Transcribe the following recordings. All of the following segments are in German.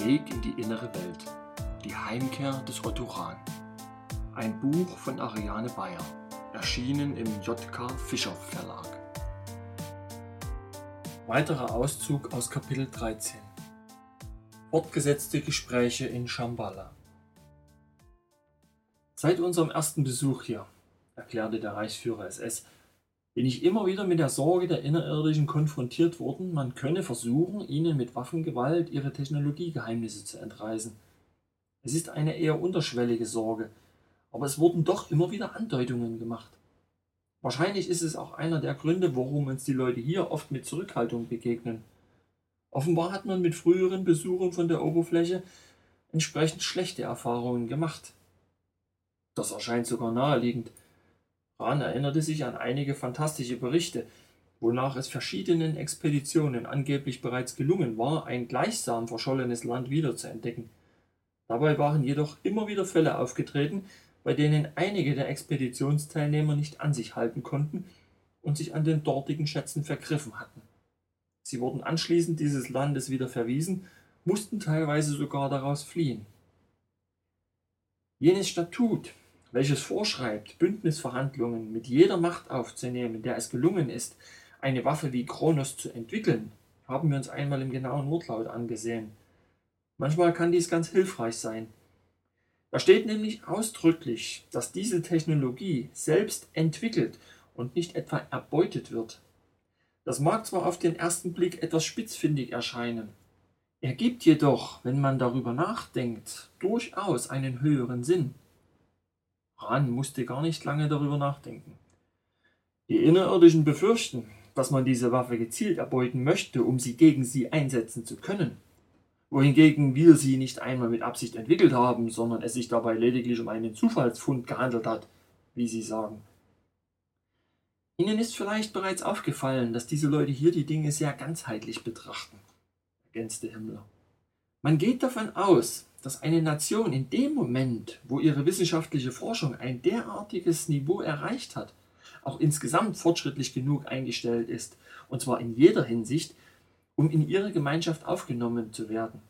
Weg in die innere Welt. Die Heimkehr des Otto Rahn. Ein Buch von Ariane Bayer. Erschienen im JK Fischer Verlag. Weiterer Auszug aus Kapitel 13. Fortgesetzte Gespräche in Shambhala. Seit unserem ersten Besuch hier, erklärte der Reichsführer SS, bin ich immer wieder mit der Sorge der Innerirdischen konfrontiert worden, man könne versuchen, ihnen mit Waffengewalt ihre Technologiegeheimnisse zu entreißen. Es ist eine eher unterschwellige Sorge, aber es wurden doch immer wieder Andeutungen gemacht. Wahrscheinlich ist es auch einer der Gründe, warum uns die Leute hier oft mit Zurückhaltung begegnen. Offenbar hat man mit früheren Besuchern von der Oberfläche entsprechend schlechte Erfahrungen gemacht. Das erscheint sogar naheliegend. Rahn erinnerte sich an einige fantastische Berichte, wonach es verschiedenen Expeditionen angeblich bereits gelungen war, ein gleichsam verschollenes Land wiederzuentdecken. Dabei waren jedoch immer wieder Fälle aufgetreten, bei denen einige der Expeditionsteilnehmer nicht an sich halten konnten und sich an den dortigen Schätzen vergriffen hatten. Sie wurden anschließend dieses Landes wieder verwiesen, mussten teilweise sogar daraus fliehen. Jenes Statut, welches vorschreibt, Bündnisverhandlungen mit jeder Macht aufzunehmen, der es gelungen ist, eine Waffe wie Kronos zu entwickeln, haben wir uns einmal im genauen Wortlaut angesehen. Manchmal kann dies ganz hilfreich sein. Da steht nämlich ausdrücklich, dass diese Technologie selbst entwickelt und nicht etwa erbeutet wird. Das mag zwar auf den ersten Blick etwas spitzfindig erscheinen, ergibt jedoch, wenn man darüber nachdenkt, durchaus einen höheren Sinn. Ran musste gar nicht lange darüber nachdenken. Die Innerirdischen befürchten, dass man diese Waffe gezielt erbeuten möchte, um sie gegen sie einsetzen zu können. Wohingegen wir sie nicht einmal mit Absicht entwickelt haben, sondern es sich dabei lediglich um einen Zufallsfund gehandelt hat, wie sie sagen. Ihnen ist vielleicht bereits aufgefallen, dass diese Leute hier die Dinge sehr ganzheitlich betrachten, ergänzte Himmler. Man geht davon aus, dass eine Nation in dem Moment, wo ihre wissenschaftliche Forschung ein derartiges Niveau erreicht hat, auch insgesamt fortschrittlich genug eingestellt ist, und zwar in jeder Hinsicht, um in ihre Gemeinschaft aufgenommen zu werden.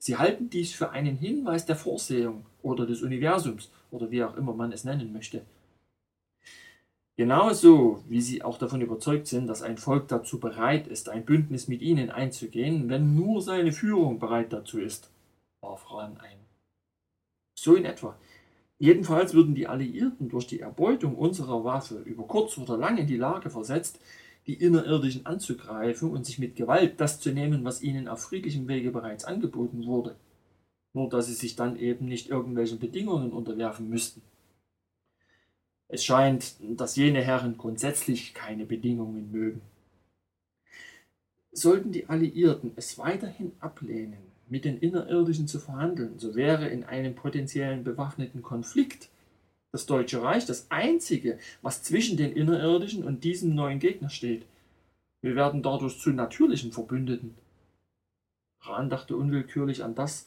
Sie halten dies für einen Hinweis der Vorsehung oder des Universums oder wie auch immer man es nennen möchte. Genauso wie sie auch davon überzeugt sind, dass ein Volk dazu bereit ist, ein Bündnis mit ihnen einzugehen, wenn nur seine Führung bereit dazu ist Rahn ein. So in etwa. Jedenfalls würden die Alliierten durch die Erbeutung unserer Waffe über kurz oder lang in die Lage versetzt, die Innerirdischen anzugreifen und sich mit Gewalt das zu nehmen, was ihnen auf friedlichem Wege bereits angeboten wurde. Nur dass sie sich dann eben nicht irgendwelchen Bedingungen unterwerfen müssten. Es scheint, dass jene Herren grundsätzlich keine Bedingungen mögen. Sollten die Alliierten es weiterhin ablehnen, mit den Innerirdischen zu verhandeln, so wäre in einem potenziellen bewaffneten Konflikt das Deutsche Reich das einzige, was zwischen den Innerirdischen und diesem neuen Gegner steht. Wir werden dadurch zu natürlichen Verbündeten. Rahn dachte unwillkürlich an das,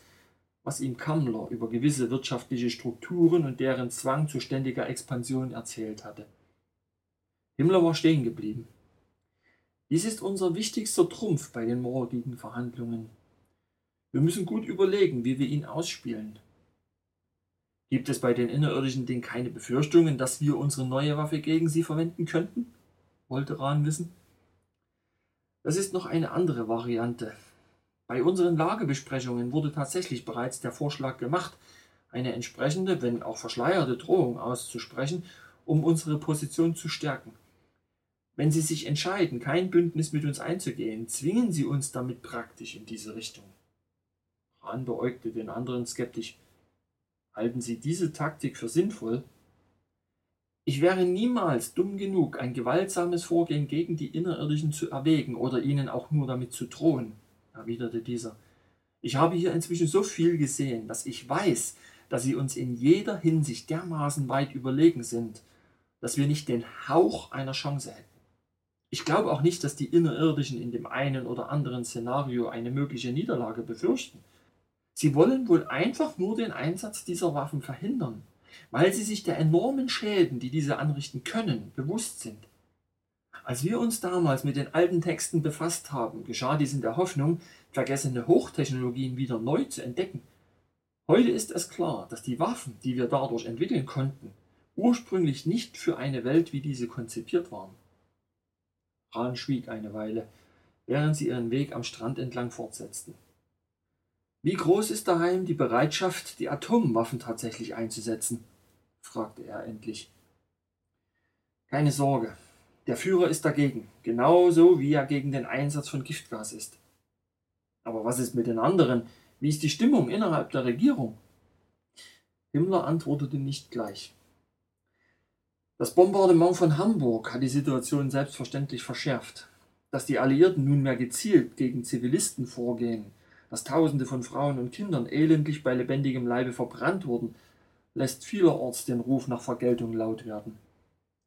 was ihm Kammler über gewisse wirtschaftliche Strukturen und deren Zwang zu ständiger Expansion erzählt hatte. Himmler war stehen geblieben. Dies ist unser wichtigster Trumpf bei den morgigen Verhandlungen. Wir müssen gut überlegen, wie wir ihn ausspielen. Gibt es bei den Innerirdischen denn keine Befürchtungen, dass wir unsere neue Waffe gegen sie verwenden könnten? wollte Rahn wissen. Das ist noch eine andere Variante. Bei unseren Lagebesprechungen wurde tatsächlich bereits der Vorschlag gemacht, eine entsprechende, wenn auch verschleierte Drohung auszusprechen, um unsere Position zu stärken. Wenn Sie sich entscheiden, kein Bündnis mit uns einzugehen, zwingen Sie uns damit praktisch in diese Richtung. Hahn beäugte den anderen skeptisch. Halten Sie diese Taktik für sinnvoll? Ich wäre niemals dumm genug, ein gewaltsames Vorgehen gegen die Innerirdischen zu erwägen oder ihnen auch nur damit zu drohen, erwiderte dieser. Ich habe hier inzwischen so viel gesehen, dass ich weiß, dass sie uns in jeder Hinsicht dermaßen weit überlegen sind, dass wir nicht den Hauch einer Chance hätten. Ich glaube auch nicht, dass die Innerirdischen in dem einen oder anderen Szenario eine mögliche Niederlage befürchten. Sie wollen wohl einfach nur den Einsatz dieser Waffen verhindern, weil sie sich der enormen Schäden, die diese anrichten können, bewusst sind. Als wir uns damals mit den alten Texten befasst haben, geschah dies in der Hoffnung, vergessene Hochtechnologien wieder neu zu entdecken. Heute ist es klar, dass die Waffen, die wir dadurch entwickeln konnten, ursprünglich nicht für eine Welt wie diese konzipiert waren. Rahn schwieg eine Weile, während sie ihren Weg am Strand entlang fortsetzten. Wie groß ist daheim die Bereitschaft, die Atomwaffen tatsächlich einzusetzen? fragte er endlich. Keine Sorge, der Führer ist dagegen, genauso wie er gegen den Einsatz von Giftgas ist. Aber was ist mit den anderen? Wie ist die Stimmung innerhalb der Regierung? Himmler antwortete nicht gleich. Das Bombardement von Hamburg hat die Situation selbstverständlich verschärft. Dass die Alliierten nunmehr gezielt gegen Zivilisten vorgehen, dass Tausende von Frauen und Kindern elendlich bei lebendigem Leibe verbrannt wurden, lässt vielerorts den Ruf nach Vergeltung laut werden.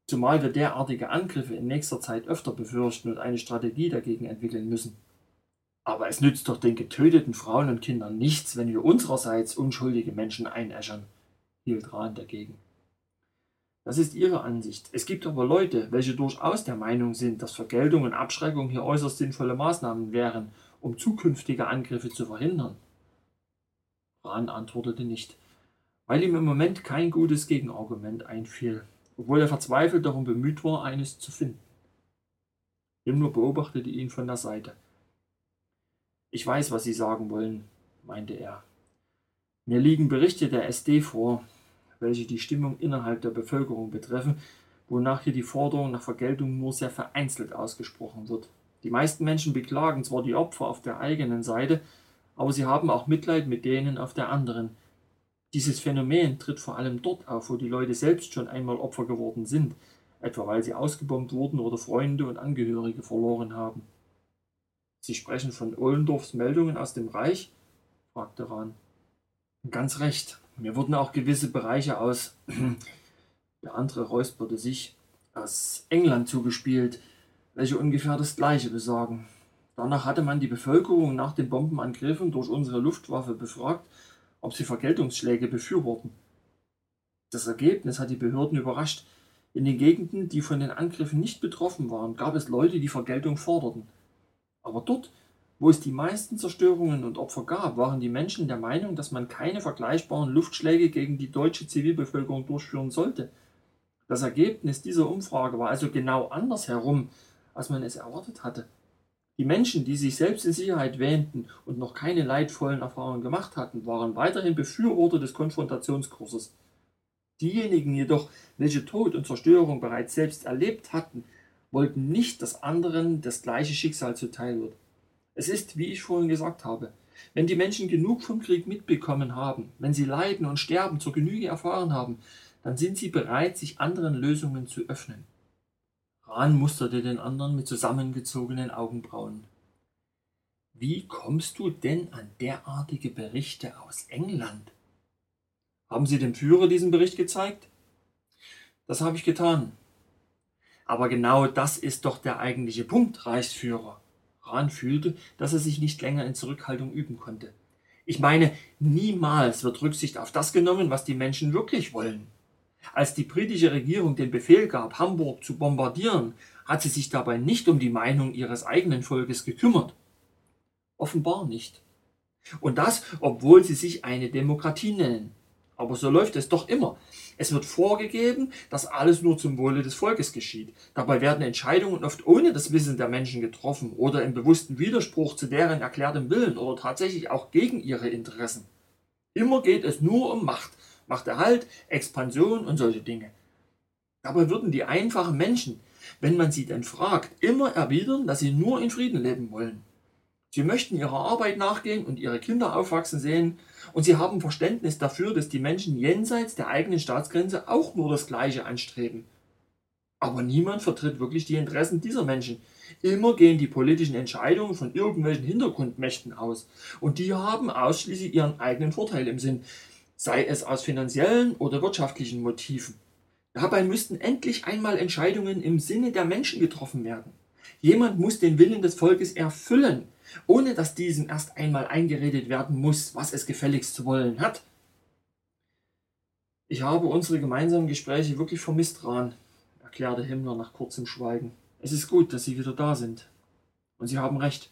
Zumal wir derartige Angriffe in nächster Zeit öfter befürchten und eine Strategie dagegen entwickeln müssen. Aber es nützt doch den getöteten Frauen und Kindern nichts, wenn wir unsererseits unschuldige Menschen einäschern, hielt Rahn dagegen. Das ist Ihre Ansicht. Es gibt aber Leute, welche durchaus der Meinung sind, dass Vergeltung und Abschreckung hier äußerst sinnvolle Maßnahmen wären, um zukünftige Angriffe zu verhindern. Rahn antwortete nicht, weil ihm im Moment kein gutes Gegenargument einfiel, obwohl er verzweifelt darum bemüht war, eines zu finden. Himmler beobachtete ihn von der Seite. Ich weiß, was Sie sagen wollen, meinte er. Mir liegen Berichte der SD vor, welche die Stimmung innerhalb der Bevölkerung betreffen, wonach hier die Forderung nach Vergeltung nur sehr vereinzelt ausgesprochen wird. Die meisten Menschen beklagen zwar die Opfer auf der eigenen Seite, aber sie haben auch Mitleid mit denen auf der anderen. Dieses Phänomen tritt vor allem dort auf, wo die Leute selbst schon einmal Opfer geworden sind, etwa weil sie ausgebombt wurden oder Freunde und Angehörige verloren haben. Sie sprechen von Ohlendorfs Meldungen aus dem Reich? fragte Rahn. Ganz recht. Mir wurden auch gewisse Bereiche aus, der andere räusperte sich, aus England zugespielt, welche ungefähr das Gleiche besagen. Danach hatte man die Bevölkerung nach den Bombenangriffen durch unsere Luftwaffe befragt, ob sie Vergeltungsschläge befürworten. Das Ergebnis hat die Behörden überrascht. In den Gegenden, die von den Angriffen nicht betroffen waren, gab es Leute, die Vergeltung forderten. Aber dort, wo es die meisten Zerstörungen und Opfer gab, waren die Menschen der Meinung, dass man keine vergleichbaren Luftschläge gegen die deutsche Zivilbevölkerung durchführen sollte. Das Ergebnis dieser Umfrage war also genau andersherum, als man es erwartet hatte. Die Menschen, die sich selbst in Sicherheit wähnten und noch keine leidvollen Erfahrungen gemacht hatten, waren weiterhin Befürworter des Konfrontationskurses. Diejenigen jedoch, welche Tod und Zerstörung bereits selbst erlebt hatten, wollten nicht, dass anderen das gleiche Schicksal zuteil wird. Es ist, wie ich vorhin gesagt habe, wenn die Menschen genug vom Krieg mitbekommen haben, wenn sie Leiden und Sterben zur Genüge erfahren haben, dann sind sie bereit, sich anderen Lösungen zu öffnen. Rahn musterte den anderen mit zusammengezogenen Augenbrauen. Wie kommst du denn an derartige Berichte aus England? Haben Sie dem Führer diesen Bericht gezeigt? Das habe ich getan. Aber genau das ist doch der eigentliche Punkt, Reichsführer. Rahn fühlte, dass er sich nicht länger in Zurückhaltung üben konnte. Ich meine, niemals wird Rücksicht auf das genommen, was die Menschen wirklich wollen. Als die britische Regierung den Befehl gab, Hamburg zu bombardieren, hat sie sich dabei nicht um die Meinung ihres eigenen Volkes gekümmert. Offenbar nicht. Und das, obwohl sie sich eine Demokratie nennen. Aber so läuft es doch immer. Es wird vorgegeben, dass alles nur zum Wohle des Volkes geschieht. Dabei werden Entscheidungen oft ohne das Wissen der Menschen getroffen oder im bewussten Widerspruch zu deren erklärtem Willen oder tatsächlich auch gegen ihre Interessen. Immer geht es nur um Macht, Machterhalt, Expansion und solche Dinge. Dabei würden die einfachen Menschen, wenn man sie denn fragt, immer erwidern, dass sie nur in Frieden leben wollen. Sie möchten ihrer Arbeit nachgehen und ihre Kinder aufwachsen sehen, und sie haben Verständnis dafür, dass die Menschen jenseits der eigenen Staatsgrenze auch nur das Gleiche anstreben. Aber niemand vertritt wirklich die Interessen dieser Menschen. Immer gehen die politischen Entscheidungen von irgendwelchen Hintergrundmächten aus, und die haben ausschließlich ihren eigenen Vorteil im Sinn, sei es aus finanziellen oder wirtschaftlichen Motiven. Dabei müssten endlich einmal Entscheidungen im Sinne der Menschen getroffen werden. Jemand muss den Willen des Volkes erfüllen ohne dass diesem erst einmal eingeredet werden muss, was es gefälligst zu wollen hat. Ich habe unsere gemeinsamen Gespräche wirklich vermisst, Rahn, erklärte Himmler nach kurzem Schweigen. Es ist gut, dass Sie wieder da sind. Und Sie haben recht.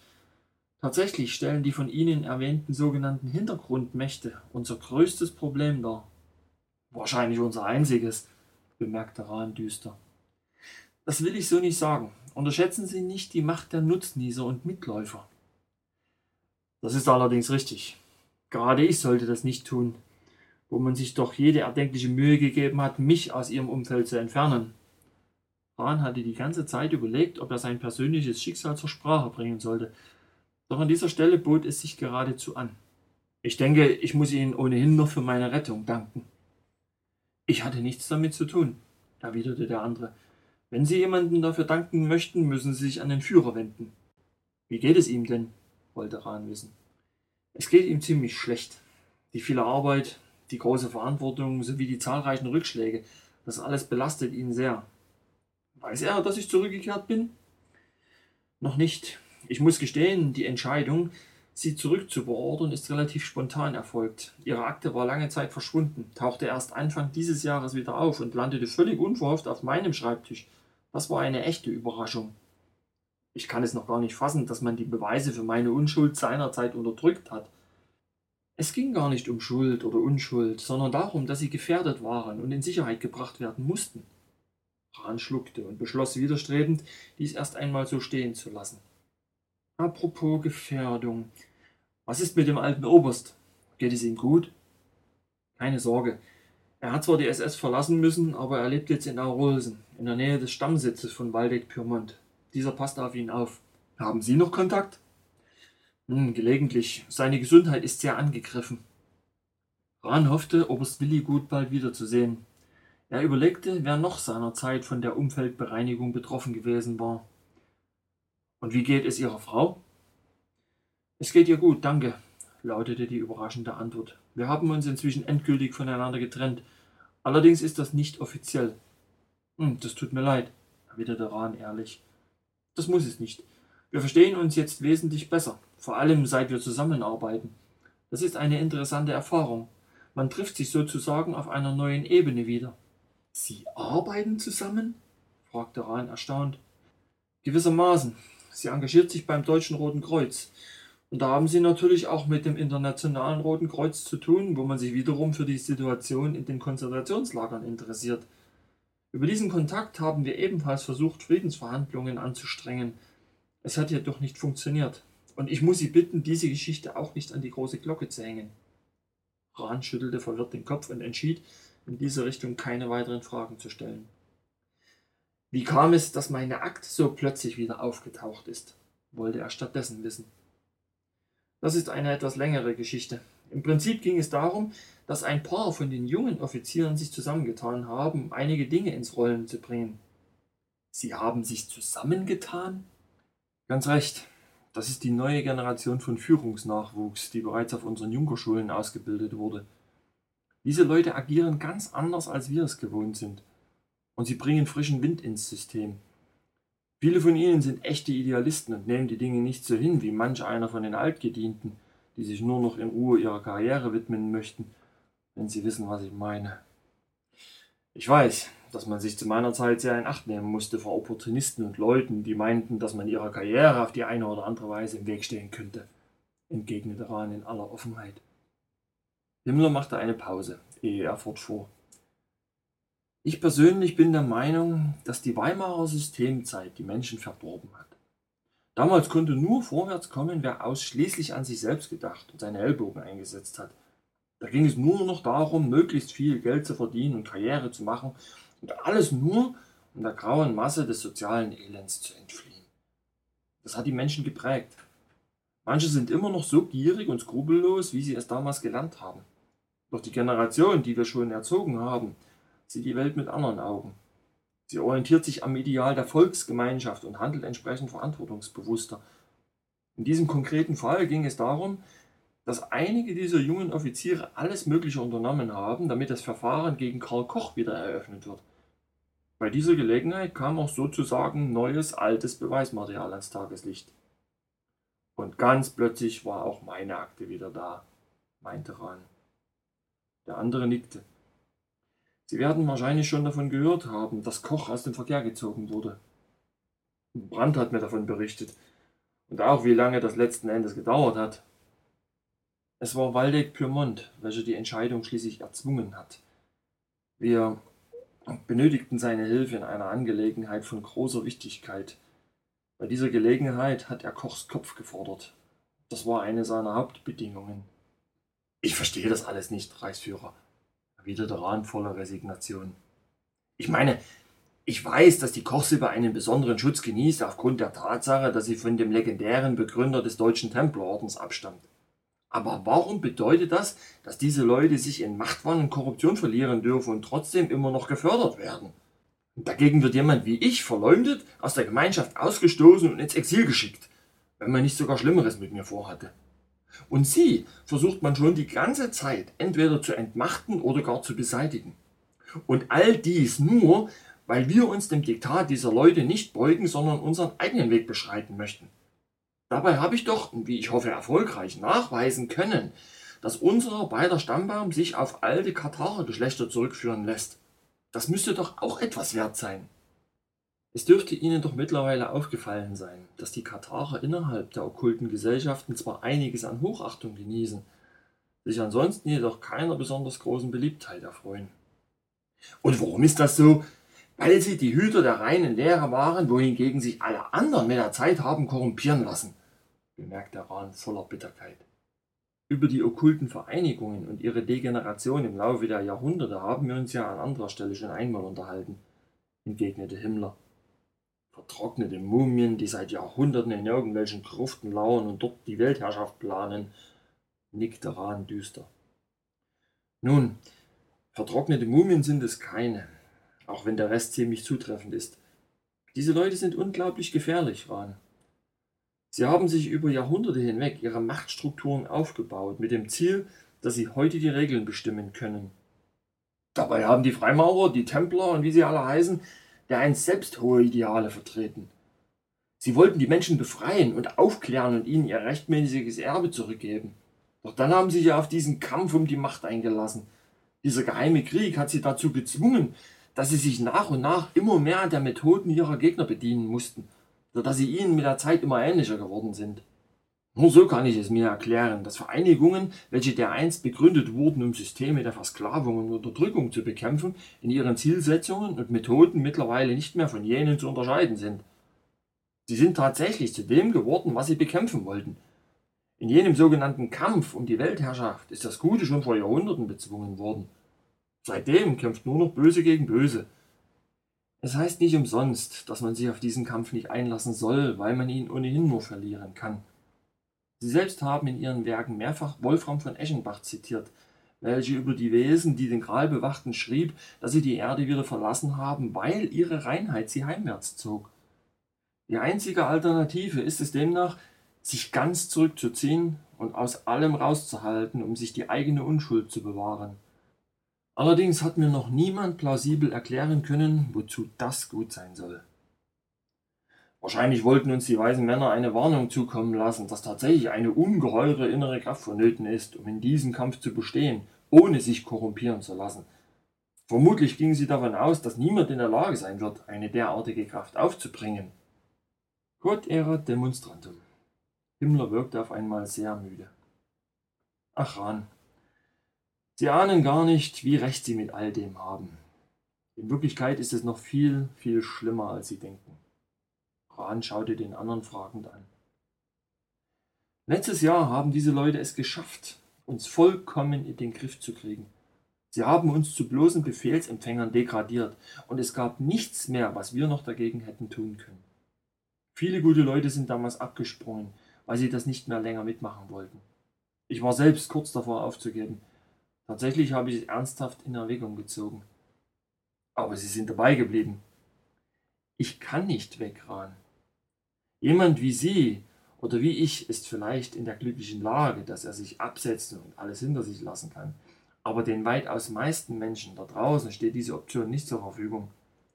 Tatsächlich stellen die von Ihnen erwähnten sogenannten Hintergrundmächte unser größtes Problem dar. Wahrscheinlich unser einziges, bemerkte Rahn düster. Das will ich so nicht sagen. Unterschätzen Sie nicht die Macht der Nutznießer und Mitläufer. Das ist allerdings richtig. Gerade ich sollte das nicht tun, wo man sich doch jede erdenkliche Mühe gegeben hat, mich aus ihrem Umfeld zu entfernen. Rahn hatte die ganze Zeit überlegt, ob er sein persönliches Schicksal zur Sprache bringen sollte. Doch an dieser Stelle bot es sich geradezu an. Ich denke, ich muss Ihnen ohnehin noch für meine Rettung danken. Ich hatte nichts damit zu tun, erwiderte der andere. Wenn Sie jemanden dafür danken möchten, müssen Sie sich an den Führer wenden. Wie geht es ihm denn? wollte Rahn wissen. Es geht ihm ziemlich schlecht. Die viele Arbeit, die große Verantwortung sowie die zahlreichen Rückschläge, das alles belastet ihn sehr. Weiß er, dass ich zurückgekehrt bin? Noch nicht. Ich muss gestehen, die Entscheidung, sie zurückzubeordern, ist relativ spontan erfolgt. Ihre Akte war lange Zeit verschwunden, tauchte erst Anfang dieses Jahres wieder auf und landete völlig unverhofft auf meinem Schreibtisch. Das war eine echte Überraschung. Ich kann es noch gar nicht fassen, dass man die Beweise für meine Unschuld seinerzeit unterdrückt hat. Es ging gar nicht um Schuld oder Unschuld, sondern darum, dass sie gefährdet waren und in Sicherheit gebracht werden mussten. Rahn schluckte und beschloss widerstrebend, dies erst einmal so stehen zu lassen. Apropos Gefährdung. Was ist mit dem alten Oberst? Geht es ihm gut? Keine Sorge. Er hat zwar die SS verlassen müssen, aber er lebt jetzt in Aurolsen, in der Nähe des Stammsitzes von Waldeck-Pyrmont. Dieser passt auf ihn auf. Haben Sie noch Kontakt? Hm, gelegentlich. Seine Gesundheit ist sehr angegriffen. Rahn hoffte, Oberst Willi gut bald wiederzusehen. Er überlegte, wer noch seinerzeit von der Umfeldbereinigung betroffen gewesen war. Und wie geht es Ihrer Frau? Es geht ihr gut, danke, lautete die überraschende Antwort. Wir haben uns inzwischen endgültig voneinander getrennt. Allerdings ist das nicht offiziell. Hm, das tut mir leid, erwiderte Rahn ehrlich. Das muss es nicht. Wir verstehen uns jetzt wesentlich besser vor allem seit wir zusammenarbeiten. Das ist eine interessante Erfahrung. Man trifft sich sozusagen auf einer neuen Ebene wieder. Sie arbeiten zusammen? fragte Rahn erstaunt. Gewissermaßen. Sie engagiert sich beim Deutschen Roten Kreuz. Und da haben Sie natürlich auch mit dem Internationalen Roten Kreuz zu tun, wo man sich wiederum für die Situation in den Konzentrationslagern interessiert. Über diesen Kontakt haben wir ebenfalls versucht, Friedensverhandlungen anzustrengen. Es hat jedoch nicht funktioniert. Und ich muss Sie bitten, diese Geschichte auch nicht an die große Glocke zu hängen. Rahn schüttelte verwirrt den Kopf und entschied, in diese Richtung keine weiteren Fragen zu stellen. Wie kam es, dass meine Akt so plötzlich wieder aufgetaucht ist? wollte er stattdessen wissen. Das ist eine etwas längere Geschichte. Im Prinzip ging es darum, dass ein paar von den jungen Offizieren sich zusammengetan haben, um einige Dinge ins Rollen zu bringen. Sie haben sich zusammengetan? Ganz recht. Das ist die neue Generation von Führungsnachwuchs, die bereits auf unseren Junkerschulen ausgebildet wurde. Diese Leute agieren ganz anders, als wir es gewohnt sind. Und sie bringen frischen Wind ins System. Viele von ihnen sind echte Idealisten und nehmen die Dinge nicht so hin wie manch einer von den Altgedienten, die sich nur noch in Ruhe ihrer Karriere widmen möchten, wenn sie wissen, was ich meine. Ich weiß, dass man sich zu meiner Zeit sehr in Acht nehmen musste vor Opportunisten und Leuten, die meinten, dass man ihrer Karriere auf die eine oder andere Weise im Weg stehen könnte, entgegnete Rahn in aller Offenheit. Himmler machte eine Pause, ehe er fortfuhr. Ich persönlich bin der Meinung, dass die Weimarer Systemzeit die Menschen verdorben hat. Damals konnte nur vorwärts kommen, wer ausschließlich an sich selbst gedacht und seine Ellbogen eingesetzt hat. Da ging es nur noch darum, möglichst viel Geld zu verdienen und Karriere zu machen und alles nur, um der grauen Masse des sozialen Elends zu entfliehen. Das hat die Menschen geprägt. Manche sind immer noch so gierig und skrupellos, wie sie es damals gelernt haben. Doch die Generation, die wir schon erzogen haben, sieht die Welt mit anderen Augen. Sie orientiert sich am Ideal der Volksgemeinschaft und handelt entsprechend verantwortungsbewusster. In diesem konkreten Fall ging es darum, dass einige dieser jungen Offiziere alles Mögliche unternommen haben, damit das Verfahren gegen Karl Koch wieder eröffnet wird. Bei dieser Gelegenheit kam auch sozusagen neues, altes Beweismaterial ans Tageslicht. Und ganz plötzlich war auch meine Akte wieder da, meinte Rahn. Der andere nickte. Sie werden wahrscheinlich schon davon gehört haben, dass Koch aus dem Verkehr gezogen wurde. Brandt hat mir davon berichtet. Und auch wie lange das letzten Endes gedauert hat. Es war Waldeck Pyrmont, welcher die Entscheidung schließlich erzwungen hat. Wir benötigten seine Hilfe in einer Angelegenheit von großer Wichtigkeit. Bei dieser Gelegenheit hat er Kochs Kopf gefordert. Das war eine seiner Hauptbedingungen. Ich verstehe das alles nicht, Reichsführer, erwiderte Rahn voller Resignation. Ich meine, ich weiß, dass die Kochsippe einen besonderen Schutz genießt aufgrund der Tatsache, dass sie von dem legendären Begründer des deutschen Templerordens abstammt. Aber warum bedeutet das, dass diese Leute sich in Machtwahn und Korruption verlieren dürfen und trotzdem immer noch gefördert werden? Dagegen wird jemand wie ich verleumdet, aus der Gemeinschaft ausgestoßen und ins Exil geschickt, wenn man nicht sogar Schlimmeres mit mir vorhatte. Und sie versucht man schon die ganze Zeit entweder zu entmachten oder gar zu beseitigen. Und all dies nur, weil wir uns dem Diktat dieser Leute nicht beugen, sondern unseren eigenen Weg beschreiten möchten. Dabei habe ich doch, wie ich hoffe erfolgreich, nachweisen können, dass unser beider Stammbaum sich auf alte Katharer-Geschlechter zurückführen lässt. Das müsste doch auch etwas wert sein. Es dürfte Ihnen doch mittlerweile aufgefallen sein, dass die Katharer innerhalb der okkulten Gesellschaften zwar einiges an Hochachtung genießen, sich ansonsten jedoch keiner besonders großen Beliebtheit erfreuen. Und warum ist das so? Weil sie die Hüter der reinen Lehre waren, wohingegen sich alle anderen mit der Zeit haben korrumpieren lassen bemerkte Rahn voller Bitterkeit. Über die okkulten Vereinigungen und ihre Degeneration im Laufe der Jahrhunderte haben wir uns ja an anderer Stelle schon einmal unterhalten, entgegnete Himmler. Vertrocknete Mumien, die seit Jahrhunderten in irgendwelchen Gruften lauern und dort die Weltherrschaft planen, nickte Rahn düster. Nun, vertrocknete Mumien sind es keine, auch wenn der Rest ziemlich zutreffend ist. Diese Leute sind unglaublich gefährlich, Rahn. Sie haben sich über Jahrhunderte hinweg ihre Machtstrukturen aufgebaut, mit dem Ziel, dass sie heute die Regeln bestimmen können. Dabei haben die Freimaurer, die Templer und wie sie alle heißen, der einst selbst hohe Ideale vertreten. Sie wollten die Menschen befreien und aufklären und ihnen ihr rechtmäßiges Erbe zurückgeben. Doch dann haben sie ja auf diesen Kampf um die Macht eingelassen. Dieser geheime Krieg hat sie dazu gezwungen, dass sie sich nach und nach immer mehr der Methoden ihrer Gegner bedienen mussten sodass sie ihnen mit der Zeit immer ähnlicher geworden sind. Nur so kann ich es mir erklären, dass Vereinigungen, welche dereinst begründet wurden, um Systeme der Versklavung und Unterdrückung zu bekämpfen, in ihren Zielsetzungen und Methoden mittlerweile nicht mehr von jenen zu unterscheiden sind. Sie sind tatsächlich zu dem geworden, was sie bekämpfen wollten. In jenem sogenannten Kampf um die Weltherrschaft ist das Gute schon vor Jahrhunderten bezwungen worden. Seitdem kämpft nur noch Böse gegen Böse. Es heißt nicht umsonst, dass man sich auf diesen Kampf nicht einlassen soll, weil man ihn ohnehin nur verlieren kann. Sie selbst haben in ihren Werken mehrfach Wolfram von Eschenbach zitiert, welche über die Wesen, die den Gral bewachten, schrieb, dass sie die Erde wieder verlassen haben, weil ihre Reinheit sie heimwärts zog. Die einzige Alternative ist es demnach, sich ganz zurückzuziehen und aus allem rauszuhalten, um sich die eigene Unschuld zu bewahren. Allerdings hat mir noch niemand plausibel erklären können, wozu das gut sein soll. Wahrscheinlich wollten uns die weisen Männer eine Warnung zukommen lassen, dass tatsächlich eine ungeheure innere Kraft vonnöten ist, um in diesem Kampf zu bestehen, ohne sich korrumpieren zu lassen. Vermutlich gingen sie davon aus, dass niemand in der Lage sein wird, eine derartige Kraft aufzubringen. Quod erat demonstrantum. Himmler wirkte auf einmal sehr müde. Ach Ran, Sie ahnen gar nicht, wie recht Sie mit all dem haben. In Wirklichkeit ist es noch viel, viel schlimmer, als Sie denken. Rahn schaute den anderen fragend an. Letztes Jahr haben diese Leute es geschafft, uns vollkommen in den Griff zu kriegen. Sie haben uns zu bloßen Befehlsempfängern degradiert und es gab nichts mehr, was wir noch dagegen hätten tun können. Viele gute Leute sind damals abgesprungen, weil sie das nicht mehr länger mitmachen wollten. Ich war selbst kurz davor aufzugeben, Tatsächlich habe ich es ernsthaft in Erwägung gezogen. Aber sie sind dabei geblieben. Ich kann nicht wegrahen. Jemand wie Sie oder wie ich ist vielleicht in der glücklichen Lage, dass er sich absetzen und alles hinter sich lassen kann. Aber den weitaus meisten Menschen da draußen steht diese Option nicht zur Verfügung.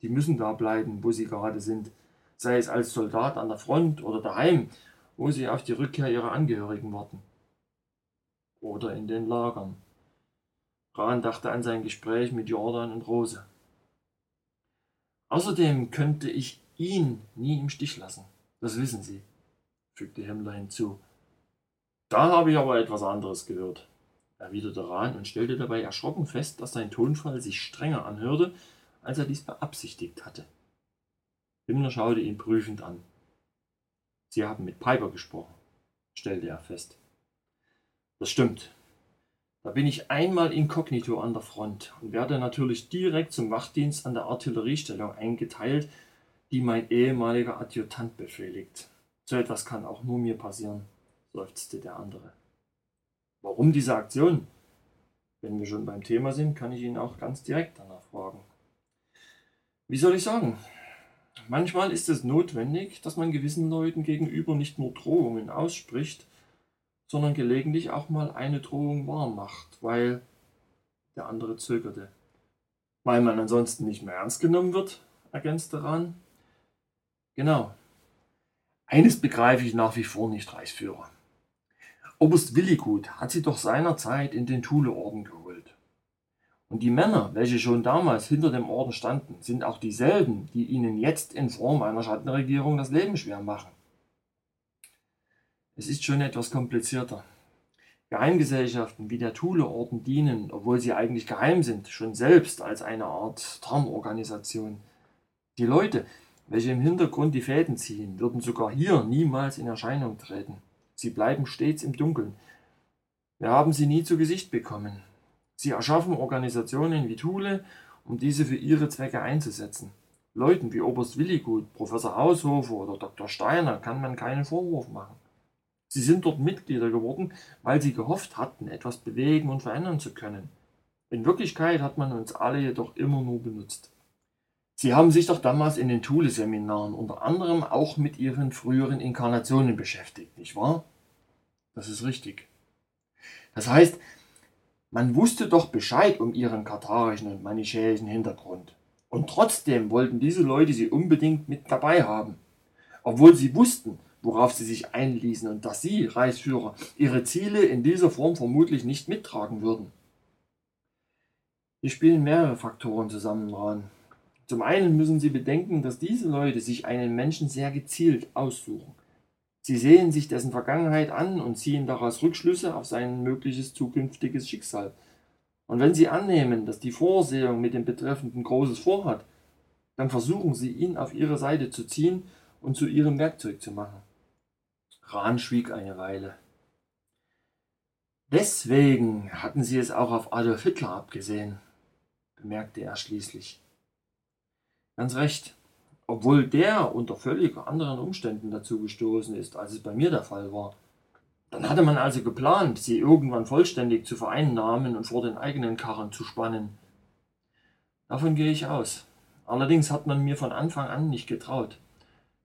Die müssen da bleiben, wo sie gerade sind, sei es als Soldat an der Front oder daheim, wo sie auf die Rückkehr ihrer Angehörigen warten. Oder in den Lagern. Rahn dachte an sein Gespräch mit Jordan und Rose. Außerdem könnte ich ihn nie im Stich lassen. Das wissen Sie, fügte Himmler hinzu. Da habe ich aber etwas anderes gehört, erwiderte Rahn und stellte dabei erschrocken fest, dass sein Tonfall sich strenger anhörte, als er dies beabsichtigt hatte. Himmler schaute ihn prüfend an. Sie haben mit Piper gesprochen, stellte er fest. Das stimmt. Da bin ich einmal inkognito an der Front und werde natürlich direkt zum Wachdienst an der Artilleriestellung eingeteilt, die mein ehemaliger Adjutant befehligt. So etwas kann auch nur mir passieren, seufzte der andere. Warum diese Aktion? Wenn wir schon beim Thema sind, kann ich ihn auch ganz direkt danach fragen. Wie soll ich sagen? Manchmal ist es notwendig, dass man gewissen Leuten gegenüber nicht nur Drohungen ausspricht, sondern gelegentlich auch mal eine Drohung wahr macht, weil der andere zögerte. Weil man ansonsten nicht mehr ernst genommen wird, ergänzte Rahn. Genau. Eines begreife ich nach wie vor nicht, Reichsführer. Oberst Willigut hat sie doch seinerzeit in den Thuleorden geholt. Und die Männer, welche schon damals hinter dem Orden standen, sind auch dieselben, die ihnen jetzt in Form einer Schattenregierung das Leben schwer machen. Es ist schon etwas komplizierter. Geheimgesellschaften wie der Thule-Orden dienen, obwohl sie eigentlich geheim sind, schon selbst als eine Art Tarnorganisation. Die Leute, welche im Hintergrund die Fäden ziehen, würden sogar hier niemals in Erscheinung treten. Sie bleiben stets im Dunkeln. Wir haben sie nie zu Gesicht bekommen. Sie erschaffen Organisationen wie Thule, um diese für ihre Zwecke einzusetzen. Leuten wie Oberst Willigut, Professor Haushofer oder Dr. Steiner kann man keinen Vorwurf machen. Sie sind dort Mitglieder geworden, weil sie gehofft hatten, etwas bewegen und verändern zu können. In Wirklichkeit hat man uns alle jedoch immer nur benutzt. Sie haben sich doch damals in den Thule-Seminaren unter anderem auch mit Ihren früheren Inkarnationen beschäftigt, nicht wahr? Das ist richtig. Das heißt, man wusste doch Bescheid um Ihren katharischen und manichäischen Hintergrund. Und trotzdem wollten diese Leute Sie unbedingt mit dabei haben. Obwohl sie wussten, worauf sie sich einließen und dass sie, Reichsführer, ihre Ziele in dieser Form vermutlich nicht mittragen würden. Hier spielen mehrere Faktoren zusammen ran. Zum einen müssen Sie bedenken, dass diese Leute sich einen Menschen sehr gezielt aussuchen. Sie sehen sich dessen Vergangenheit an und ziehen daraus Rückschlüsse auf sein mögliches zukünftiges Schicksal. Und wenn Sie annehmen, dass die Vorsehung mit dem Betreffenden Großes vorhat, dann versuchen Sie ihn auf Ihre Seite zu ziehen und zu Ihrem Werkzeug zu machen. Rahn schwieg eine Weile. Deswegen hatten Sie es auch auf Adolf Hitler abgesehen, bemerkte er schließlich. Ganz recht, obwohl der unter völlig anderen Umständen dazu gestoßen ist, als es bei mir der Fall war. Dann hatte man also geplant, sie irgendwann vollständig zu vereinnahmen und vor den eigenen Karren zu spannen. Davon gehe ich aus. Allerdings hat man mir von Anfang an nicht getraut.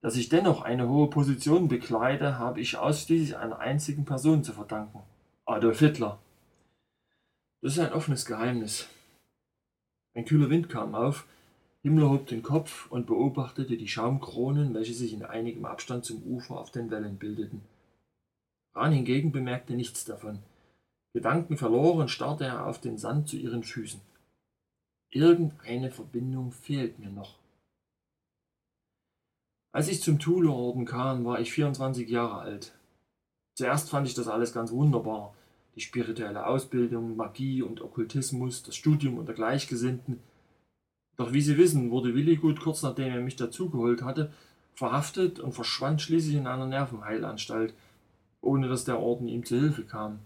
Dass ich dennoch eine hohe Position bekleide, habe ich ausschließlich einer einzigen Person zu verdanken. Adolf Hitler. Das ist ein offenes Geheimnis. Ein kühler Wind kam auf, Himmler hob den Kopf und beobachtete die Schaumkronen, welche sich in einigem Abstand zum Ufer auf den Wellen bildeten. Rahn hingegen bemerkte nichts davon. Gedanken verloren starrte er auf den Sand zu ihren Füßen. Irgendeine Verbindung fehlt mir noch. Als ich zum Thule-Orden kam, war ich 24 Jahre alt. Zuerst fand ich das alles ganz wunderbar. Die spirituelle Ausbildung, Magie und Okkultismus, das Studium unter Gleichgesinnten. Doch wie Sie wissen, wurde Willigut kurz nachdem er mich dazugeholt hatte, verhaftet und verschwand schließlich in einer Nervenheilanstalt, ohne dass der Orden ihm zu Hilfe kam.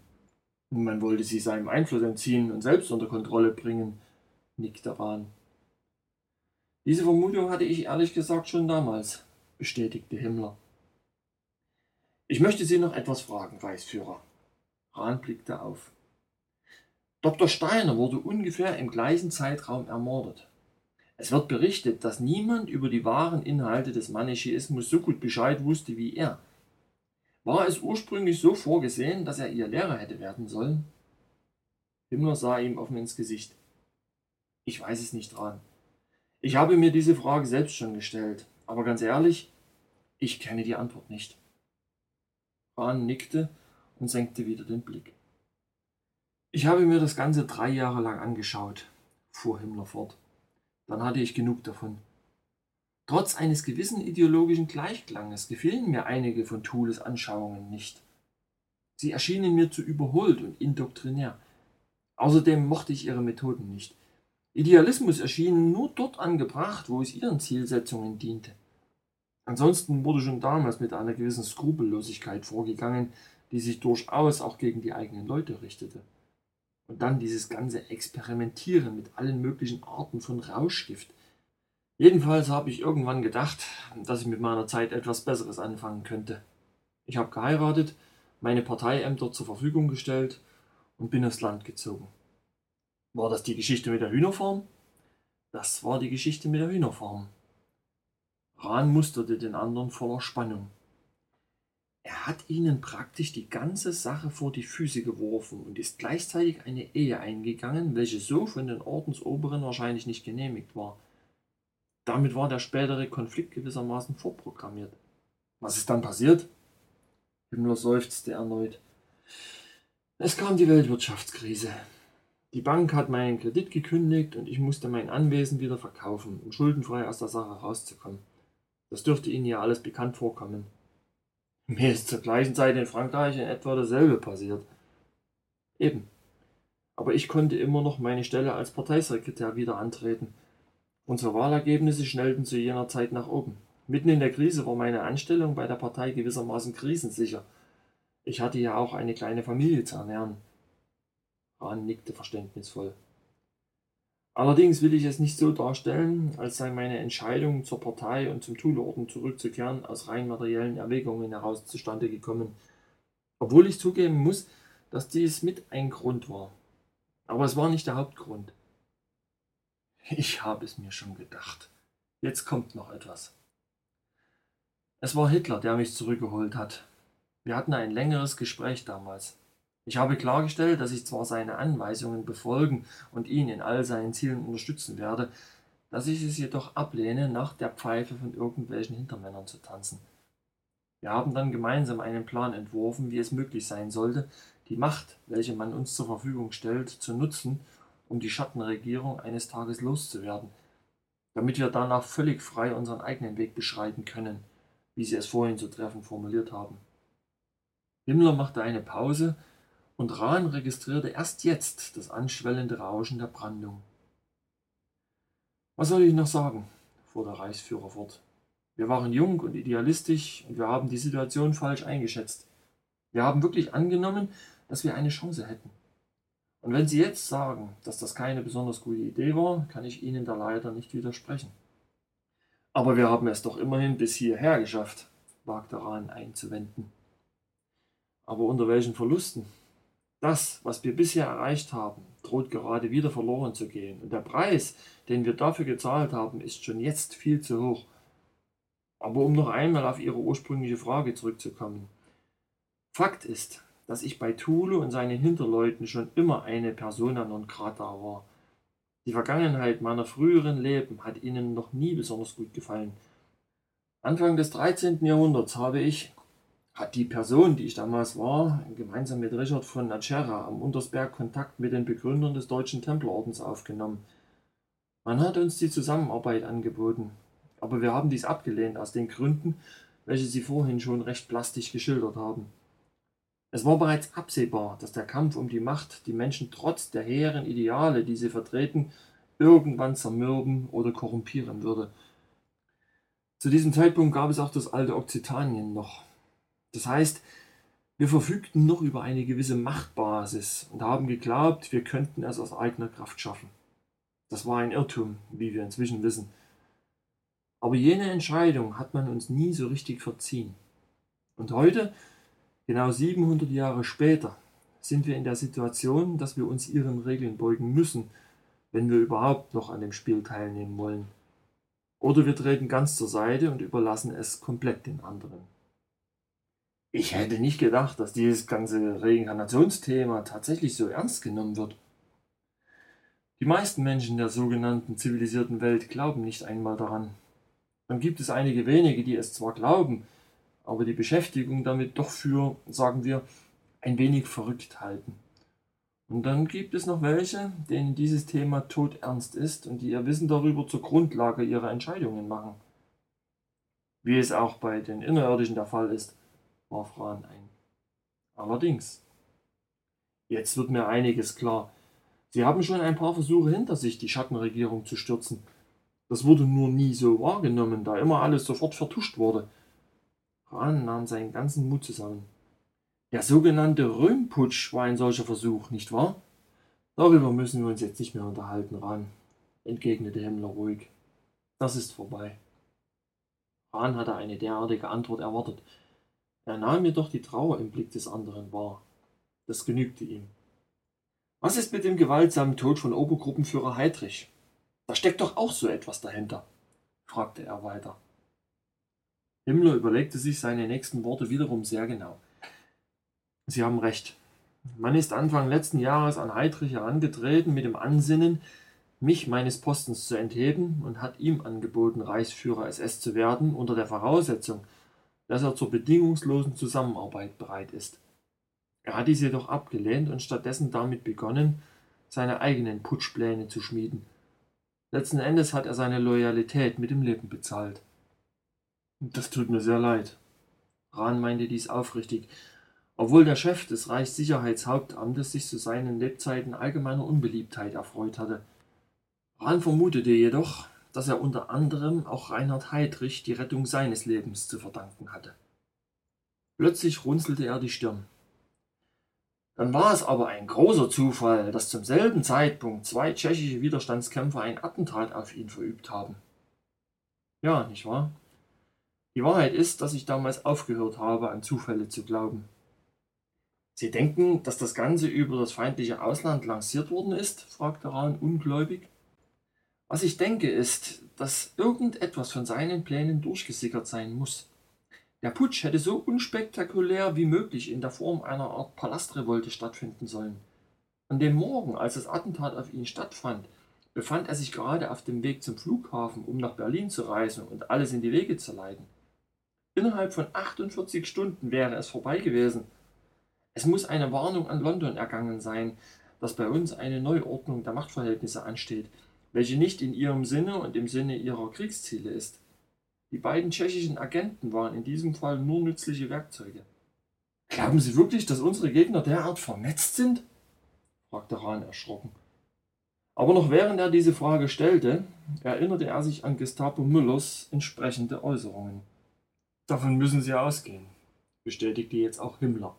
Man wollte sie seinem Einfluss entziehen und selbst unter Kontrolle bringen, nickte Rahn. Diese Vermutung hatte ich ehrlich gesagt schon damals bestätigte Himmler. Ich möchte Sie noch etwas fragen, Reichsführer. Rahn blickte auf. Dr. Steiner wurde ungefähr im gleichen Zeitraum ermordet. Es wird berichtet, dass niemand über die wahren Inhalte des Manichäismus so gut Bescheid wusste wie er. War es ursprünglich so vorgesehen, dass er ihr Lehrer hätte werden sollen? Himmler sah ihm offen ins Gesicht. Ich weiß es nicht, Rahn. Ich habe mir diese Frage selbst schon gestellt. Aber ganz ehrlich, ich kenne die Antwort nicht. Rahn nickte und senkte wieder den Blick. Ich habe mir das Ganze drei Jahre lang angeschaut, fuhr Himmler fort. Dann hatte ich genug davon. Trotz eines gewissen ideologischen Gleichklanges gefielen mir einige von Thules Anschauungen nicht. Sie erschienen mir zu überholt und indoktrinär. Außerdem mochte ich ihre Methoden nicht. Idealismus erschien nur dort angebracht, wo es ihren Zielsetzungen diente. Ansonsten wurde schon damals mit einer gewissen Skrupellosigkeit vorgegangen, die sich durchaus auch gegen die eigenen Leute richtete. Und dann dieses ganze Experimentieren mit allen möglichen Arten von Rauschgift. Jedenfalls habe ich irgendwann gedacht, dass ich mit meiner Zeit etwas Besseres anfangen könnte. Ich habe geheiratet, meine Parteiämter zur Verfügung gestellt und bin aufs Land gezogen. War das die Geschichte mit der Hühnerfarm? Das war die Geschichte mit der Hühnerfarm. Rahn musterte den anderen voller Spannung. Er hat ihnen praktisch die ganze Sache vor die Füße geworfen und ist gleichzeitig eine Ehe eingegangen, welche so von den Ordensoberen wahrscheinlich nicht genehmigt war. Damit war der spätere Konflikt gewissermaßen vorprogrammiert. Was ist dann passiert? Himmler seufzte erneut. Es kam die Weltwirtschaftskrise. Die Bank hat meinen Kredit gekündigt und ich musste mein Anwesen wieder verkaufen, um schuldenfrei aus der Sache rauszukommen. Das dürfte Ihnen ja alles bekannt vorkommen. Mir ist zur gleichen Zeit in Frankreich in etwa dasselbe passiert. Eben. Aber ich konnte immer noch meine Stelle als Parteisekretär wieder antreten. Unsere Wahlergebnisse schnellten zu jener Zeit nach oben. Mitten in der Krise war meine Anstellung bei der Partei gewissermaßen krisensicher. Ich hatte ja auch eine kleine Familie zu ernähren. Rahn nickte verständnisvoll. Allerdings will ich es nicht so darstellen, als sei meine Entscheidung, zur Partei und zum Thule-Orden zurückzukehren, aus rein materiellen Erwägungen heraus zustande gekommen. Obwohl ich zugeben muss, dass dies mit ein Grund war. Aber es war nicht der Hauptgrund. Ich habe es mir schon gedacht. Jetzt kommt noch etwas. Es war Hitler, der mich zurückgeholt hat. Wir hatten ein längeres Gespräch damals. Ich habe klargestellt, dass ich zwar seine Anweisungen befolgen und ihn in all seinen Zielen unterstützen werde, dass ich es jedoch ablehne, nach der Pfeife von irgendwelchen Hintermännern zu tanzen. Wir haben dann gemeinsam einen Plan entworfen, wie es möglich sein sollte, die Macht, welche man uns zur Verfügung stellt, zu nutzen, um die Schattenregierung eines Tages loszuwerden, damit wir danach völlig frei unseren eigenen Weg beschreiten können, wie Sie es vorhin so treffend formuliert haben. Himmler machte eine Pause und Rahn registrierte erst jetzt das anschwellende Rauschen der Brandung. Was soll ich noch sagen? fuhr der Reichsführer fort. Wir waren jung und idealistisch und wir haben die Situation falsch eingeschätzt. Wir haben wirklich angenommen, dass wir eine Chance hätten. Und wenn Sie jetzt sagen, dass das keine besonders gute Idee war, kann ich Ihnen da leider nicht widersprechen. Aber wir haben es doch immerhin bis hierher geschafft, wagte Rahn einzuwenden. Aber unter welchen Verlusten? Das, was wir bisher erreicht haben, droht gerade wieder verloren zu gehen. Und der Preis, den wir dafür gezahlt haben, ist schon jetzt viel zu hoch. Aber um noch einmal auf Ihre ursprüngliche Frage zurückzukommen. Fakt ist, dass ich bei Thule und seinen Hinterleuten schon immer eine Persona non grata war. Die Vergangenheit meiner früheren Leben hat ihnen noch nie besonders gut gefallen. Anfang des 13. Jahrhunderts habe ich, hat die Person, die ich damals war, gemeinsam mit Richard von Acerra am Untersberg Kontakt mit den Begründern des Deutschen Templerordens aufgenommen. Man hat uns die Zusammenarbeit angeboten, aber wir haben dies abgelehnt aus den Gründen, welche Sie vorhin schon recht plastisch geschildert haben. Es war bereits absehbar, dass der Kampf um die Macht die Menschen trotz der hehren Ideale, die sie vertreten, irgendwann zermürben oder korrumpieren würde. Zu diesem Zeitpunkt gab es auch das alte Okzitanien noch, das heißt, wir verfügten noch über eine gewisse Machtbasis und haben geglaubt, wir könnten es aus eigener Kraft schaffen. Das war ein Irrtum, wie wir inzwischen wissen. Aber jene Entscheidung hat man uns nie so richtig verziehen. Und heute, genau 700 Jahre später, sind wir in der Situation, dass wir uns ihren Regeln beugen müssen, wenn wir überhaupt noch an dem Spiel teilnehmen wollen. Oder wir treten ganz zur Seite und überlassen es komplett den anderen. Ich hätte nicht gedacht, dass dieses ganze Reinkarnationsthema tatsächlich so ernst genommen wird. Die meisten Menschen der sogenannten zivilisierten Welt glauben nicht einmal daran. Dann gibt es einige wenige, die es zwar glauben, aber die Beschäftigung damit doch für, sagen wir, ein wenig verrückt halten. Und dann gibt es noch welche, denen dieses Thema todernst ist und die ihr Wissen darüber zur Grundlage ihrer Entscheidungen machen. Wie es auch bei den Innerirdischen der Fall ist, warf Rahn ein. Allerdings. Jetzt wird mir einiges klar. Sie haben schon ein paar Versuche hinter sich, die Schattenregierung zu stürzen. Das wurde nur nie so wahrgenommen, da immer alles sofort vertuscht wurde. Rahn nahm seinen ganzen Mut zusammen. Der sogenannte Röhmputsch war ein solcher Versuch, nicht wahr? Darüber müssen wir uns jetzt nicht mehr unterhalten, Rahn, entgegnete Himmler ruhig. Das ist vorbei. Rahn hatte eine derartige Antwort erwartet. Er nahm jedoch die Trauer im Blick des anderen wahr. Das genügte ihm. Was ist mit dem gewaltsamen Tod von Obergruppenführer Heidrich? Da steckt doch auch so etwas dahinter, fragte er weiter. Himmler überlegte sich seine nächsten Worte wiederum sehr genau. Sie haben recht. Man ist Anfang letzten Jahres an Heidrich herangetreten mit dem Ansinnen, mich meines Postens zu entheben und hat ihm angeboten, Reichsführer SS zu werden, unter der Voraussetzung, dass er zur bedingungslosen Zusammenarbeit bereit ist. Er hat dies jedoch abgelehnt und stattdessen damit begonnen, seine eigenen Putschpläne zu schmieden. Letzten Endes hat er seine Loyalität mit dem Leben bezahlt. Das tut mir sehr leid. Rahn meinte dies aufrichtig, obwohl der Chef des Reichssicherheitshauptamtes sich zu seinen Lebzeiten allgemeiner Unbeliebtheit erfreut hatte. Rahn vermutete jedoch, dass er unter anderem auch Reinhard Heydrich die Rettung seines Lebens zu verdanken hatte. Plötzlich runzelte er die Stirn. Dann war es aber ein großer Zufall, dass zum selben Zeitpunkt zwei tschechische Widerstandskämpfer ein Attentat auf ihn verübt haben. Ja, nicht wahr? Die Wahrheit ist, dass ich damals aufgehört habe, an Zufälle zu glauben. Sie denken, dass das Ganze über das feindliche Ausland lanciert worden ist? fragte Rahn ungläubig. Was ich denke, ist, dass irgendetwas von seinen Plänen durchgesickert sein muss. Der Putsch hätte so unspektakulär wie möglich in der Form einer Art Palastrevolte stattfinden sollen. An dem Morgen, als das Attentat auf ihn stattfand, befand er sich gerade auf dem Weg zum Flughafen, um nach Berlin zu reisen und alles in die Wege zu leiten. Innerhalb von 48 Stunden wäre es vorbei gewesen. Es muss eine Warnung an London ergangen sein, dass bei uns eine Neuordnung der Machtverhältnisse ansteht, welche nicht in ihrem Sinne und im Sinne ihrer Kriegsziele ist. Die beiden tschechischen Agenten waren in diesem Fall nur nützliche Werkzeuge. Glauben Sie wirklich, dass unsere Gegner derart vernetzt sind? fragte Rahn erschrocken. Aber noch während er diese Frage stellte, erinnerte er sich an Gestapo Müllers entsprechende Äußerungen. Davon müssen Sie ausgehen, bestätigte jetzt auch Himmler.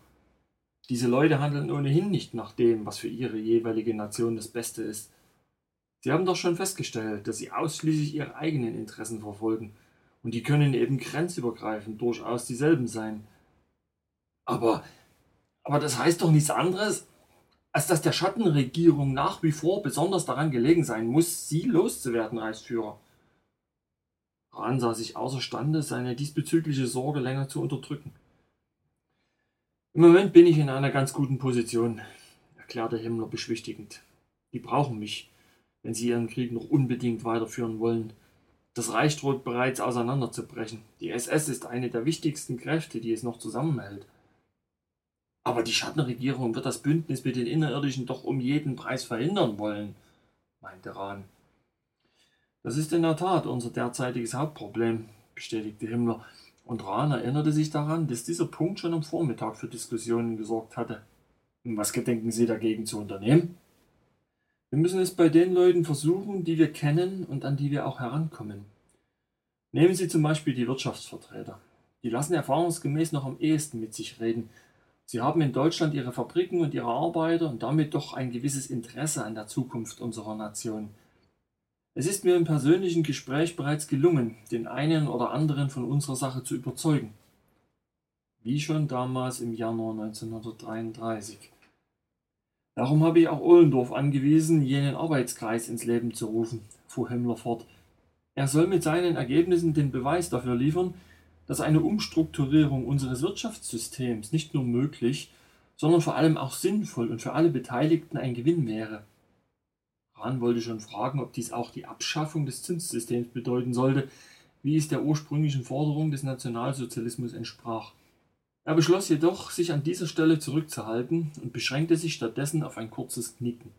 Diese Leute handeln ohnehin nicht nach dem, was für ihre jeweilige Nation das Beste ist. Sie haben doch schon festgestellt, dass sie ausschließlich ihre eigenen Interessen verfolgen, und die können eben grenzübergreifend durchaus dieselben sein. Aber, aber das heißt doch nichts anderes, als dass der Schattenregierung nach wie vor besonders daran gelegen sein muss, sie loszuwerden, Reichsführer. Rahn sah sich außerstande, seine diesbezügliche Sorge länger zu unterdrücken. Im Moment bin ich in einer ganz guten Position, erklärte Himmler beschwichtigend. Die brauchen mich, wenn sie ihren Krieg noch unbedingt weiterführen wollen. Das Reich droht bereits auseinanderzubrechen. Die SS ist eine der wichtigsten Kräfte, die es noch zusammenhält. Aber die Schattenregierung wird das Bündnis mit den Innerirdischen doch um jeden Preis verhindern wollen, meinte Rahn. Das ist in der Tat unser derzeitiges Hauptproblem, bestätigte Himmler, und Rahn erinnerte sich daran, dass dieser Punkt schon am Vormittag für Diskussionen gesorgt hatte. Was gedenken Sie dagegen zu unternehmen? Wir müssen es bei den Leuten versuchen, die wir kennen und an die wir auch herankommen. Nehmen Sie zum Beispiel die Wirtschaftsvertreter. Die lassen erfahrungsgemäß noch am ehesten mit sich reden. Sie haben in Deutschland ihre Fabriken und ihre Arbeiter und damit doch ein gewisses Interesse an der Zukunft unserer Nation. Es ist mir im persönlichen Gespräch bereits gelungen, den einen oder anderen von unserer Sache zu überzeugen. Wie schon damals im Januar 1933. Darum habe ich auch Ohlendorf angewiesen, jenen Arbeitskreis ins Leben zu rufen, fuhr Himmler fort. Er soll mit seinen Ergebnissen den Beweis dafür liefern, dass eine Umstrukturierung unseres Wirtschaftssystems nicht nur möglich, sondern vor allem auch sinnvoll und für alle Beteiligten ein Gewinn wäre. Hahn wollte schon fragen, ob dies auch die Abschaffung des Zinssystems bedeuten sollte, wie es der ursprünglichen Forderung des Nationalsozialismus entsprach. Er beschloss jedoch, sich an dieser Stelle zurückzuhalten und beschränkte sich stattdessen auf ein kurzes Knicken.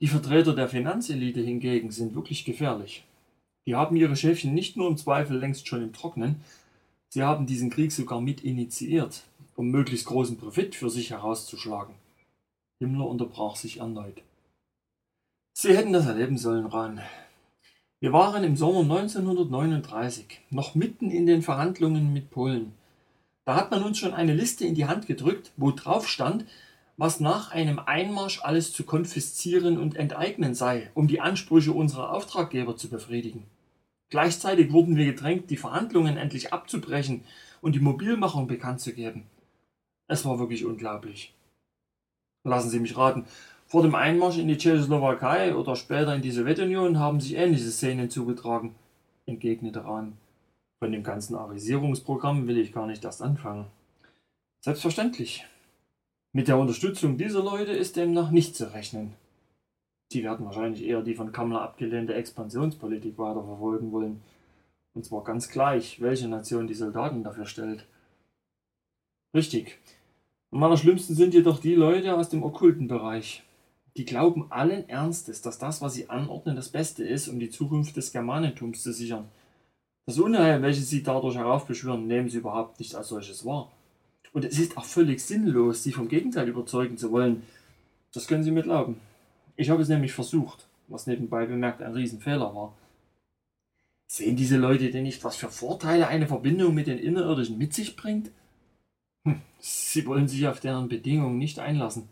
Die Vertreter der Finanzelite hingegen sind wirklich gefährlich. Die haben ihre Schäfchen nicht nur im Zweifel längst schon im Trocknen, sie haben diesen Krieg sogar mit initiiert, um möglichst großen Profit für sich herauszuschlagen. Himmler unterbrach sich erneut. Sie hätten das erleben sollen, Rahn. Wir waren im Sommer 1939 noch mitten in den Verhandlungen mit Polen. Da hat man uns schon eine Liste in die Hand gedrückt, wo drauf stand, was nach einem Einmarsch alles zu konfiszieren und enteignen sei, um die Ansprüche unserer Auftraggeber zu befriedigen. Gleichzeitig wurden wir gedrängt, die Verhandlungen endlich abzubrechen und die Mobilmachung bekannt zu geben. Es war wirklich unglaublich. Lassen Sie mich raten, vor dem Einmarsch in die Tschechoslowakei oder später in die Sowjetunion haben sich ähnliche Szenen zugetragen, entgegnete Rahn. Von dem ganzen Arisierungsprogramm will ich gar nicht erst anfangen. Selbstverständlich. Mit der Unterstützung dieser Leute ist demnach nicht zu rechnen. Sie werden wahrscheinlich eher die von Kammler abgelehnte Expansionspolitik weiterverfolgen wollen. Und zwar ganz gleich, welche Nation die Soldaten dafür stellt. Richtig. Am allerschlimmsten sind jedoch die Leute aus dem okkulten Bereich. Die glauben allen Ernstes, dass das, was sie anordnen, das Beste ist, um die Zukunft des Germanentums zu sichern. Das Unheil, welches sie dadurch heraufbeschwören, nehmen sie überhaupt nicht als solches wahr. Und es ist auch völlig sinnlos, sie vom Gegenteil überzeugen zu wollen. Das können Sie mir glauben. Ich habe es nämlich versucht, was nebenbei bemerkt ein Riesenfehler war. Sehen diese Leute denn nicht, was für Vorteile eine Verbindung mit den Innerirdischen mit sich bringt? Hm, sie wollen sich auf deren Bedingungen nicht einlassen.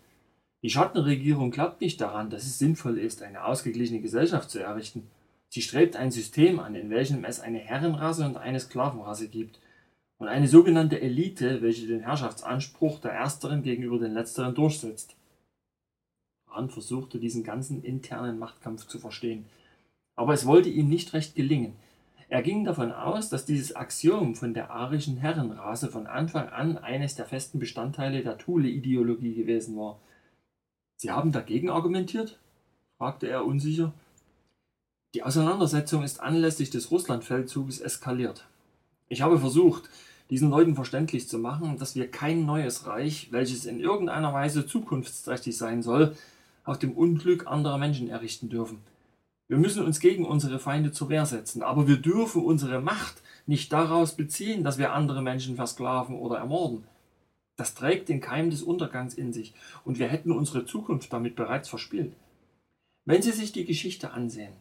Die Schattenregierung glaubt nicht daran, dass es sinnvoll ist, eine ausgeglichene Gesellschaft zu errichten. Sie strebt ein System an, in welchem es eine Herrenrasse und eine Sklavenrasse gibt und eine sogenannte Elite, welche den Herrschaftsanspruch der Ersteren gegenüber den Letzteren durchsetzt. Hahn versuchte diesen ganzen internen Machtkampf zu verstehen, aber es wollte ihm nicht recht gelingen. Er ging davon aus, dass dieses Axiom von der arischen Herrenrasse von Anfang an eines der festen Bestandteile der Thule-Ideologie gewesen war. Sie haben dagegen argumentiert? fragte er unsicher. Die Auseinandersetzung ist anlässlich des Russlandfeldzuges eskaliert. Ich habe versucht, diesen Leuten verständlich zu machen, dass wir kein neues Reich, welches in irgendeiner Weise zukunftsträchtig sein soll, auf dem Unglück anderer Menschen errichten dürfen. Wir müssen uns gegen unsere Feinde zur Wehr setzen, aber wir dürfen unsere Macht nicht daraus beziehen, dass wir andere Menschen versklaven oder ermorden. Das trägt den Keim des Untergangs in sich, und wir hätten unsere Zukunft damit bereits verspielt. Wenn Sie sich die Geschichte ansehen,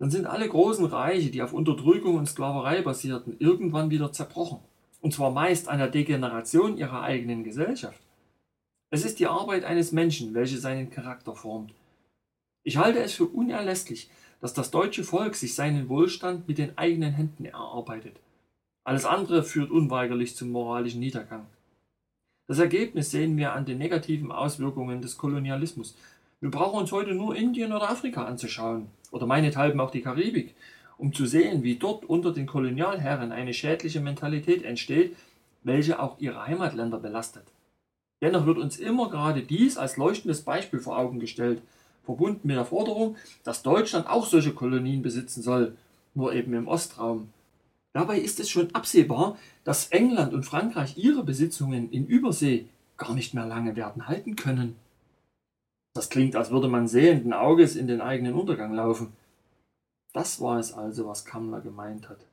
dann sind alle großen Reiche, die auf Unterdrückung und Sklaverei basierten, irgendwann wieder zerbrochen. Und zwar meist an der Degeneration ihrer eigenen Gesellschaft. Es ist die Arbeit eines Menschen, welche seinen Charakter formt. Ich halte es für unerlässlich, dass das deutsche Volk sich seinen Wohlstand mit den eigenen Händen erarbeitet. Alles andere führt unweigerlich zum moralischen Niedergang. Das Ergebnis sehen wir an den negativen Auswirkungen des Kolonialismus. Wir brauchen uns heute nur Indien oder Afrika anzuschauen, oder meinethalben auch die Karibik, um zu sehen, wie dort unter den Kolonialherren eine schädliche Mentalität entsteht, welche auch ihre Heimatländer belastet. Dennoch wird uns immer gerade dies als leuchtendes Beispiel vor Augen gestellt, verbunden mit der Forderung, dass Deutschland auch solche Kolonien besitzen soll, nur eben im Ostraum. Dabei ist es schon absehbar, dass England und Frankreich ihre Besitzungen in Übersee gar nicht mehr lange werden halten können. Das klingt, als würde man sehenden Auges in den eigenen Untergang laufen. Das war es also, was Kammler gemeint hat.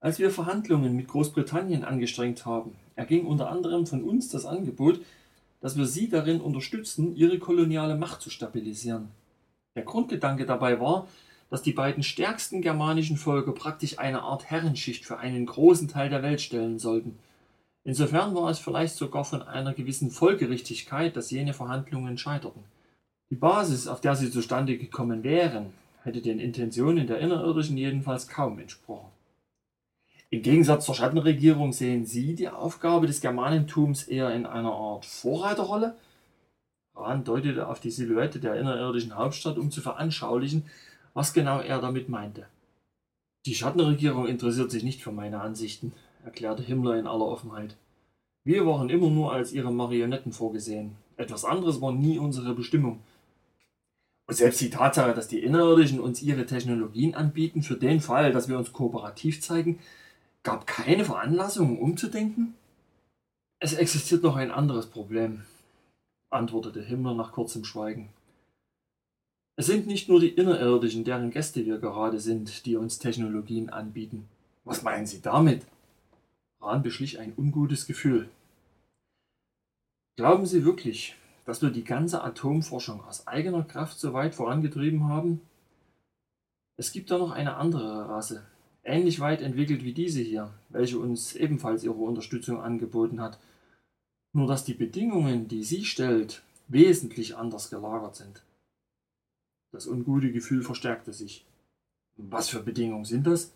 Als wir Verhandlungen mit Großbritannien angestrengt haben, erging unter anderem von uns das Angebot, dass wir sie darin unterstützen, ihre koloniale Macht zu stabilisieren. Der Grundgedanke dabei war, dass die beiden stärksten germanischen Völker praktisch eine Art Herrenschicht für einen großen Teil der Welt stellen sollten. Insofern war es vielleicht sogar von einer gewissen Folgerichtigkeit, dass jene Verhandlungen scheiterten. Die Basis, auf der sie zustande gekommen wären, hätte den Intentionen der Innerirdischen jedenfalls kaum entsprochen. Im Gegensatz zur Schattenregierung sehen Sie die Aufgabe des Germanentums eher in einer Art Vorreiterrolle. Rahn deutete auf die Silhouette der innerirdischen Hauptstadt, um zu veranschaulichen, was genau er damit meinte. Die Schattenregierung interessiert sich nicht für meine Ansichten, erklärte Himmler in aller Offenheit. Wir waren immer nur als ihre Marionetten vorgesehen. Etwas anderes war nie unsere Bestimmung. Und selbst die Tatsache, dass die Innerirdischen uns ihre Technologien anbieten, für den Fall, dass wir uns kooperativ zeigen, gab keine Veranlassung, umzudenken? Es existiert noch ein anderes Problem, antwortete Himmler nach kurzem Schweigen. Es sind nicht nur die Innerirdischen, deren Gäste wir gerade sind, die uns Technologien anbieten. Was meinen Sie damit? Rahn beschlich ein ungutes Gefühl. Glauben Sie wirklich, dass wir die ganze Atomforschung aus eigener Kraft so weit vorangetrieben haben? Es gibt da noch eine andere Rasse, ähnlich weit entwickelt wie diese hier, welche uns ebenfalls ihre Unterstützung angeboten hat, nur dass die Bedingungen, die sie stellt, wesentlich anders gelagert sind. Das ungute Gefühl verstärkte sich. Was für Bedingungen sind das?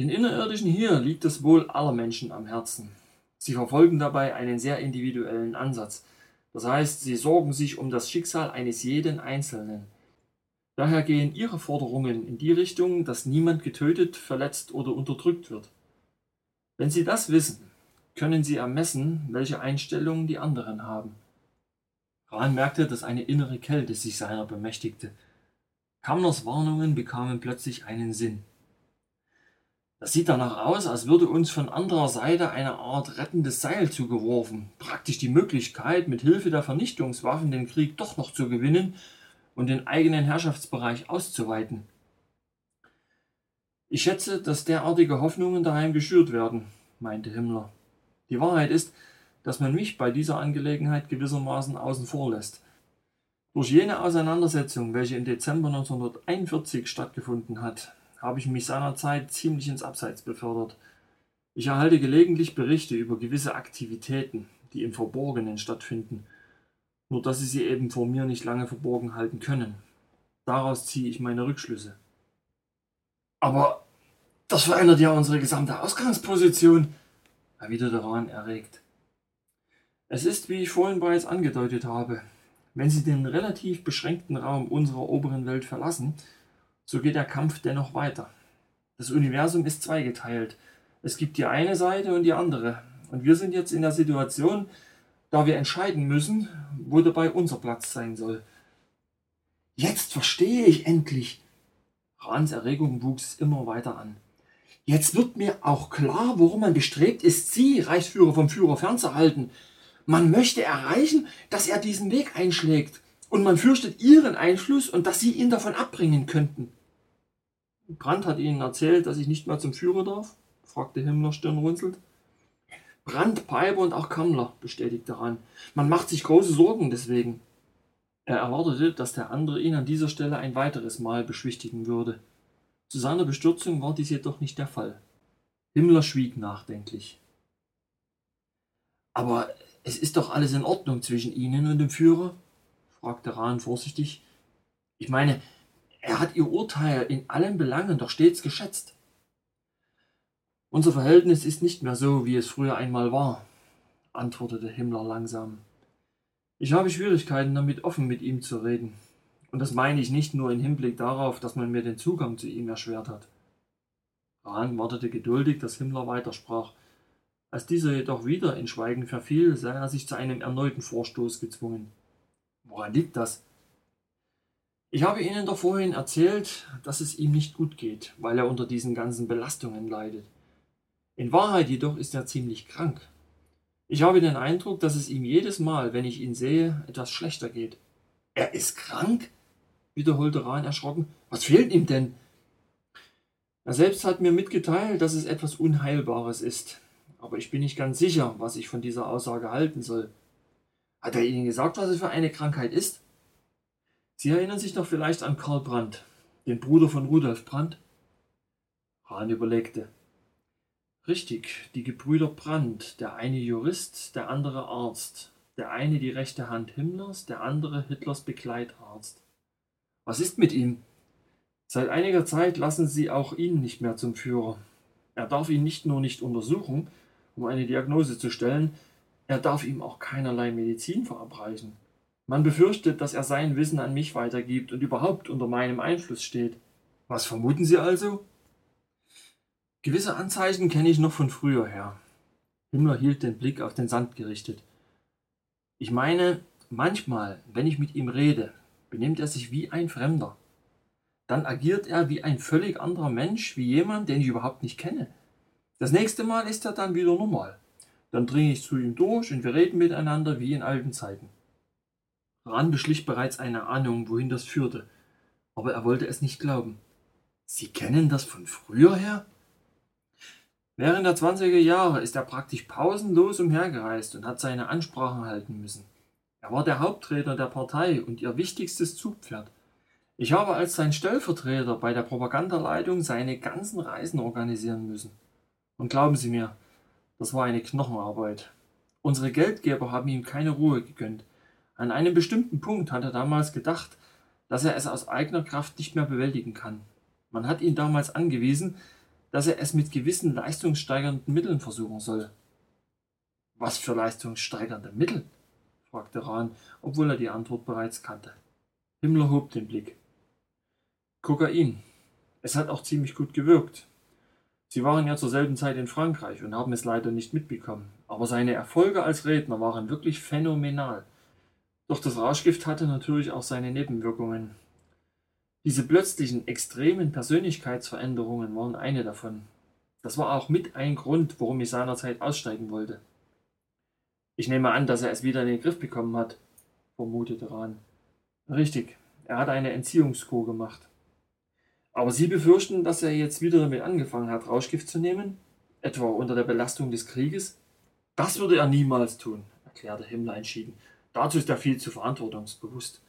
Den Innerirdischen hier liegt das Wohl aller Menschen am Herzen. Sie verfolgen dabei einen sehr individuellen Ansatz. Das heißt, sie sorgen sich um das Schicksal eines jeden Einzelnen. Daher gehen ihre Forderungen in die Richtung, dass niemand getötet, verletzt oder unterdrückt wird. Wenn Sie das wissen, können Sie ermessen, welche Einstellungen die anderen haben. Rahn merkte, dass eine innere Kälte sich seiner bemächtigte. Kamners Warnungen bekamen plötzlich einen Sinn. Das sieht danach aus, als würde uns von anderer Seite eine Art rettendes Seil zugeworfen, praktisch die Möglichkeit, mit Hilfe der Vernichtungswaffen den Krieg doch noch zu gewinnen und den eigenen Herrschaftsbereich auszuweiten. Ich schätze, dass derartige Hoffnungen daheim geschürt werden, meinte Himmler. Die Wahrheit ist, dass man mich bei dieser Angelegenheit gewissermaßen außen vor lässt. Durch jene Auseinandersetzung, welche im Dezember 1941 stattgefunden hat, habe ich mich seinerzeit ziemlich ins Abseits befördert. Ich erhalte gelegentlich Berichte über gewisse Aktivitäten, die im Verborgenen stattfinden, nur dass sie sie eben vor mir nicht lange verborgen halten können. Daraus ziehe ich meine Rückschlüsse. Aber das verändert ja unsere gesamte Ausgangsposition, erwiderte Rahn erregt. Es ist, wie ich vorhin bereits angedeutet habe, wenn Sie den relativ beschränkten Raum unserer oberen Welt verlassen, so geht der Kampf dennoch weiter. Das Universum ist zweigeteilt. Es gibt die eine Seite und die andere. Und wir sind jetzt in der Situation, da wir entscheiden müssen, wo dabei unser Platz sein soll. Jetzt verstehe ich endlich. Rahns Erregung wuchs immer weiter an. Jetzt wird mir auch klar, worum man bestrebt ist, Sie, Reichsführer, vom Führer fernzuhalten. Man möchte erreichen, dass er diesen Weg einschlägt, und man fürchtet Ihren Einfluss und dass Sie ihn davon abbringen könnten. Brandt hat Ihnen erzählt, dass ich nicht mehr zum Führer darf? fragte Himmler stirnrunzelnd. Brandt, Piper und auch Kammler, bestätigte Rahn. Man macht sich große Sorgen deswegen. Er erwartete, dass der andere ihn an dieser Stelle ein weiteres Mal beschwichtigen würde. Zu seiner Bestürzung war dies jedoch nicht der Fall. Himmler schwieg nachdenklich. Aber es ist doch alles in Ordnung zwischen Ihnen und dem Führer? fragte Rahn vorsichtig. Ich meine, er hat ihr Urteil in allen Belangen doch stets geschätzt. Unser Verhältnis ist nicht mehr so, wie es früher einmal war, antwortete Himmler langsam. Ich habe Schwierigkeiten damit, offen mit ihm zu reden. Und das meine ich nicht nur im Hinblick darauf, dass man mir den Zugang zu ihm erschwert hat. Rahn wartete geduldig, dass Himmler weitersprach. Als dieser jedoch wieder in Schweigen verfiel, sah er sich zu einem erneuten Vorstoß gezwungen. Woran liegt das? Ich habe Ihnen doch vorhin erzählt, dass es ihm nicht gut geht, weil er unter diesen ganzen Belastungen leidet. In Wahrheit jedoch ist er ziemlich krank. Ich habe den Eindruck, dass es ihm jedes Mal, wenn ich ihn sehe, etwas schlechter geht. Er ist krank? wiederholte Rahn erschrocken. Was fehlt ihm denn? Er selbst hat mir mitgeteilt, dass es etwas Unheilbares ist. Aber ich bin nicht ganz sicher, was ich von dieser Aussage halten soll. Hat er Ihnen gesagt, was es für eine Krankheit ist? Sie erinnern sich doch vielleicht an Karl Brandt, den Bruder von Rudolf Brandt? Hahn überlegte. Richtig, die Gebrüder Brandt, der eine Jurist, der andere Arzt, der eine die rechte Hand Himmlers, der andere Hitlers Begleitarzt. Was ist mit ihm? Seit einiger Zeit lassen sie auch ihn nicht mehr zum Führer. Er darf ihn nicht nur nicht untersuchen, um eine Diagnose zu stellen, er darf ihm auch keinerlei Medizin verabreichen. Man befürchtet, dass er sein Wissen an mich weitergibt und überhaupt unter meinem Einfluss steht. Was vermuten Sie also? Gewisse Anzeichen kenne ich noch von früher her. Himmler hielt den Blick auf den Sand gerichtet. Ich meine, manchmal, wenn ich mit ihm rede, benimmt er sich wie ein Fremder. Dann agiert er wie ein völlig anderer Mensch, wie jemand, den ich überhaupt nicht kenne. Das nächste Mal ist er dann wieder normal. Dann dringe ich zu ihm durch und wir reden miteinander wie in alten Zeiten. Rahn beschlich bereits eine Ahnung, wohin das führte, aber er wollte es nicht glauben. Sie kennen das von früher her? Während der 20er Jahre ist er praktisch pausenlos umhergereist und hat seine Ansprachen halten müssen. Er war der Hauptredner der Partei und ihr wichtigstes Zugpferd. Ich habe als sein Stellvertreter bei der Propagandaleitung seine ganzen Reisen organisieren müssen. Und glauben Sie mir, das war eine Knochenarbeit. Unsere Geldgeber haben ihm keine Ruhe gegönnt. An einem bestimmten Punkt hat er damals gedacht, dass er es aus eigener Kraft nicht mehr bewältigen kann. Man hat ihn damals angewiesen, dass er es mit gewissen leistungssteigernden Mitteln versuchen soll. Was für leistungssteigernde Mittel? fragte Rahn, obwohl er die Antwort bereits kannte. Himmler hob den Blick. Kokain. Es hat auch ziemlich gut gewirkt. Sie waren ja zur selben Zeit in Frankreich und haben es leider nicht mitbekommen, aber seine Erfolge als Redner waren wirklich phänomenal. Doch das Rauschgift hatte natürlich auch seine Nebenwirkungen. Diese plötzlichen, extremen Persönlichkeitsveränderungen waren eine davon. Das war auch mit ein Grund, warum ich seinerzeit aussteigen wollte. Ich nehme an, dass er es wieder in den Griff bekommen hat, vermutete Rahn. Richtig, er hat eine Entziehungskur gemacht. Aber Sie befürchten, dass er jetzt wieder damit angefangen hat, Rauschgift zu nehmen? Etwa unter der Belastung des Krieges? Das würde er niemals tun, erklärte Himmler entschieden. Dazu ist er viel zu verantwortungsbewusst.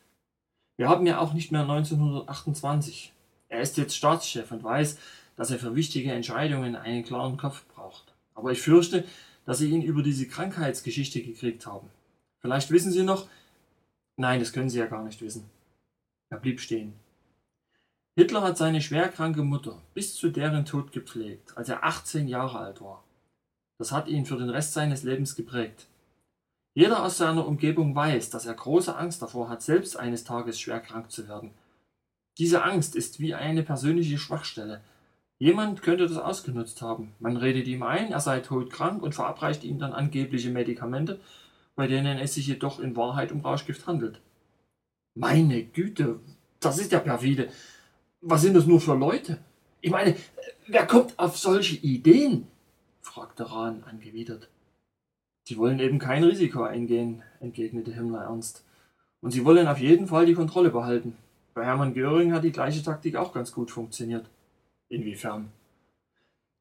Wir haben ja auch nicht mehr 1928. Er ist jetzt Staatschef und weiß, dass er für wichtige Entscheidungen einen klaren Kopf braucht. Aber ich fürchte, dass Sie ihn über diese Krankheitsgeschichte gekriegt haben. Vielleicht wissen Sie noch. Nein, das können Sie ja gar nicht wissen. Er blieb stehen. Hitler hat seine schwerkranke Mutter bis zu deren Tod gepflegt, als er 18 Jahre alt war. Das hat ihn für den Rest seines Lebens geprägt. Jeder aus seiner Umgebung weiß, dass er große Angst davor hat, selbst eines Tages schwer krank zu werden. Diese Angst ist wie eine persönliche Schwachstelle. Jemand könnte das ausgenutzt haben. Man redet ihm ein, er sei todkrank und verabreicht ihm dann angebliche Medikamente, bei denen es sich jedoch in Wahrheit um Rauschgift handelt. Meine Güte, das ist ja perfide. Was sind das nur für Leute? Ich meine, wer kommt auf solche Ideen? fragte Rahn angewidert. Sie wollen eben kein Risiko eingehen, entgegnete Himmler ernst. Und sie wollen auf jeden Fall die Kontrolle behalten. Bei Hermann Göring hat die gleiche Taktik auch ganz gut funktioniert. Inwiefern?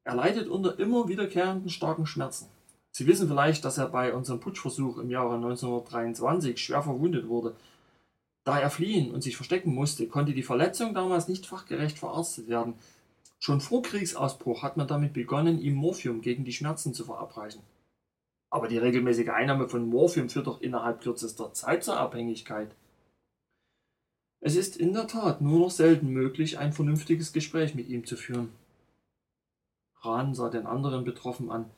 Er leidet unter immer wiederkehrenden starken Schmerzen. Sie wissen vielleicht, dass er bei unserem Putschversuch im Jahre 1923 schwer verwundet wurde. Da er fliehen und sich verstecken musste, konnte die Verletzung damals nicht fachgerecht verarztet werden. Schon vor Kriegsausbruch hat man damit begonnen, ihm Morphium gegen die Schmerzen zu verabreichen. Aber die regelmäßige Einnahme von Morphium führt doch innerhalb kürzester Zeit zur Abhängigkeit. Es ist in der Tat nur noch selten möglich, ein vernünftiges Gespräch mit ihm zu führen. Rahn sah den anderen betroffen an.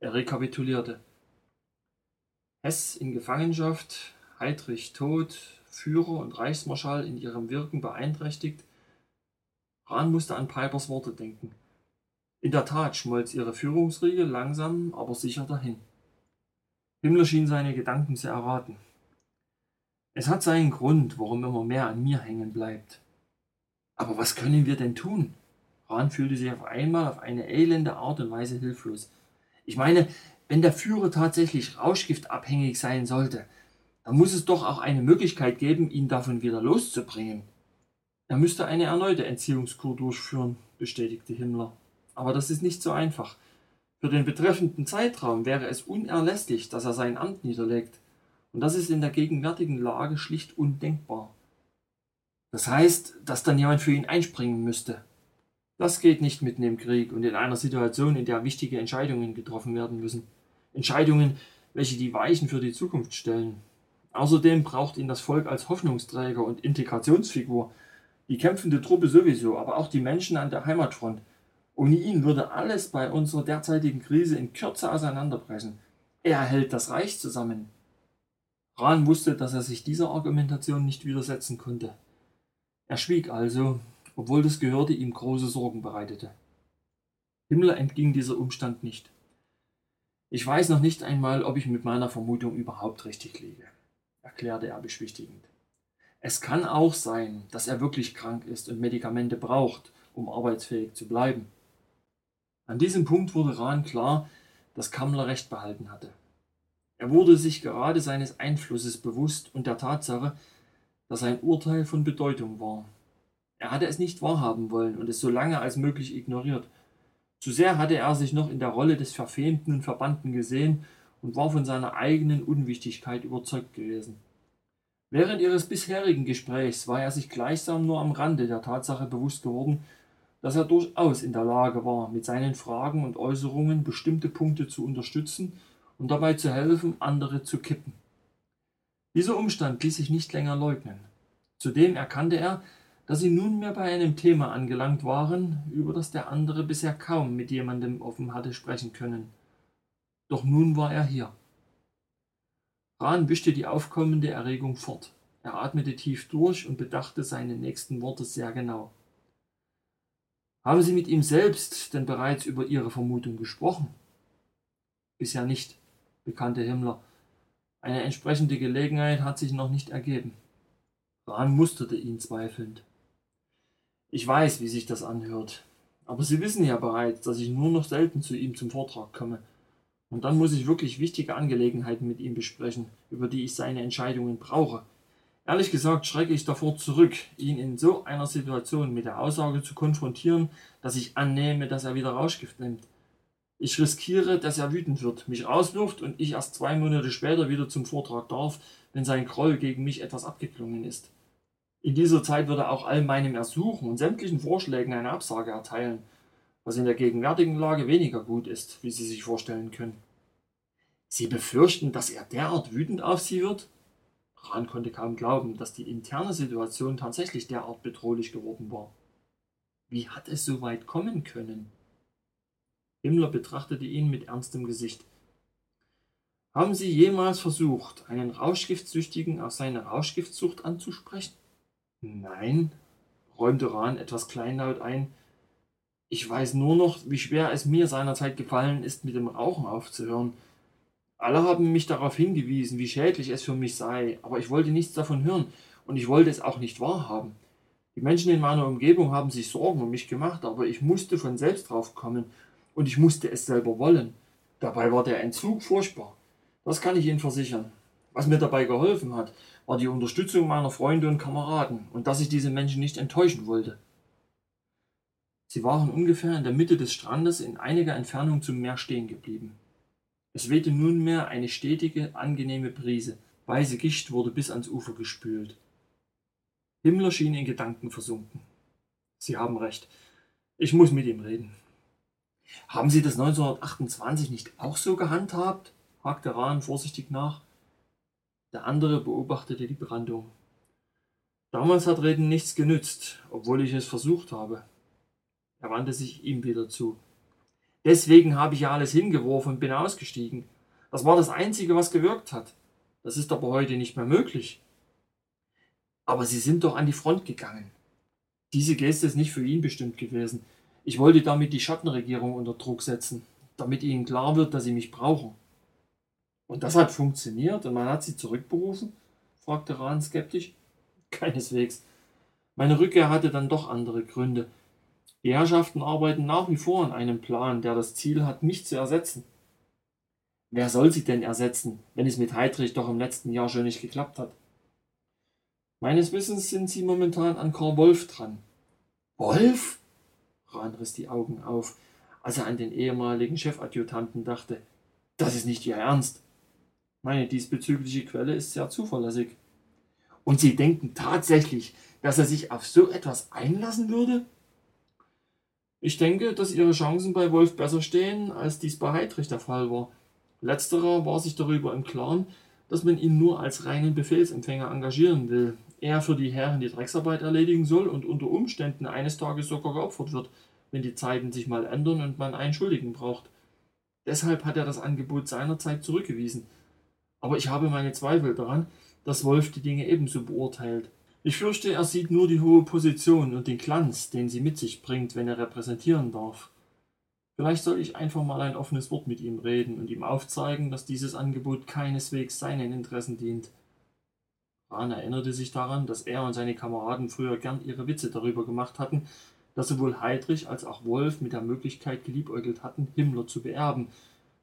Er rekapitulierte. Hess in Gefangenschaft, Heydrich tot, Führer und Reichsmarschall in ihrem Wirken beeinträchtigt. Rahn musste an Pipers Worte denken. In der Tat schmolz ihre Führungsriege langsam, aber sicher dahin. Himmler schien seine Gedanken zu erraten. Es hat seinen Grund, warum immer mehr an mir hängen bleibt. Aber was können wir denn tun? Rahn fühlte sich auf einmal auf eine elende Art und Weise hilflos. Ich meine, wenn der Führer tatsächlich rauschgiftabhängig sein sollte, dann muss es doch auch eine Möglichkeit geben, ihn davon wieder loszubringen. Er müsste eine erneute Entziehungskur durchführen, bestätigte Himmler. Aber das ist nicht so einfach. Für den betreffenden Zeitraum wäre es unerlässlich, dass er sein Amt niederlegt. Und das ist in der gegenwärtigen Lage schlicht undenkbar. Das heißt, dass dann jemand für ihn einspringen müsste. Das geht nicht mitten im Krieg und in einer Situation, in der wichtige Entscheidungen getroffen werden müssen. Entscheidungen, welche die Weichen für die Zukunft stellen. Außerdem braucht ihn das Volk als Hoffnungsträger und Integrationsfigur. Die kämpfende Truppe sowieso, aber auch die Menschen an der Heimatfront. Ohne ihn würde alles bei unserer derzeitigen Krise in Kürze auseinanderbrechen. Er hält das Reich zusammen. Rahn wusste, dass er sich dieser Argumentation nicht widersetzen konnte. Er schwieg also, obwohl das Gehörte ihm große Sorgen bereitete. Himmler entging dieser Umstand nicht. Ich weiß noch nicht einmal, ob ich mit meiner Vermutung überhaupt richtig liege, erklärte er beschwichtigend. Es kann auch sein, dass er wirklich krank ist und Medikamente braucht, um arbeitsfähig zu bleiben. An diesem Punkt wurde Rahn klar, dass Kammler recht behalten hatte. Er wurde sich gerade seines Einflusses bewusst und der Tatsache, dass sein Urteil von Bedeutung war. Er hatte es nicht wahrhaben wollen und es so lange als möglich ignoriert. Zu sehr hatte er sich noch in der Rolle des Verfemten und Verbannten gesehen und war von seiner eigenen Unwichtigkeit überzeugt gewesen. Während ihres bisherigen Gesprächs war er sich gleichsam nur am Rande der Tatsache bewusst geworden, dass er durchaus in der Lage war, mit seinen Fragen und Äußerungen bestimmte Punkte zu unterstützen und dabei zu helfen, andere zu kippen. Dieser Umstand ließ sich nicht länger leugnen. Zudem erkannte er, dass sie nunmehr bei einem Thema angelangt waren, über das der andere bisher kaum mit jemandem offen hatte sprechen können. Doch nun war er hier. Rahn wischte die aufkommende Erregung fort. Er atmete tief durch und bedachte seine nächsten Worte sehr genau. Haben Sie mit ihm selbst denn bereits über Ihre Vermutung gesprochen? Bisher nicht, bekannte Himmler. Eine entsprechende Gelegenheit hat sich noch nicht ergeben. Rahn musterte ihn zweifelnd. Ich weiß, wie sich das anhört. Aber Sie wissen ja bereits, dass ich nur noch selten zu ihm zum Vortrag komme. Und dann muss ich wirklich wichtige Angelegenheiten mit ihm besprechen, über die ich seine Entscheidungen brauche. Ehrlich gesagt schrecke ich davor zurück, ihn in so einer Situation mit der Aussage zu konfrontieren, dass ich annehme, dass er wieder Rauschgift nimmt. Ich riskiere, dass er wütend wird, mich rauswirft und ich erst zwei Monate später wieder zum Vortrag darf, wenn sein Groll gegen mich etwas abgeklungen ist. In dieser Zeit würde er auch all meinem Ersuchen und sämtlichen Vorschlägen eine Absage erteilen was in der gegenwärtigen Lage weniger gut ist, wie Sie sich vorstellen können. Sie befürchten, dass er derart wütend auf Sie wird? Rahn konnte kaum glauben, dass die interne Situation tatsächlich derart bedrohlich geworden war. Wie hat es so weit kommen können? Himmler betrachtete ihn mit ernstem Gesicht. Haben Sie jemals versucht, einen Rauschgiftsüchtigen auf seine Rauschgiftsucht anzusprechen? Nein, räumte Rahn etwas kleinlaut ein, ich weiß nur noch, wie schwer es mir seinerzeit gefallen ist, mit dem Rauchen aufzuhören. Alle haben mich darauf hingewiesen, wie schädlich es für mich sei, aber ich wollte nichts davon hören und ich wollte es auch nicht wahrhaben. Die Menschen in meiner Umgebung haben sich Sorgen um mich gemacht, aber ich musste von selbst drauf kommen und ich musste es selber wollen. Dabei war der Entzug furchtbar. Das kann ich Ihnen versichern. Was mir dabei geholfen hat, war die Unterstützung meiner Freunde und Kameraden und dass ich diese Menschen nicht enttäuschen wollte. Sie waren ungefähr in der Mitte des Strandes in einiger Entfernung zum Meer stehen geblieben. Es wehte nunmehr eine stetige, angenehme Brise. Weiße Gischt wurde bis ans Ufer gespült. Himmler schien in Gedanken versunken. Sie haben recht. Ich muss mit ihm reden. Haben Sie das 1928 nicht auch so gehandhabt? hakte Rahn vorsichtig nach. Der andere beobachtete die Brandung. Damals hat Reden nichts genützt, obwohl ich es versucht habe. Er wandte sich ihm wieder zu. Deswegen habe ich ja alles hingeworfen und bin ausgestiegen. Das war das Einzige, was gewirkt hat. Das ist aber heute nicht mehr möglich. Aber Sie sind doch an die Front gegangen. Diese Geste ist nicht für ihn bestimmt gewesen. Ich wollte damit die Schattenregierung unter Druck setzen, damit ihnen klar wird, dass sie mich brauchen. Und das hat funktioniert und man hat sie zurückberufen? fragte Rahn skeptisch. Keineswegs. Meine Rückkehr hatte dann doch andere Gründe. Die Herrschaften arbeiten nach wie vor an einem Plan, der das Ziel hat, mich zu ersetzen. Wer soll sie denn ersetzen, wenn es mit Heydrich doch im letzten Jahr schon nicht geklappt hat? Meines Wissens sind sie momentan an Karl Wolf dran. Wolf? Rahn riss die Augen auf, als er an den ehemaligen Chefadjutanten dachte. Das ist nicht Ihr Ernst. Meine diesbezügliche Quelle ist sehr zuverlässig. Und Sie denken tatsächlich, dass er sich auf so etwas einlassen würde? Ich denke, dass ihre Chancen bei Wolf besser stehen, als dies bei Heidrich der Fall war. Letzterer war sich darüber im Klaren, dass man ihn nur als reinen Befehlsempfänger engagieren will, er für die Herren die Drecksarbeit erledigen soll und unter Umständen eines Tages sogar geopfert wird, wenn die Zeiten sich mal ändern und man einen Schuldigen braucht. Deshalb hat er das Angebot seinerzeit zurückgewiesen. Aber ich habe meine Zweifel daran, dass Wolf die Dinge ebenso beurteilt. Ich fürchte, er sieht nur die hohe Position und den Glanz, den sie mit sich bringt, wenn er repräsentieren darf. Vielleicht soll ich einfach mal ein offenes Wort mit ihm reden und ihm aufzeigen, dass dieses Angebot keineswegs seinen Interessen dient. Rahn erinnerte sich daran, dass er und seine Kameraden früher gern ihre Witze darüber gemacht hatten, dass sowohl Heidrich als auch Wolf mit der Möglichkeit geliebäugelt hatten, Himmler zu beerben,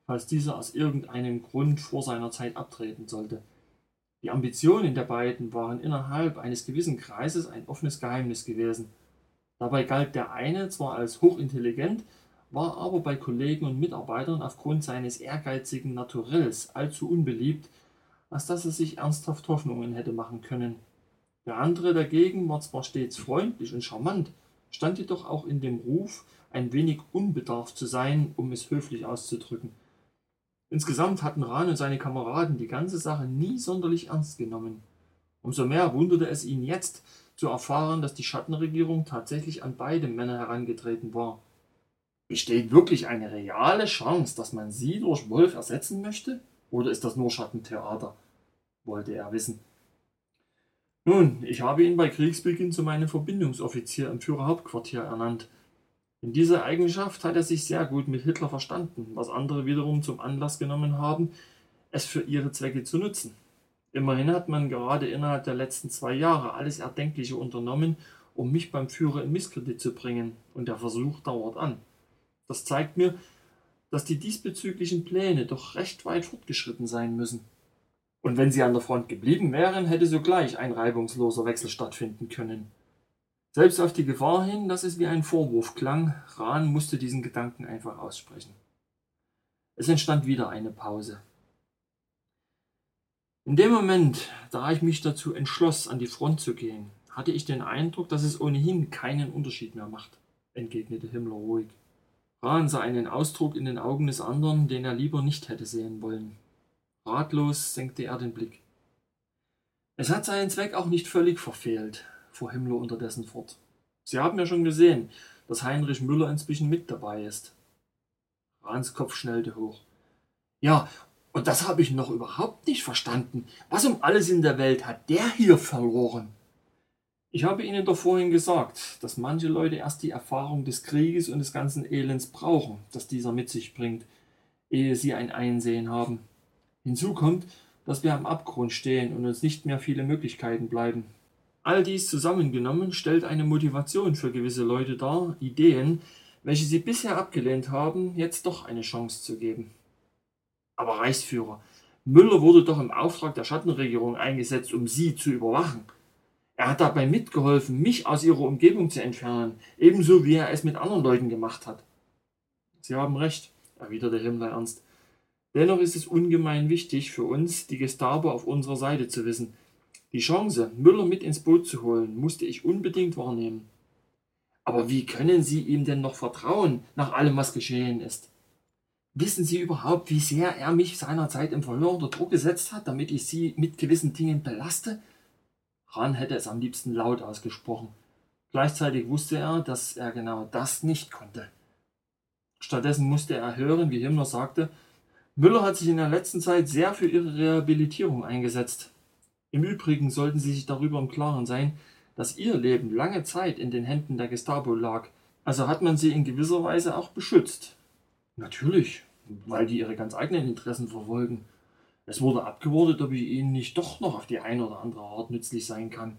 falls dieser aus irgendeinem Grund vor seiner Zeit abtreten sollte. Die Ambitionen der beiden waren innerhalb eines gewissen Kreises ein offenes Geheimnis gewesen. Dabei galt der eine zwar als hochintelligent, war aber bei Kollegen und Mitarbeitern aufgrund seines ehrgeizigen Naturells allzu unbeliebt, als dass er sich ernsthaft Hoffnungen hätte machen können. Der andere dagegen war zwar stets freundlich und charmant, stand jedoch auch in dem Ruf, ein wenig unbedarft zu sein, um es höflich auszudrücken. Insgesamt hatten Rahn und seine Kameraden die ganze Sache nie sonderlich ernst genommen. Umso mehr wunderte es ihn jetzt, zu erfahren, dass die Schattenregierung tatsächlich an beide Männer herangetreten war. Besteht wirklich eine reale Chance, dass man sie durch Wolf ersetzen möchte? Oder ist das nur Schattentheater? wollte er wissen. Nun, ich habe ihn bei Kriegsbeginn zu meinem Verbindungsoffizier im Führerhauptquartier ernannt. In dieser Eigenschaft hat er sich sehr gut mit Hitler verstanden, was andere wiederum zum Anlass genommen haben, es für ihre Zwecke zu nutzen. Immerhin hat man gerade innerhalb der letzten zwei Jahre alles Erdenkliche unternommen, um mich beim Führer in Misskredit zu bringen, und der Versuch dauert an. Das zeigt mir, dass die diesbezüglichen Pläne doch recht weit fortgeschritten sein müssen. Und wenn sie an der Front geblieben wären, hätte sogleich ein reibungsloser Wechsel stattfinden können. Selbst auf die Gefahr hin, dass es wie ein Vorwurf klang, Rahn musste diesen Gedanken einfach aussprechen. Es entstand wieder eine Pause. In dem Moment, da ich mich dazu entschloss, an die Front zu gehen, hatte ich den Eindruck, dass es ohnehin keinen Unterschied mehr macht, entgegnete Himmler ruhig. Rahn sah einen Ausdruck in den Augen des anderen, den er lieber nicht hätte sehen wollen. Ratlos senkte er den Blick. Es hat seinen Zweck auch nicht völlig verfehlt, fuhr Himmler unterdessen fort. Sie haben ja schon gesehen, dass Heinrich Müller inzwischen mit dabei ist. Rahns Kopf schnellte hoch. Ja, und das habe ich noch überhaupt nicht verstanden. Was um alles in der Welt hat der hier verloren? Ich habe Ihnen doch vorhin gesagt, dass manche Leute erst die Erfahrung des Krieges und des ganzen Elends brauchen, das dieser mit sich bringt, ehe sie ein Einsehen haben. Hinzu kommt, dass wir am Abgrund stehen und uns nicht mehr viele Möglichkeiten bleiben. All dies zusammengenommen stellt eine Motivation für gewisse Leute dar, Ideen, welche sie bisher abgelehnt haben, jetzt doch eine Chance zu geben. Aber Reichsführer, Müller wurde doch im Auftrag der Schattenregierung eingesetzt, um Sie zu überwachen. Er hat dabei mitgeholfen, mich aus ihrer Umgebung zu entfernen, ebenso wie er es mit anderen Leuten gemacht hat. Sie haben recht, erwiderte Himmler ernst. Dennoch ist es ungemein wichtig für uns, die Gestapo auf unserer Seite zu wissen. Die Chance, Müller mit ins Boot zu holen, musste ich unbedingt wahrnehmen. Aber wie können Sie ihm denn noch vertrauen, nach allem, was geschehen ist? Wissen Sie überhaupt, wie sehr er mich seinerzeit im Verhör unter Druck gesetzt hat, damit ich Sie mit gewissen Dingen belaste? Rahn hätte es am liebsten laut ausgesprochen. Gleichzeitig wusste er, dass er genau das nicht konnte. Stattdessen musste er hören, wie Himmler sagte, Müller hat sich in der letzten Zeit sehr für ihre Rehabilitierung eingesetzt. Im Übrigen sollten Sie sich darüber im Klaren sein, dass Ihr Leben lange Zeit in den Händen der Gestapo lag. Also hat man Sie in gewisser Weise auch beschützt. Natürlich, weil die ihre ganz eigenen Interessen verfolgen. Es wurde abgewortet, ob ich Ihnen nicht doch noch auf die eine oder andere Art nützlich sein kann.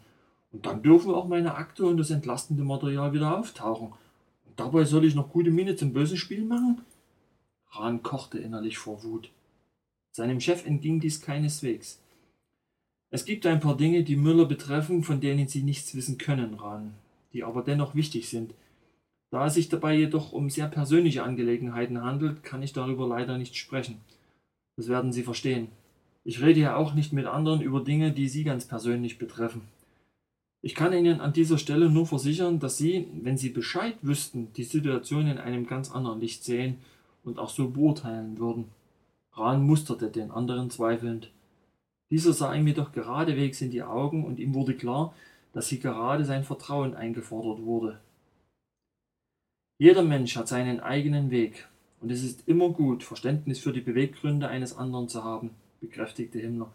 Und dann dürfen auch meine Akte und das entlastende Material wieder auftauchen. Und dabei soll ich noch gute Miene zum bösen Spiel machen? Rahn kochte innerlich vor Wut. Seinem Chef entging dies keineswegs. Es gibt ein paar Dinge, die Müller betreffen, von denen Sie nichts wissen können, Rahn, die aber dennoch wichtig sind. Da es sich dabei jedoch um sehr persönliche Angelegenheiten handelt, kann ich darüber leider nicht sprechen. Das werden Sie verstehen. Ich rede ja auch nicht mit anderen über Dinge, die Sie ganz persönlich betreffen. Ich kann Ihnen an dieser Stelle nur versichern, dass Sie, wenn Sie Bescheid wüssten, die Situation in einem ganz anderen Licht sehen und auch so beurteilen würden. Rahn musterte den anderen zweifelnd. Dieser sah ihm jedoch geradewegs in die Augen und ihm wurde klar, dass hier gerade sein Vertrauen eingefordert wurde. Jeder Mensch hat seinen eigenen Weg, und es ist immer gut, Verständnis für die Beweggründe eines anderen zu haben, bekräftigte Himmler.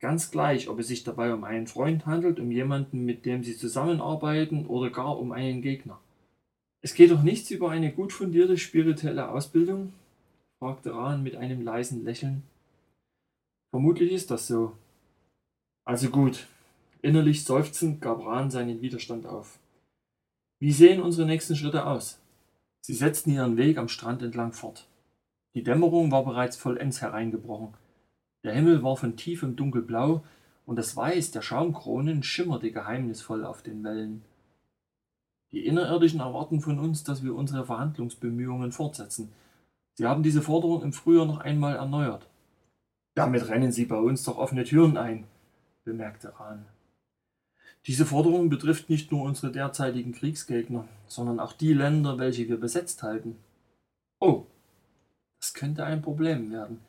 Ganz gleich, ob es sich dabei um einen Freund handelt, um jemanden, mit dem Sie zusammenarbeiten oder gar um einen Gegner. Es geht doch nichts über eine gut fundierte spirituelle Ausbildung? fragte Rahn mit einem leisen Lächeln. Vermutlich ist das so. Also gut. Innerlich seufzend gab Rahn seinen Widerstand auf. Wie sehen unsere nächsten Schritte aus? Sie setzten ihren Weg am Strand entlang fort. Die Dämmerung war bereits vollends hereingebrochen. Der Himmel war von tiefem Dunkelblau und das Weiß der Schaumkronen schimmerte geheimnisvoll auf den Wellen. Die Innerirdischen erwarten von uns, dass wir unsere Verhandlungsbemühungen fortsetzen. Sie haben diese Forderung im Frühjahr noch einmal erneuert. Damit rennen Sie bei uns doch offene Türen ein, bemerkte Rahn. Diese Forderung betrifft nicht nur unsere derzeitigen Kriegsgegner, sondern auch die Länder, welche wir besetzt halten. Oh, das könnte ein Problem werden.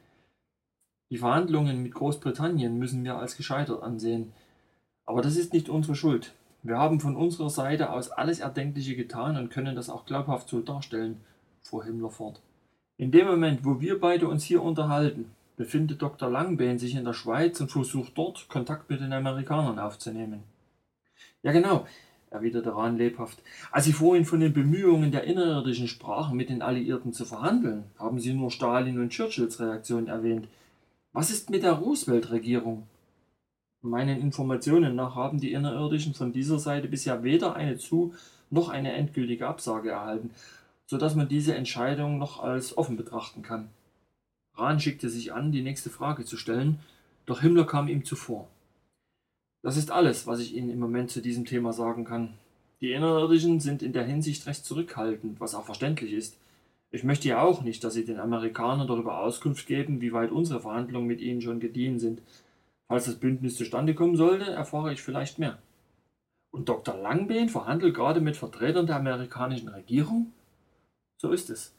Die Verhandlungen mit Großbritannien müssen wir als gescheitert ansehen. Aber das ist nicht unsere Schuld. Wir haben von unserer Seite aus alles Erdenkliche getan und können das auch glaubhaft so darstellen, fuhr Himmler fort. In dem Moment, wo wir beide uns hier unterhalten, befindet Dr. Langbehn sich in der Schweiz und versucht dort Kontakt mit den Amerikanern aufzunehmen. Ja genau, erwiderte Rahn lebhaft. Als Sie vorhin von den Bemühungen der Innerirdischen sprachen, mit den Alliierten zu verhandeln, haben Sie nur Stalin und Churchills Reaktion erwähnt. Was ist mit der Roosevelt-Regierung? Meinen Informationen nach haben die Innerirdischen von dieser Seite bisher weder eine Zu- noch eine endgültige Absage erhalten, so dass man diese Entscheidung noch als offen betrachten kann. Rahn schickte sich an, die nächste Frage zu stellen, doch Himmler kam ihm zuvor. Das ist alles, was ich Ihnen im Moment zu diesem Thema sagen kann. Die Innerirdischen sind in der Hinsicht recht zurückhaltend, was auch verständlich ist. Ich möchte ja auch nicht, dass Sie den Amerikanern darüber Auskunft geben, wie weit unsere Verhandlungen mit ihnen schon gediehen sind. Falls das Bündnis zustande kommen sollte, erfahre ich vielleicht mehr. Und Dr. Langbehn verhandelt gerade mit Vertretern der amerikanischen Regierung? So ist es.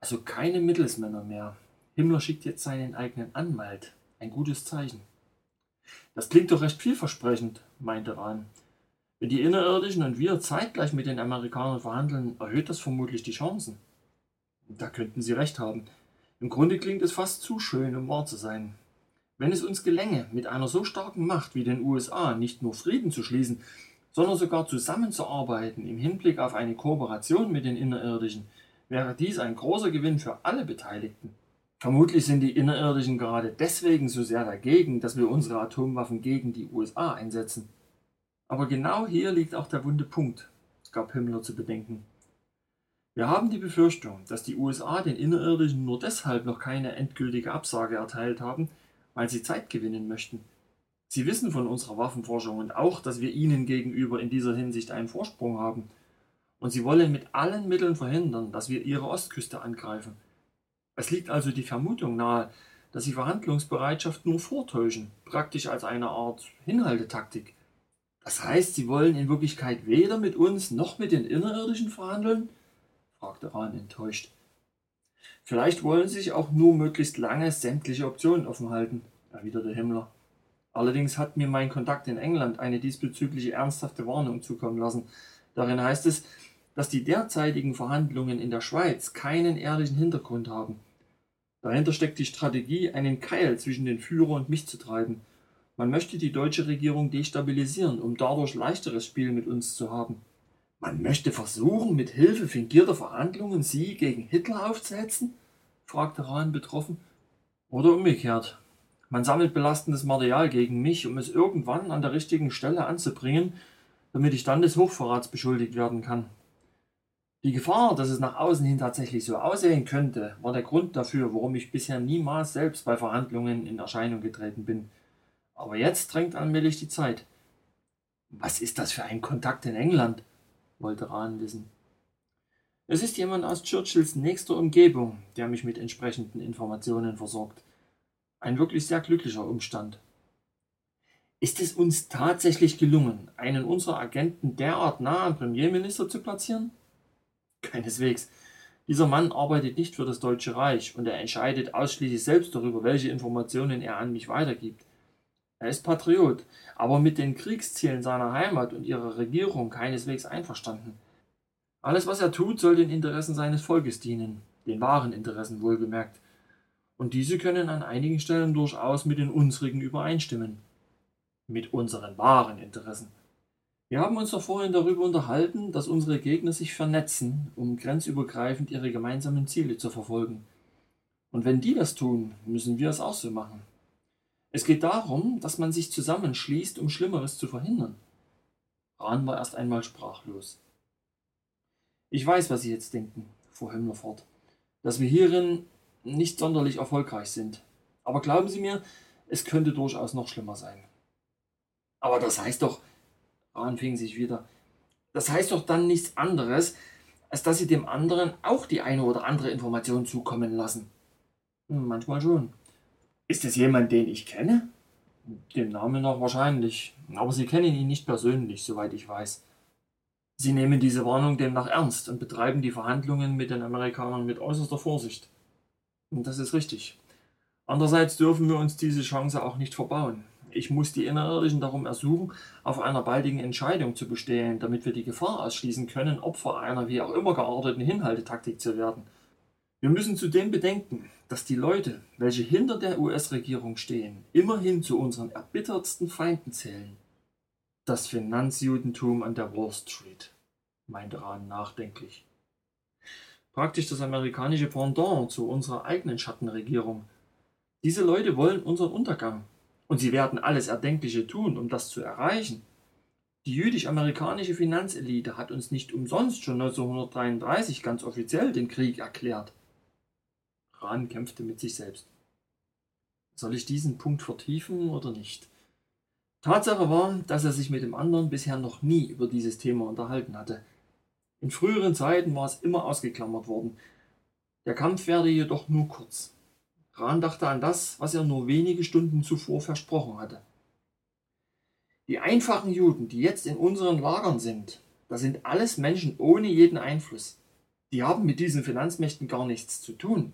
Also keine Mittelsmänner mehr. Himmler schickt jetzt seinen eigenen Anwalt. Ein gutes Zeichen. Das klingt doch recht vielversprechend, meinte Rahn. Wenn die Innerirdischen und wir zeitgleich mit den Amerikanern verhandeln, erhöht das vermutlich die Chancen. Da könnten Sie recht haben. Im Grunde klingt es fast zu schön, um wahr zu sein. Wenn es uns gelänge, mit einer so starken Macht wie den USA nicht nur Frieden zu schließen, sondern sogar zusammenzuarbeiten im Hinblick auf eine Kooperation mit den Innerirdischen, wäre dies ein großer Gewinn für alle Beteiligten. Vermutlich sind die Innerirdischen gerade deswegen so sehr dagegen, dass wir unsere Atomwaffen gegen die USA einsetzen. Aber genau hier liegt auch der wunde Punkt, gab Himmler zu bedenken. Wir haben die Befürchtung, dass die USA den Innerirdischen nur deshalb noch keine endgültige Absage erteilt haben, weil sie Zeit gewinnen möchten. Sie wissen von unserer Waffenforschung und auch, dass wir ihnen gegenüber in dieser Hinsicht einen Vorsprung haben. Und sie wollen mit allen Mitteln verhindern, dass wir ihre Ostküste angreifen. Es liegt also die Vermutung nahe, dass sie Verhandlungsbereitschaft nur vortäuschen, praktisch als eine Art Hinhaltetaktik. Das heißt, sie wollen in Wirklichkeit weder mit uns noch mit den Innerirdischen verhandeln? fragte Rahn enttäuscht. Vielleicht wollen sie sich auch nur möglichst lange sämtliche Optionen offen halten, erwiderte Himmler. Allerdings hat mir mein Kontakt in England eine diesbezügliche ernsthafte Warnung zukommen lassen. Darin heißt es, dass die derzeitigen Verhandlungen in der Schweiz keinen ehrlichen Hintergrund haben. Dahinter steckt die Strategie, einen Keil zwischen den Führer und mich zu treiben. Man möchte die deutsche Regierung destabilisieren, um dadurch leichteres Spiel mit uns zu haben. Man möchte versuchen, mit Hilfe fingierter Verhandlungen sie gegen Hitler aufzuhetzen? fragte Rahn betroffen. Oder umgekehrt. Man sammelt belastendes Material gegen mich, um es irgendwann an der richtigen Stelle anzubringen, damit ich dann des Hochverrats beschuldigt werden kann. Die Gefahr, dass es nach außen hin tatsächlich so aussehen könnte, war der Grund dafür, warum ich bisher niemals selbst bei Verhandlungen in Erscheinung getreten bin. Aber jetzt drängt allmählich die Zeit. Was ist das für ein Kontakt in England? wollte Rahn wissen. Es ist jemand aus Churchills nächster Umgebung, der mich mit entsprechenden Informationen versorgt. Ein wirklich sehr glücklicher Umstand. Ist es uns tatsächlich gelungen, einen unserer Agenten derart nah am Premierminister zu platzieren? Keineswegs. Dieser Mann arbeitet nicht für das Deutsche Reich und er entscheidet ausschließlich selbst darüber, welche Informationen er an mich weitergibt. Er ist Patriot, aber mit den Kriegszielen seiner Heimat und ihrer Regierung keineswegs einverstanden. Alles, was er tut, soll den Interessen seines Volkes dienen, den wahren Interessen wohlgemerkt. Und diese können an einigen Stellen durchaus mit den unsrigen übereinstimmen. Mit unseren wahren Interessen. Wir haben uns doch vorhin darüber unterhalten, dass unsere Gegner sich vernetzen, um grenzübergreifend ihre gemeinsamen Ziele zu verfolgen. Und wenn die das tun, müssen wir es auch so machen. Es geht darum, dass man sich zusammenschließt, um Schlimmeres zu verhindern. Rahn war erst einmal sprachlos. Ich weiß, was Sie jetzt denken, fuhr Himmler fort. dass wir hierin nicht sonderlich erfolgreich sind. Aber glauben Sie mir, es könnte durchaus noch schlimmer sein. Aber das heißt doch, Rahn fing sich wieder, das heißt doch dann nichts anderes, als dass Sie dem anderen auch die eine oder andere Information zukommen lassen. Hm, manchmal schon. Ist es jemand, den ich kenne? Dem Namen nach wahrscheinlich. Aber Sie kennen ihn nicht persönlich, soweit ich weiß. Sie nehmen diese Warnung demnach ernst und betreiben die Verhandlungen mit den Amerikanern mit äußerster Vorsicht. Und das ist richtig. Andererseits dürfen wir uns diese Chance auch nicht verbauen. Ich muss die Innerirdischen darum ersuchen, auf einer baldigen Entscheidung zu bestehen, damit wir die Gefahr ausschließen können, Opfer einer wie auch immer gearteten Hinhaltetaktik zu werden. Wir müssen zudem bedenken, dass die Leute, welche hinter der US-Regierung stehen, immerhin zu unseren erbittertsten Feinden zählen. Das Finanzjudentum an der Wall Street, meinte Rahn nachdenklich. Praktisch das amerikanische Pendant zu unserer eigenen Schattenregierung. Diese Leute wollen unseren Untergang und sie werden alles Erdenkliche tun, um das zu erreichen. Die jüdisch-amerikanische Finanzelite hat uns nicht umsonst schon 1933 ganz offiziell den Krieg erklärt. Rahn kämpfte mit sich selbst. Soll ich diesen Punkt vertiefen oder nicht? Tatsache war, dass er sich mit dem anderen bisher noch nie über dieses Thema unterhalten hatte. In früheren Zeiten war es immer ausgeklammert worden. Der Kampf werde jedoch nur kurz. Rahn dachte an das, was er nur wenige Stunden zuvor versprochen hatte. Die einfachen Juden, die jetzt in unseren Lagern sind, das sind alles Menschen ohne jeden Einfluss. Die haben mit diesen Finanzmächten gar nichts zu tun.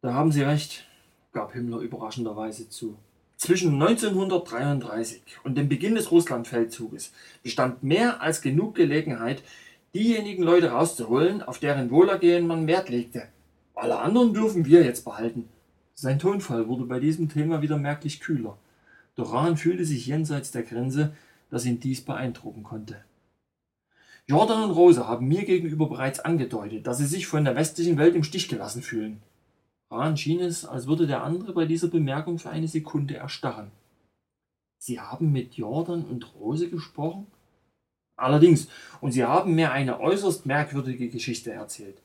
Da haben Sie recht, gab Himmler überraschenderweise zu. Zwischen 1933 und dem Beginn des Russlandfeldzuges bestand mehr als genug Gelegenheit, diejenigen Leute rauszuholen, auf deren Wohlergehen man Wert legte. Alle anderen dürfen wir jetzt behalten. Sein Tonfall wurde bei diesem Thema wieder merklich kühler. Doch Rahn fühlte sich jenseits der Grenze, dass ihn dies beeindrucken konnte. Jordan und Rose haben mir gegenüber bereits angedeutet, dass sie sich von der westlichen Welt im Stich gelassen fühlen. Rahn schien es, als würde der andere bei dieser Bemerkung für eine Sekunde erstarren. Sie haben mit Jordan und Rose gesprochen? Allerdings, und Sie haben mir eine äußerst merkwürdige Geschichte erzählt.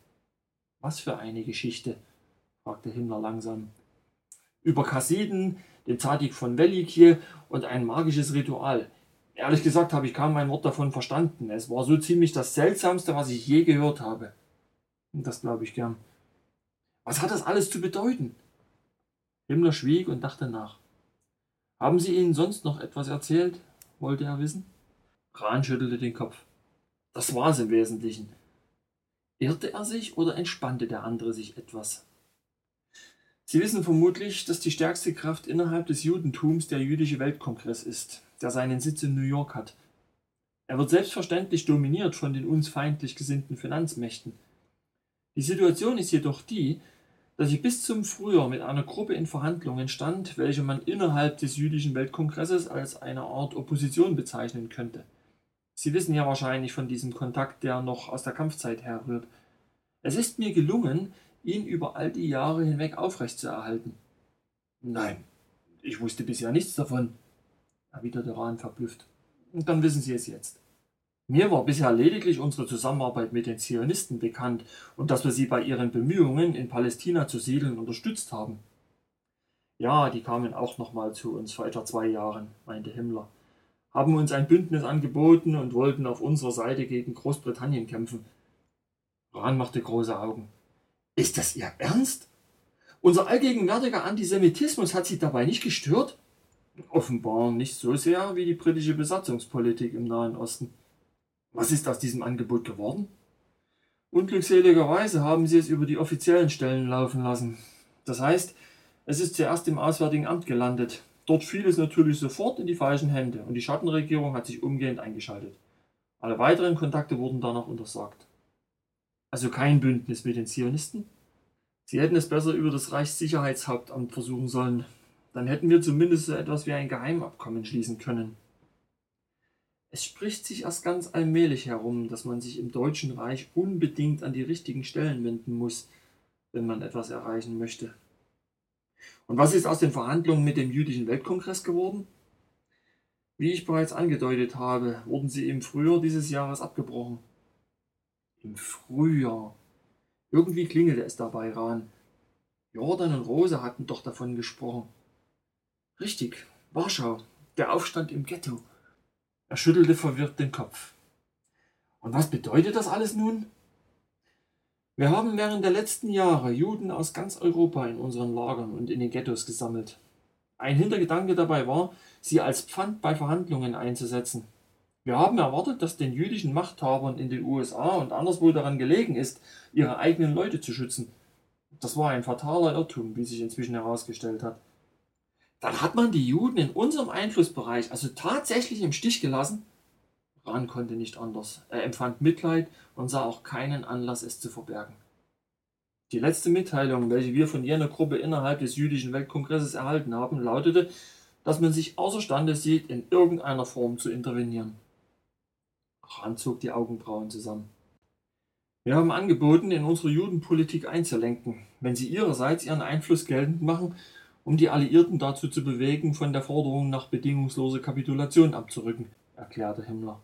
Was für eine Geschichte? fragte Himmler langsam. Über Kassiden, den Zadik von Velikje und ein magisches Ritual. Ehrlich gesagt habe ich kaum ein Wort davon verstanden. Es war so ziemlich das Seltsamste, was ich je gehört habe. Das glaube ich gern. Was hat das alles zu bedeuten? Himmler schwieg und dachte nach. Haben Sie Ihnen sonst noch etwas erzählt? wollte er wissen. Rahn schüttelte den Kopf. Das war es im Wesentlichen. Irrte er sich oder entspannte der andere sich etwas? Sie wissen vermutlich, dass die stärkste Kraft innerhalb des Judentums der jüdische Weltkongress ist, der seinen Sitz in New York hat. Er wird selbstverständlich dominiert von den uns feindlich gesinnten Finanzmächten. Die Situation ist jedoch die, dass ich bis zum Frühjahr mit einer Gruppe in Verhandlungen stand, welche man innerhalb des jüdischen Weltkongresses als eine Art Opposition bezeichnen könnte. Sie wissen ja wahrscheinlich von diesem Kontakt, der noch aus der Kampfzeit herrührt. Es ist mir gelungen, ihn über all die Jahre hinweg aufrechtzuerhalten. Nein, ich wusste bisher nichts davon, erwiderte Rahn verblüfft. Und dann wissen Sie es jetzt. Mir war bisher lediglich unsere Zusammenarbeit mit den Zionisten bekannt und dass wir sie bei ihren Bemühungen, in Palästina zu siedeln, unterstützt haben. Ja, die kamen auch nochmal zu uns vor etwa zwei Jahren, meinte Himmler, haben uns ein Bündnis angeboten und wollten auf unserer Seite gegen Großbritannien kämpfen. Rahn machte große Augen. Ist das Ihr Ernst? Unser allgegenwärtiger Antisemitismus hat Sie dabei nicht gestört? Offenbar nicht so sehr wie die britische Besatzungspolitik im Nahen Osten. Was ist aus diesem Angebot geworden? Unglückseligerweise haben sie es über die offiziellen Stellen laufen lassen. Das heißt, es ist zuerst im Auswärtigen Amt gelandet. Dort fiel es natürlich sofort in die falschen Hände und die Schattenregierung hat sich umgehend eingeschaltet. Alle weiteren Kontakte wurden danach untersagt. Also kein Bündnis mit den Zionisten? Sie hätten es besser über das Reichssicherheitshauptamt versuchen sollen. Dann hätten wir zumindest so etwas wie ein Geheimabkommen schließen können. Es spricht sich erst ganz allmählich herum, dass man sich im Deutschen Reich unbedingt an die richtigen Stellen wenden muss, wenn man etwas erreichen möchte. Und was ist aus den Verhandlungen mit dem jüdischen Weltkongress geworden? Wie ich bereits angedeutet habe, wurden sie im Frühjahr dieses Jahres abgebrochen. Im Frühjahr. Irgendwie klingelte es dabei Rahn. Jordan und Rose hatten doch davon gesprochen. Richtig, Warschau, der Aufstand im Ghetto. Er schüttelte verwirrt den Kopf. Und was bedeutet das alles nun? Wir haben während der letzten Jahre Juden aus ganz Europa in unseren Lagern und in den Ghettos gesammelt. Ein Hintergedanke dabei war, sie als Pfand bei Verhandlungen einzusetzen. Wir haben erwartet, dass den jüdischen Machthabern in den USA und anderswo daran gelegen ist, ihre eigenen Leute zu schützen. Das war ein fataler Irrtum, wie sich inzwischen herausgestellt hat. Dann hat man die Juden in unserem Einflussbereich also tatsächlich im Stich gelassen? Rahn konnte nicht anders. Er empfand Mitleid und sah auch keinen Anlass, es zu verbergen. Die letzte Mitteilung, welche wir von jener Gruppe innerhalb des jüdischen Weltkongresses erhalten haben, lautete, dass man sich außerstande sieht, in irgendeiner Form zu intervenieren. Rahn zog die Augenbrauen zusammen. Wir haben angeboten, in unsere Judenpolitik einzulenken, wenn sie ihrerseits ihren Einfluss geltend machen, um die Alliierten dazu zu bewegen, von der Forderung nach bedingungsloser Kapitulation abzurücken, erklärte Himmler.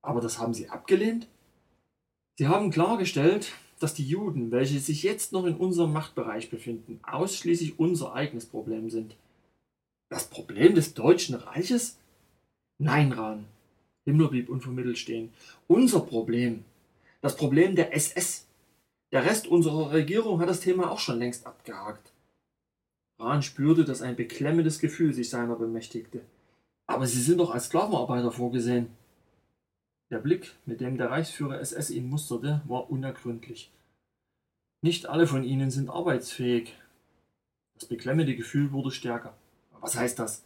Aber das haben Sie abgelehnt? Sie haben klargestellt, dass die Juden, welche sich jetzt noch in unserem Machtbereich befinden, ausschließlich unser eigenes Problem sind. Das Problem des Deutschen Reiches? Nein, Rahn. Himmler blieb unvermittelt stehen. Unser Problem. Das Problem der SS. Der Rest unserer Regierung hat das Thema auch schon längst abgehakt. Rahn spürte, dass ein beklemmendes Gefühl sich seiner bemächtigte. Aber Sie sind doch als Sklavenarbeiter vorgesehen. Der Blick, mit dem der Reichsführer SS ihn musterte, war unergründlich. Nicht alle von ihnen sind arbeitsfähig. Das beklemmende Gefühl wurde stärker. Was heißt das?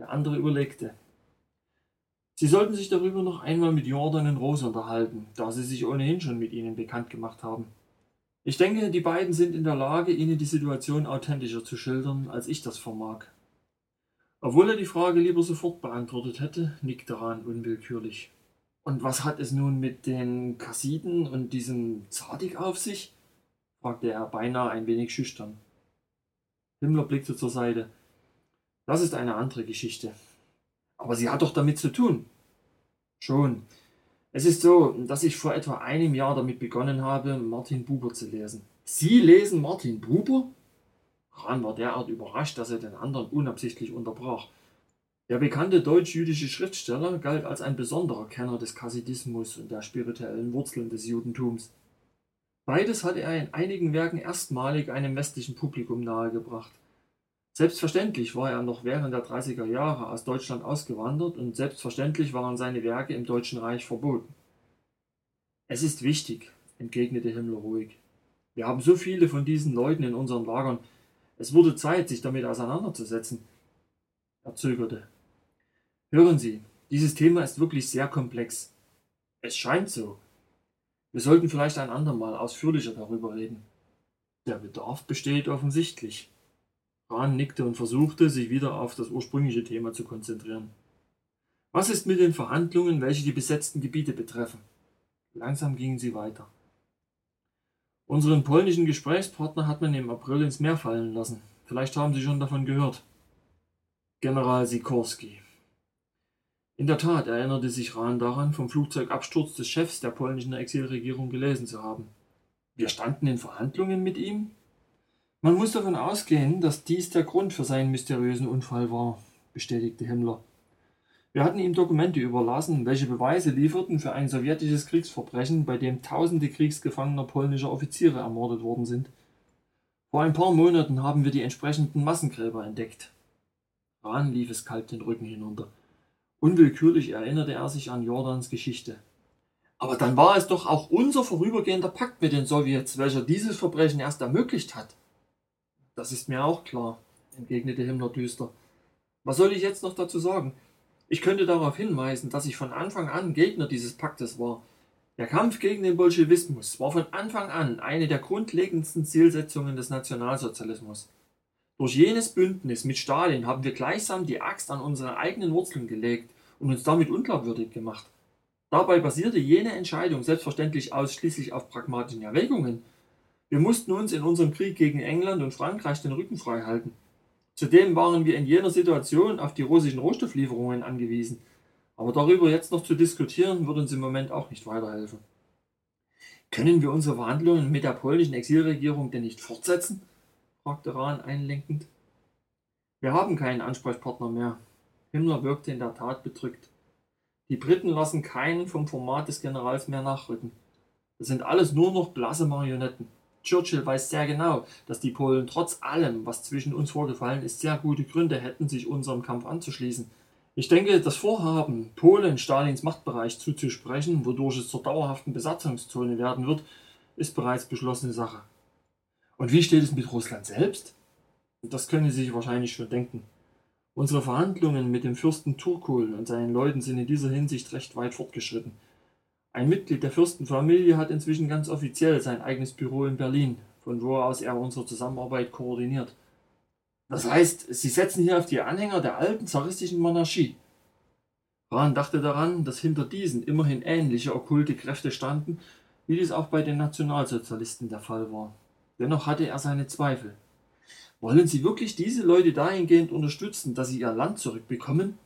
Der andere überlegte. Sie sollten sich darüber noch einmal mit Jordan und Rose unterhalten, da sie sich ohnehin schon mit ihnen bekannt gemacht haben. Ich denke, die beiden sind in der Lage, Ihnen die Situation authentischer zu schildern, als ich das vermag. Obwohl er die Frage lieber sofort beantwortet hätte, nickte Rahn unwillkürlich. Und was hat es nun mit den Kassiden und diesem Zadig auf sich? fragte er beinahe ein wenig schüchtern. Himmler blickte zur Seite. Das ist eine andere Geschichte. Aber sie hat doch damit zu tun. Schon. Es ist so, dass ich vor etwa einem Jahr damit begonnen habe, Martin Buber zu lesen. Sie lesen Martin Buber? Rahn war derart überrascht, dass er den anderen unabsichtlich unterbrach. Der bekannte deutsch-jüdische Schriftsteller galt als ein besonderer Kenner des Chassidismus und der spirituellen Wurzeln des Judentums. Beides hatte er in einigen Werken erstmalig einem westlichen Publikum nahegebracht. Selbstverständlich war er noch während der 30er Jahre aus Deutschland ausgewandert und selbstverständlich waren seine Werke im Deutschen Reich verboten. Es ist wichtig, entgegnete Himmler ruhig. Wir haben so viele von diesen Leuten in unseren Lagern. Es wurde Zeit, sich damit auseinanderzusetzen. Er zögerte. Hören Sie, dieses Thema ist wirklich sehr komplex. Es scheint so. Wir sollten vielleicht ein andermal ausführlicher darüber reden. Der Bedarf besteht offensichtlich. Rahn nickte und versuchte, sich wieder auf das ursprüngliche Thema zu konzentrieren. Was ist mit den Verhandlungen, welche die besetzten Gebiete betreffen? Langsam gingen sie weiter. Unseren polnischen Gesprächspartner hat man im April ins Meer fallen lassen. Vielleicht haben Sie schon davon gehört. General Sikorski, in der Tat erinnerte sich Rahn daran, vom Flugzeugabsturz des Chefs der polnischen Exilregierung gelesen zu haben. Wir standen in Verhandlungen mit ihm? Man muss davon ausgehen, dass dies der Grund für seinen mysteriösen Unfall war, bestätigte Himmler. Wir hatten ihm Dokumente überlassen, welche Beweise lieferten für ein sowjetisches Kriegsverbrechen, bei dem tausende kriegsgefangener polnischer Offiziere ermordet worden sind. Vor ein paar Monaten haben wir die entsprechenden Massengräber entdeckt. Rahn lief es kalt den Rücken hinunter. Unwillkürlich erinnerte er sich an Jordans Geschichte. Aber dann war es doch auch unser vorübergehender Pakt mit den Sowjets, welcher dieses Verbrechen erst ermöglicht hat. Das ist mir auch klar, entgegnete Himmler düster. Was soll ich jetzt noch dazu sagen? Ich könnte darauf hinweisen, dass ich von Anfang an Gegner dieses Paktes war. Der Kampf gegen den Bolschewismus war von Anfang an eine der grundlegendsten Zielsetzungen des Nationalsozialismus. Durch jenes Bündnis mit Stalin haben wir gleichsam die Axt an unsere eigenen Wurzeln gelegt und uns damit unglaubwürdig gemacht. Dabei basierte jene Entscheidung selbstverständlich ausschließlich auf pragmatischen Erwägungen. Wir mussten uns in unserem Krieg gegen England und Frankreich den Rücken frei halten. Zudem waren wir in jener Situation auf die russischen Rohstofflieferungen angewiesen. Aber darüber jetzt noch zu diskutieren, würde uns im Moment auch nicht weiterhelfen. Können wir unsere Verhandlungen mit der polnischen Exilregierung denn nicht fortsetzen? fragte Rahn einlenkend. Wir haben keinen Ansprechpartner mehr. Himmler wirkte in der Tat bedrückt. Die Briten lassen keinen vom Format des Generals mehr nachrücken. Das sind alles nur noch blasse Marionetten. Churchill weiß sehr genau, dass die Polen trotz allem, was zwischen uns vorgefallen ist, sehr gute Gründe hätten, sich unserem Kampf anzuschließen. Ich denke, das Vorhaben, Polen Stalins Machtbereich zuzusprechen, wodurch es zur dauerhaften Besatzungszone werden wird, ist bereits beschlossene Sache. Und wie steht es mit Russland selbst? Das können Sie sich wahrscheinlich schon denken. Unsere Verhandlungen mit dem Fürsten Turkul und seinen Leuten sind in dieser Hinsicht recht weit fortgeschritten. Ein Mitglied der Fürstenfamilie hat inzwischen ganz offiziell sein eigenes Büro in Berlin, von wo aus er unsere Zusammenarbeit koordiniert. Das heißt, Sie setzen hier auf die Anhänger der alten zaristischen Monarchie. Rahn dachte daran, dass hinter diesen immerhin ähnliche okkulte Kräfte standen, wie dies auch bei den Nationalsozialisten der Fall war. Dennoch hatte er seine Zweifel. Wollen Sie wirklich diese Leute dahingehend unterstützen, dass sie ihr Land zurückbekommen?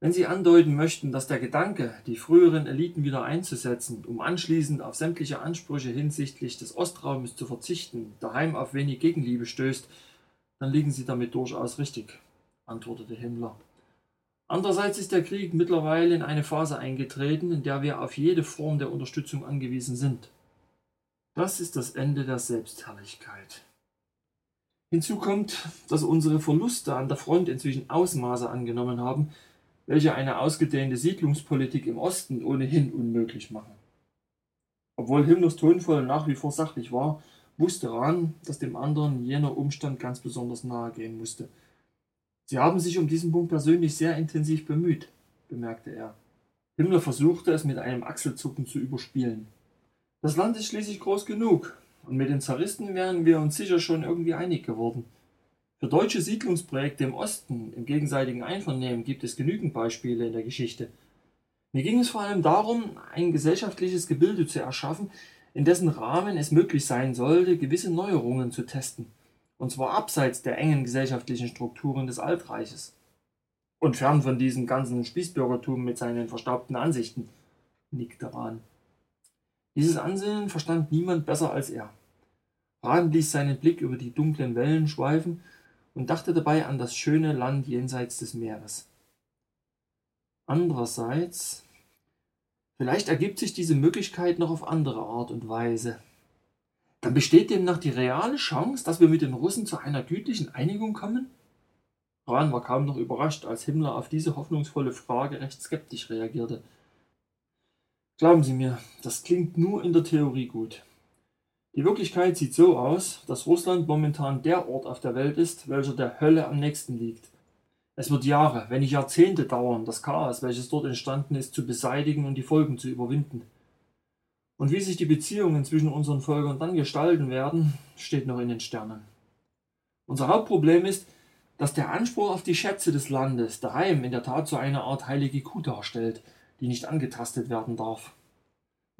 Wenn Sie andeuten möchten, dass der Gedanke, die früheren Eliten wieder einzusetzen, um anschließend auf sämtliche Ansprüche hinsichtlich des Ostraumes zu verzichten, daheim auf wenig Gegenliebe stößt, dann liegen Sie damit durchaus richtig, antwortete Himmler. Andererseits ist der Krieg mittlerweile in eine Phase eingetreten, in der wir auf jede Form der Unterstützung angewiesen sind. Das ist das Ende der Selbstherrlichkeit. Hinzu kommt, dass unsere Verluste an der Front inzwischen Ausmaße angenommen haben, welche eine ausgedehnte Siedlungspolitik im Osten ohnehin unmöglich machen. Obwohl Himmlers tonvoll nach wie vor sachlich war, wusste Rahn, dass dem anderen jener Umstand ganz besonders nahe gehen musste. Sie haben sich um diesen Punkt persönlich sehr intensiv bemüht, bemerkte er. Himmler versuchte es mit einem Achselzucken zu überspielen. Das Land ist schließlich groß genug, und mit den Zaristen wären wir uns sicher schon irgendwie einig geworden. Für deutsche Siedlungsprojekte im Osten im gegenseitigen Einvernehmen gibt es genügend Beispiele in der Geschichte. Mir ging es vor allem darum, ein gesellschaftliches Gebilde zu erschaffen, in dessen Rahmen es möglich sein sollte, gewisse Neuerungen zu testen, und zwar abseits der engen gesellschaftlichen Strukturen des Altreiches und fern von diesem ganzen Spießbürgertum mit seinen verstaubten Ansichten, nickte Rahn. Dieses Ansinnen verstand niemand besser als er. Rahn ließ seinen Blick über die dunklen Wellen schweifen und dachte dabei an das schöne Land jenseits des Meeres. Andererseits, vielleicht ergibt sich diese Möglichkeit noch auf andere Art und Weise. Dann besteht demnach die reale Chance, dass wir mit den Russen zu einer gütlichen Einigung kommen? Rahn war kaum noch überrascht, als Himmler auf diese hoffnungsvolle Frage recht skeptisch reagierte. Glauben Sie mir, das klingt nur in der Theorie gut. Die Wirklichkeit sieht so aus, dass Russland momentan der Ort auf der Welt ist, welcher der Hölle am nächsten liegt. Es wird Jahre, wenn nicht Jahrzehnte dauern, das Chaos, welches dort entstanden ist, zu beseitigen und die Folgen zu überwinden. Und wie sich die Beziehungen zwischen unseren Völkern dann gestalten werden, steht noch in den Sternen. Unser Hauptproblem ist, dass der Anspruch auf die Schätze des Landes daheim in der Tat so eine Art heilige Kuh darstellt, die nicht angetastet werden darf.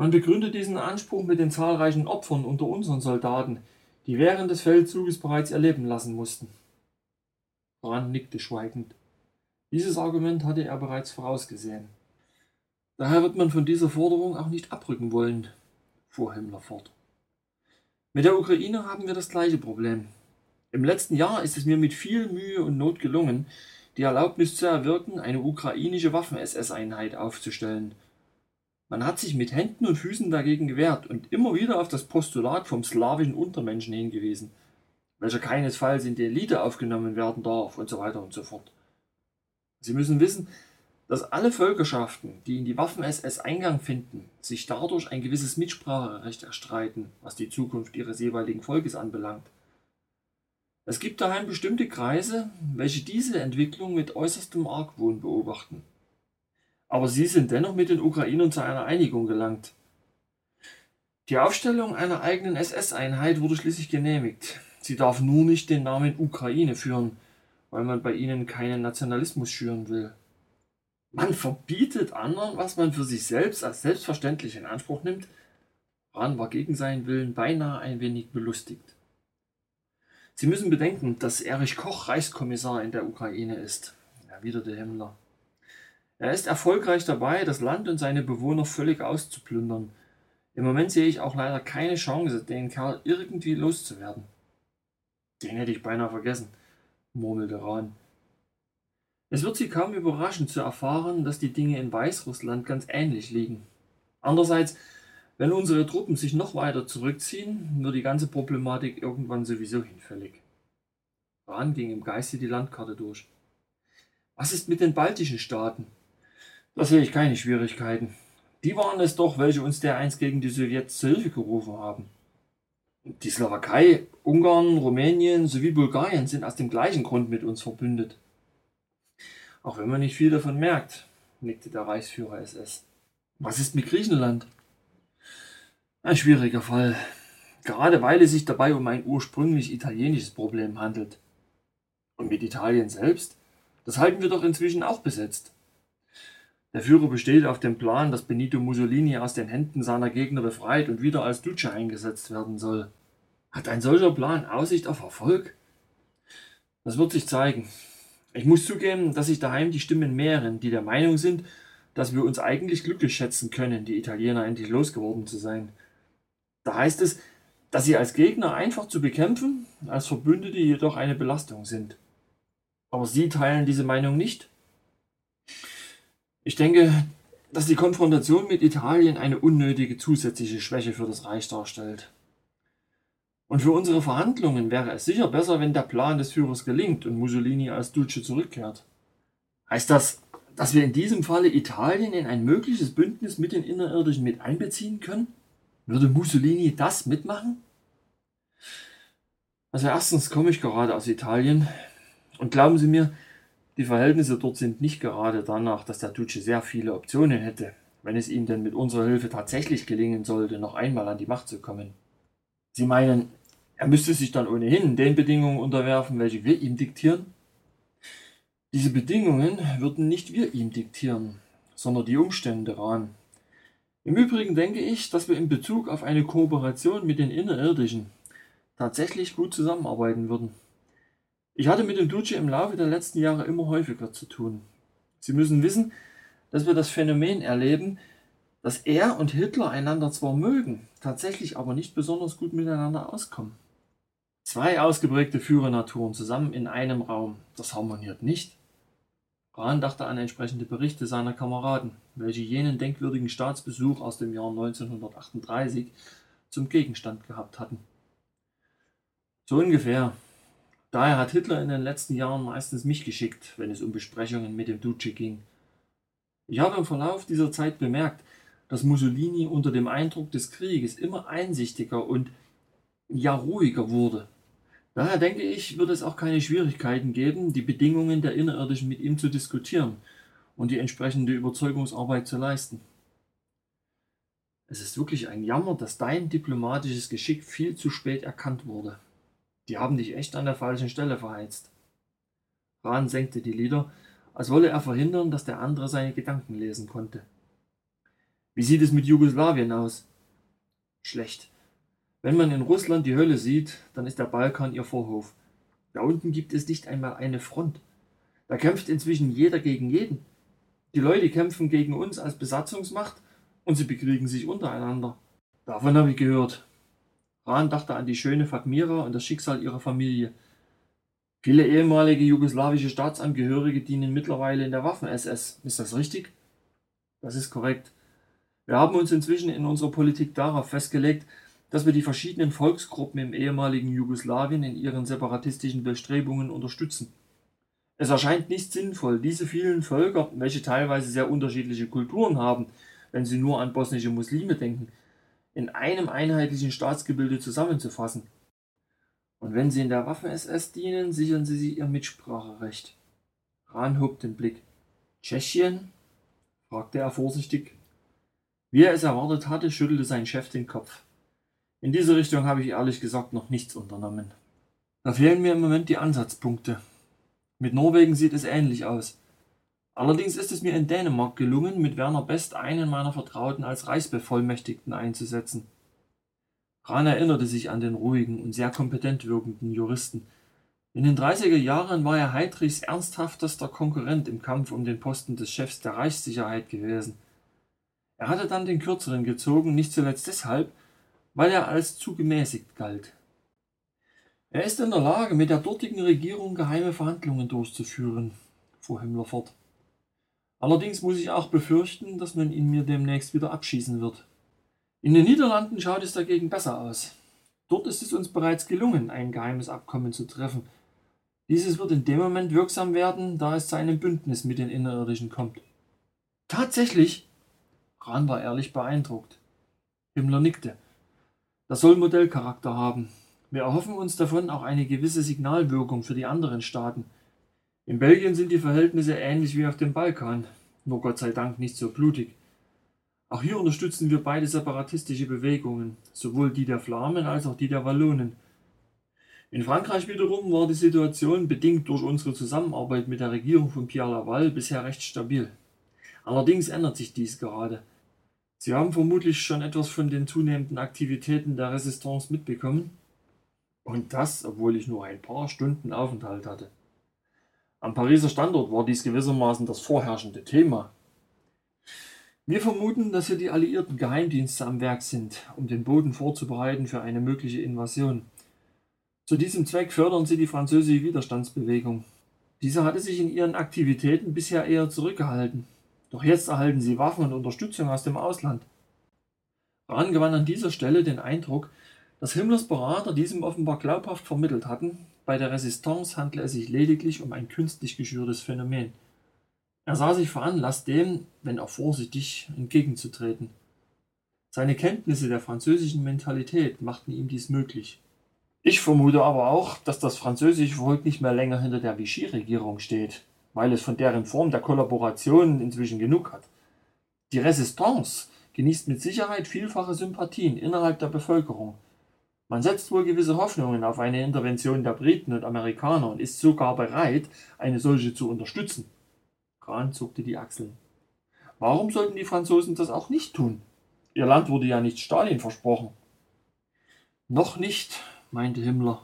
Man begründet diesen Anspruch mit den zahlreichen Opfern unter unseren Soldaten, die während des Feldzuges bereits ihr Leben lassen mussten. Brand nickte schweigend. Dieses Argument hatte er bereits vorausgesehen. Daher wird man von dieser Forderung auch nicht abrücken wollen, fuhr Himmler fort. Mit der Ukraine haben wir das gleiche Problem. Im letzten Jahr ist es mir mit viel Mühe und Not gelungen, die Erlaubnis zu erwirken, eine ukrainische Waffen-SS-Einheit aufzustellen – man hat sich mit Händen und Füßen dagegen gewehrt und immer wieder auf das Postulat vom slawischen Untermenschen hingewiesen, welcher keinesfalls in die Elite aufgenommen werden darf und so weiter und so fort. Sie müssen wissen, dass alle Völkerschaften, die in die Waffen-SS Eingang finden, sich dadurch ein gewisses Mitspracherecht erstreiten, was die Zukunft ihres jeweiligen Volkes anbelangt. Es gibt daheim bestimmte Kreise, welche diese Entwicklung mit äußerstem Argwohn beobachten. Aber sie sind dennoch mit den Ukrainern zu einer Einigung gelangt. Die Aufstellung einer eigenen SS-Einheit wurde schließlich genehmigt. Sie darf nur nicht den Namen Ukraine führen, weil man bei ihnen keinen Nationalismus schüren will. Man verbietet anderen, was man für sich selbst als selbstverständlich in Anspruch nimmt. Rahn war gegen seinen Willen beinahe ein wenig belustigt. Sie müssen bedenken, dass Erich Koch Reichskommissar in der Ukraine ist, erwiderte Himmler. Er ist erfolgreich dabei, das Land und seine Bewohner völlig auszuplündern. Im Moment sehe ich auch leider keine Chance, den Kerl irgendwie loszuwerden. Den hätte ich beinahe vergessen, murmelte Rahn. Es wird Sie kaum überraschen zu erfahren, dass die Dinge in Weißrussland ganz ähnlich liegen. Andererseits, wenn unsere Truppen sich noch weiter zurückziehen, wird die ganze Problematik irgendwann sowieso hinfällig. Rahn ging im Geiste die Landkarte durch. Was ist mit den baltischen Staaten? Da sehe ich keine Schwierigkeiten. Die waren es doch, welche uns dereinst gegen die Sowjets zur Hilfe gerufen haben. Die Slowakei, Ungarn, Rumänien sowie Bulgarien sind aus dem gleichen Grund mit uns verbündet. Auch wenn man nicht viel davon merkt, nickte der Reichsführer SS. Was ist mit Griechenland? Ein schwieriger Fall, gerade weil es sich dabei um ein ursprünglich italienisches Problem handelt. Und mit Italien selbst? Das halten wir doch inzwischen auch besetzt. Der Führer besteht auf dem Plan, dass Benito Mussolini aus den Händen seiner Gegner befreit und wieder als Duce eingesetzt werden soll. Hat ein solcher Plan Aussicht auf Erfolg? Das wird sich zeigen. Ich muss zugeben, dass sich daheim die Stimmen mehren, die der Meinung sind, dass wir uns eigentlich glücklich schätzen können, die Italiener endlich losgeworden zu sein. Da heißt es, dass sie als Gegner einfach zu bekämpfen, als Verbündete jedoch eine Belastung sind. Aber Sie teilen diese Meinung nicht? Ich denke, dass die Konfrontation mit Italien eine unnötige zusätzliche Schwäche für das Reich darstellt. Und für unsere Verhandlungen wäre es sicher besser, wenn der Plan des Führers gelingt und Mussolini als Duce zurückkehrt. Heißt das, dass wir in diesem Falle Italien in ein mögliches Bündnis mit den Innerirdischen mit einbeziehen können? Würde Mussolini das mitmachen? Also erstens komme ich gerade aus Italien und glauben Sie mir, die Verhältnisse dort sind nicht gerade danach, dass der Duce sehr viele Optionen hätte, wenn es ihm denn mit unserer Hilfe tatsächlich gelingen sollte, noch einmal an die Macht zu kommen. Sie meinen, er müsste sich dann ohnehin den Bedingungen unterwerfen, welche wir ihm diktieren? Diese Bedingungen würden nicht wir ihm diktieren, sondern die Umstände ran. Im Übrigen denke ich, dass wir in Bezug auf eine Kooperation mit den Innerirdischen tatsächlich gut zusammenarbeiten würden. Ich hatte mit dem Duce im Laufe der letzten Jahre immer häufiger zu tun. Sie müssen wissen, dass wir das Phänomen erleben, dass er und Hitler einander zwar mögen, tatsächlich aber nicht besonders gut miteinander auskommen. Zwei ausgeprägte Führernaturen zusammen in einem Raum, das harmoniert nicht. Rahn dachte an entsprechende Berichte seiner Kameraden, welche jenen denkwürdigen Staatsbesuch aus dem Jahr 1938 zum Gegenstand gehabt hatten. So ungefähr, Daher hat Hitler in den letzten Jahren meistens mich geschickt, wenn es um Besprechungen mit dem Duce ging. Ich habe im Verlauf dieser Zeit bemerkt, dass Mussolini unter dem Eindruck des Krieges immer einsichtiger und ja ruhiger wurde. Daher denke ich, wird es auch keine Schwierigkeiten geben, die Bedingungen der Innerirdischen mit ihm zu diskutieren und die entsprechende Überzeugungsarbeit zu leisten. Es ist wirklich ein Jammer, dass dein diplomatisches Geschick viel zu spät erkannt wurde. Die haben dich echt an der falschen Stelle verheizt. Rahn senkte die Lider, als wolle er verhindern, dass der andere seine Gedanken lesen konnte. Wie sieht es mit Jugoslawien aus? Schlecht. Wenn man in Russland die Hölle sieht, dann ist der Balkan ihr Vorhof. Da unten gibt es nicht einmal eine Front. Da kämpft inzwischen jeder gegen jeden. Die Leute kämpfen gegen uns als Besatzungsmacht und sie bekriegen sich untereinander. Davon habe ich gehört. Rahn dachte an die schöne Fatmira und das Schicksal ihrer Familie. Viele ehemalige jugoslawische Staatsangehörige dienen mittlerweile in der Waffen-SS. Ist das richtig? Das ist korrekt. Wir haben uns inzwischen in unserer Politik darauf festgelegt, dass wir die verschiedenen Volksgruppen im ehemaligen Jugoslawien in ihren separatistischen Bestrebungen unterstützen. Es erscheint nicht sinnvoll, diese vielen Völker, welche teilweise sehr unterschiedliche Kulturen haben, wenn Sie nur an bosnische Muslime denken, in einem einheitlichen Staatsgebilde zusammenzufassen. Und wenn Sie in der Waffen-SS dienen, sichern Sie sich Ihr Mitspracherecht. Rahn hob den Blick. Tschechien? fragte er vorsichtig. Wie er es erwartet hatte, schüttelte sein Chef den Kopf. In diese Richtung habe ich ehrlich gesagt noch nichts unternommen. Da fehlen mir im Moment die Ansatzpunkte. Mit Norwegen sieht es ähnlich aus. Allerdings ist es mir in Dänemark gelungen, mit Werner Best einen meiner Vertrauten als Reichsbevollmächtigten einzusetzen. Rahn erinnerte sich an den ruhigen und sehr kompetent wirkenden Juristen. In den 30er Jahren war er Heidrichs ernsthaftester Konkurrent im Kampf um den Posten des Chefs der Reichssicherheit gewesen. Er hatte dann den kürzeren gezogen, nicht zuletzt deshalb, weil er als zu gemäßigt galt. Er ist in der Lage, mit der dortigen Regierung geheime Verhandlungen durchzuführen, fuhr Himmler fort. Allerdings muss ich auch befürchten, dass man ihn mir demnächst wieder abschießen wird. In den Niederlanden schaut es dagegen besser aus. Dort ist es uns bereits gelungen, ein geheimes Abkommen zu treffen. Dieses wird in dem Moment wirksam werden, da es zu einem Bündnis mit den Innerirdischen kommt. Tatsächlich? Rahn war ehrlich beeindruckt. Himmler nickte. Das soll Modellcharakter haben. Wir erhoffen uns davon auch eine gewisse Signalwirkung für die anderen Staaten. In Belgien sind die Verhältnisse ähnlich wie auf dem Balkan, nur Gott sei Dank nicht so blutig. Auch hier unterstützen wir beide separatistische Bewegungen, sowohl die der Flamen als auch die der Wallonen. In Frankreich wiederum war die Situation, bedingt durch unsere Zusammenarbeit mit der Regierung von Pierre Laval, bisher recht stabil. Allerdings ändert sich dies gerade. Sie haben vermutlich schon etwas von den zunehmenden Aktivitäten der Resistance mitbekommen. Und das, obwohl ich nur ein paar Stunden Aufenthalt hatte. Am Pariser Standort war dies gewissermaßen das vorherrschende Thema. Wir vermuten, dass hier die alliierten Geheimdienste am Werk sind, um den Boden vorzubereiten für eine mögliche Invasion. Zu diesem Zweck fördern sie die französische Widerstandsbewegung. Diese hatte sich in ihren Aktivitäten bisher eher zurückgehalten. Doch jetzt erhalten sie Waffen und Unterstützung aus dem Ausland. Rahn gewann an dieser Stelle den Eindruck, dass Himmlers Berater diesem offenbar glaubhaft vermittelt hatten, bei der Resistance handle es sich lediglich um ein künstlich geschürtes Phänomen. Er sah sich veranlasst, dem, wenn auch vorsichtig, entgegenzutreten. Seine Kenntnisse der französischen Mentalität machten ihm dies möglich. Ich vermute aber auch, dass das französische Volk nicht mehr länger hinter der Vichy-Regierung steht, weil es von deren Form der Kollaboration inzwischen genug hat. Die Resistance genießt mit Sicherheit vielfache Sympathien innerhalb der Bevölkerung. Man setzt wohl gewisse Hoffnungen auf eine Intervention der Briten und Amerikaner und ist sogar bereit, eine solche zu unterstützen. Rahn zuckte die Achseln. Warum sollten die Franzosen das auch nicht tun? Ihr Land wurde ja nicht Stalin versprochen. Noch nicht, meinte Himmler.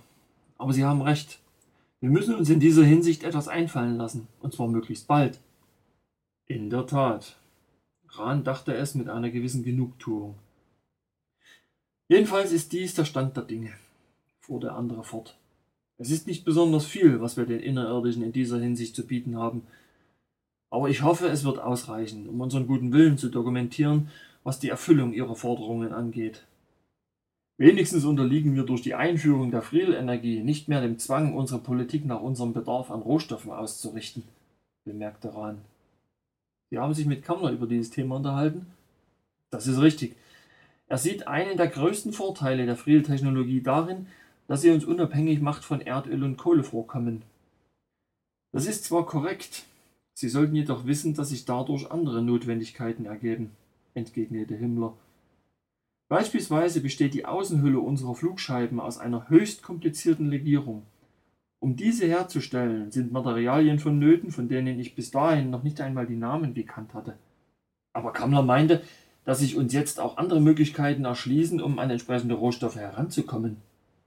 Aber Sie haben recht. Wir müssen uns in dieser Hinsicht etwas einfallen lassen, und zwar möglichst bald. In der Tat. Rahn dachte es mit einer gewissen Genugtuung. Jedenfalls ist dies der Stand der Dinge, fuhr der andere fort. Es ist nicht besonders viel, was wir den Innerirdischen in dieser Hinsicht zu bieten haben, aber ich hoffe, es wird ausreichen, um unseren guten Willen zu dokumentieren, was die Erfüllung ihrer Forderungen angeht. Wenigstens unterliegen wir durch die Einführung der Frielenergie nicht mehr dem Zwang, unsere Politik nach unserem Bedarf an Rohstoffen auszurichten, bemerkte Rahn. Sie haben sich mit Kammler über dieses Thema unterhalten? Das ist richtig. Er sieht einen der größten Vorteile der Friel-Technologie darin, dass sie uns unabhängig macht von Erdöl- und Kohlevorkommen. Das ist zwar korrekt, Sie sollten jedoch wissen, dass sich dadurch andere Notwendigkeiten ergeben, entgegnete Himmler. Beispielsweise besteht die Außenhülle unserer Flugscheiben aus einer höchst komplizierten Legierung. Um diese herzustellen, sind Materialien vonnöten, von denen ich bis dahin noch nicht einmal die Namen gekannt hatte. Aber Kammler meinte, dass sich uns jetzt auch andere Möglichkeiten erschließen, um an entsprechende Rohstoffe heranzukommen,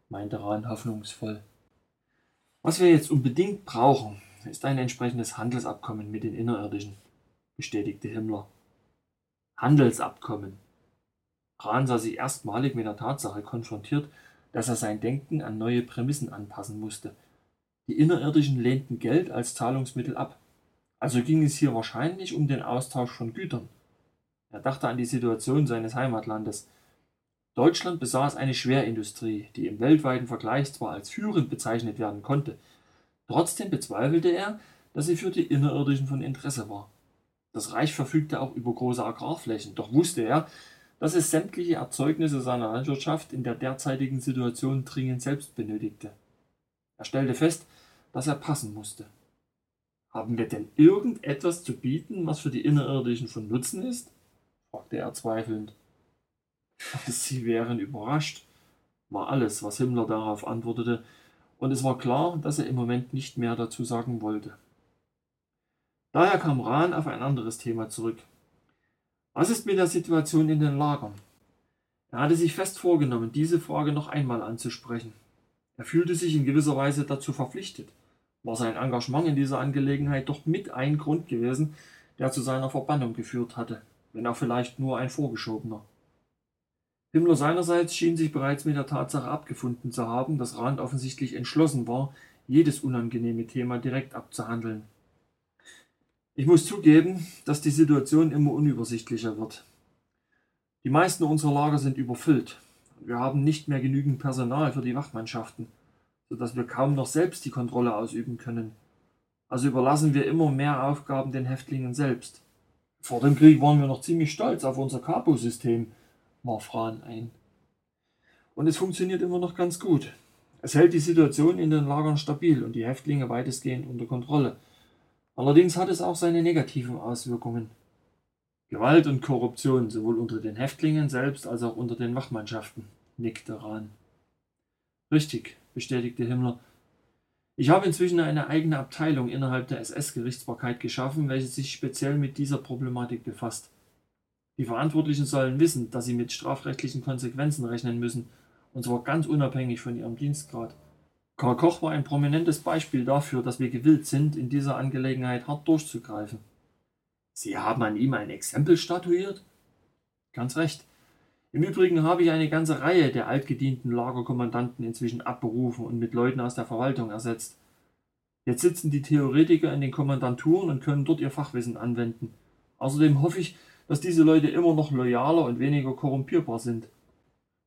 meinte Rahn hoffnungsvoll. Was wir jetzt unbedingt brauchen, ist ein entsprechendes Handelsabkommen mit den Innerirdischen, bestätigte Himmler. Handelsabkommen. Rahn sah sich erstmalig mit der Tatsache konfrontiert, dass er sein Denken an neue Prämissen anpassen musste. Die Innerirdischen lehnten Geld als Zahlungsmittel ab. Also ging es hier wahrscheinlich um den Austausch von Gütern. Er dachte an die Situation seines Heimatlandes. Deutschland besaß eine Schwerindustrie, die im weltweiten Vergleich zwar als führend bezeichnet werden konnte, Trotzdem bezweifelte er, dass sie für die Innerirdischen von Interesse war. Das Reich verfügte auch über große Agrarflächen, doch wusste er, dass es sämtliche Erzeugnisse seiner Landwirtschaft in der derzeitigen Situation dringend selbst benötigte. Er stellte fest, dass er passen musste. Haben wir denn irgendetwas zu bieten, was für die Innerirdischen von Nutzen ist? Fragte er zweifelnd. Sie wären überrascht, war alles, was Himmler darauf antwortete, und es war klar, dass er im Moment nicht mehr dazu sagen wollte. Daher kam Rahn auf ein anderes Thema zurück. Was ist mit der Situation in den Lagern? Er hatte sich fest vorgenommen, diese Frage noch einmal anzusprechen. Er fühlte sich in gewisser Weise dazu verpflichtet. War sein Engagement in dieser Angelegenheit doch mit ein Grund gewesen, der zu seiner Verbannung geführt hatte, wenn auch vielleicht nur ein vorgeschobener. Himmler seinerseits schien sich bereits mit der Tatsache abgefunden zu haben, dass Rand offensichtlich entschlossen war, jedes unangenehme Thema direkt abzuhandeln. Ich muss zugeben, dass die Situation immer unübersichtlicher wird. Die meisten unserer Lager sind überfüllt. Wir haben nicht mehr genügend Personal für die Wachmannschaften, sodass wir kaum noch selbst die Kontrolle ausüben können. Also überlassen wir immer mehr Aufgaben den Häftlingen selbst. Vor dem Krieg waren wir noch ziemlich stolz auf unser Capo-System, warf Rahn ein. Und es funktioniert immer noch ganz gut. Es hält die Situation in den Lagern stabil und die Häftlinge weitestgehend unter Kontrolle. Allerdings hat es auch seine negativen Auswirkungen. Gewalt und Korruption sowohl unter den Häftlingen selbst als auch unter den Wachmannschaften, nickte Rahn. Richtig, bestätigte Himmler. Ich habe inzwischen eine eigene Abteilung innerhalb der SS-Gerichtsbarkeit geschaffen, welche sich speziell mit dieser Problematik befasst. Die Verantwortlichen sollen wissen, dass sie mit strafrechtlichen Konsequenzen rechnen müssen, und zwar ganz unabhängig von ihrem Dienstgrad. Karl Koch war ein prominentes Beispiel dafür, dass wir gewillt sind, in dieser Angelegenheit hart durchzugreifen. Sie haben an ihm ein Exempel statuiert? Ganz recht. Im Übrigen habe ich eine ganze Reihe der altgedienten Lagerkommandanten inzwischen abberufen und mit Leuten aus der Verwaltung ersetzt. Jetzt sitzen die Theoretiker in den Kommandanturen und können dort ihr Fachwissen anwenden. Außerdem hoffe ich, dass diese Leute immer noch loyaler und weniger korrumpierbar sind.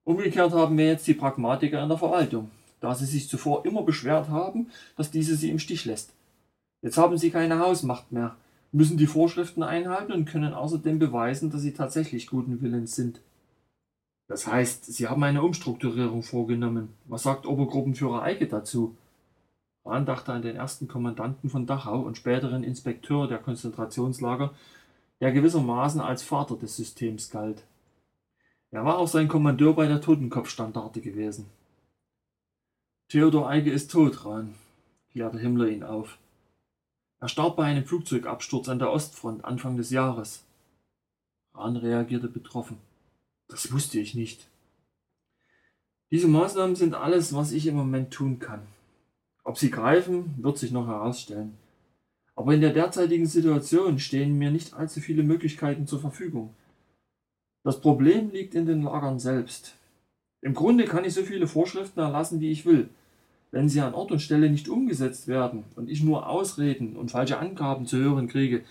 Umgekehrt haben wir jetzt die Pragmatiker in der Verwaltung, da sie sich zuvor immer beschwert haben, dass diese sie im Stich lässt. Jetzt haben sie keine Hausmacht mehr, müssen die Vorschriften einhalten und können außerdem beweisen, dass sie tatsächlich guten Willens sind. Das heißt, Sie haben eine Umstrukturierung vorgenommen. Was sagt Obergruppenführer Eike dazu? Rahn dachte an den ersten Kommandanten von Dachau und späteren Inspekteur der Konzentrationslager, der gewissermaßen als Vater des Systems galt. Er war auch sein Kommandeur bei der Totenkopfstandarte gewesen. Theodor Eike ist tot, Rahn, klärte Himmler ihn auf. Er starb bei einem Flugzeugabsturz an der Ostfront Anfang des Jahres. Rahn reagierte betroffen. Das wusste ich nicht. Diese Maßnahmen sind alles, was ich im Moment tun kann. Ob sie greifen, wird sich noch herausstellen. Aber in der derzeitigen Situation stehen mir nicht allzu viele Möglichkeiten zur Verfügung. Das Problem liegt in den Lagern selbst. Im Grunde kann ich so viele Vorschriften erlassen, wie ich will. Wenn sie an Ort und Stelle nicht umgesetzt werden und ich nur Ausreden und falsche Angaben zu hören kriege,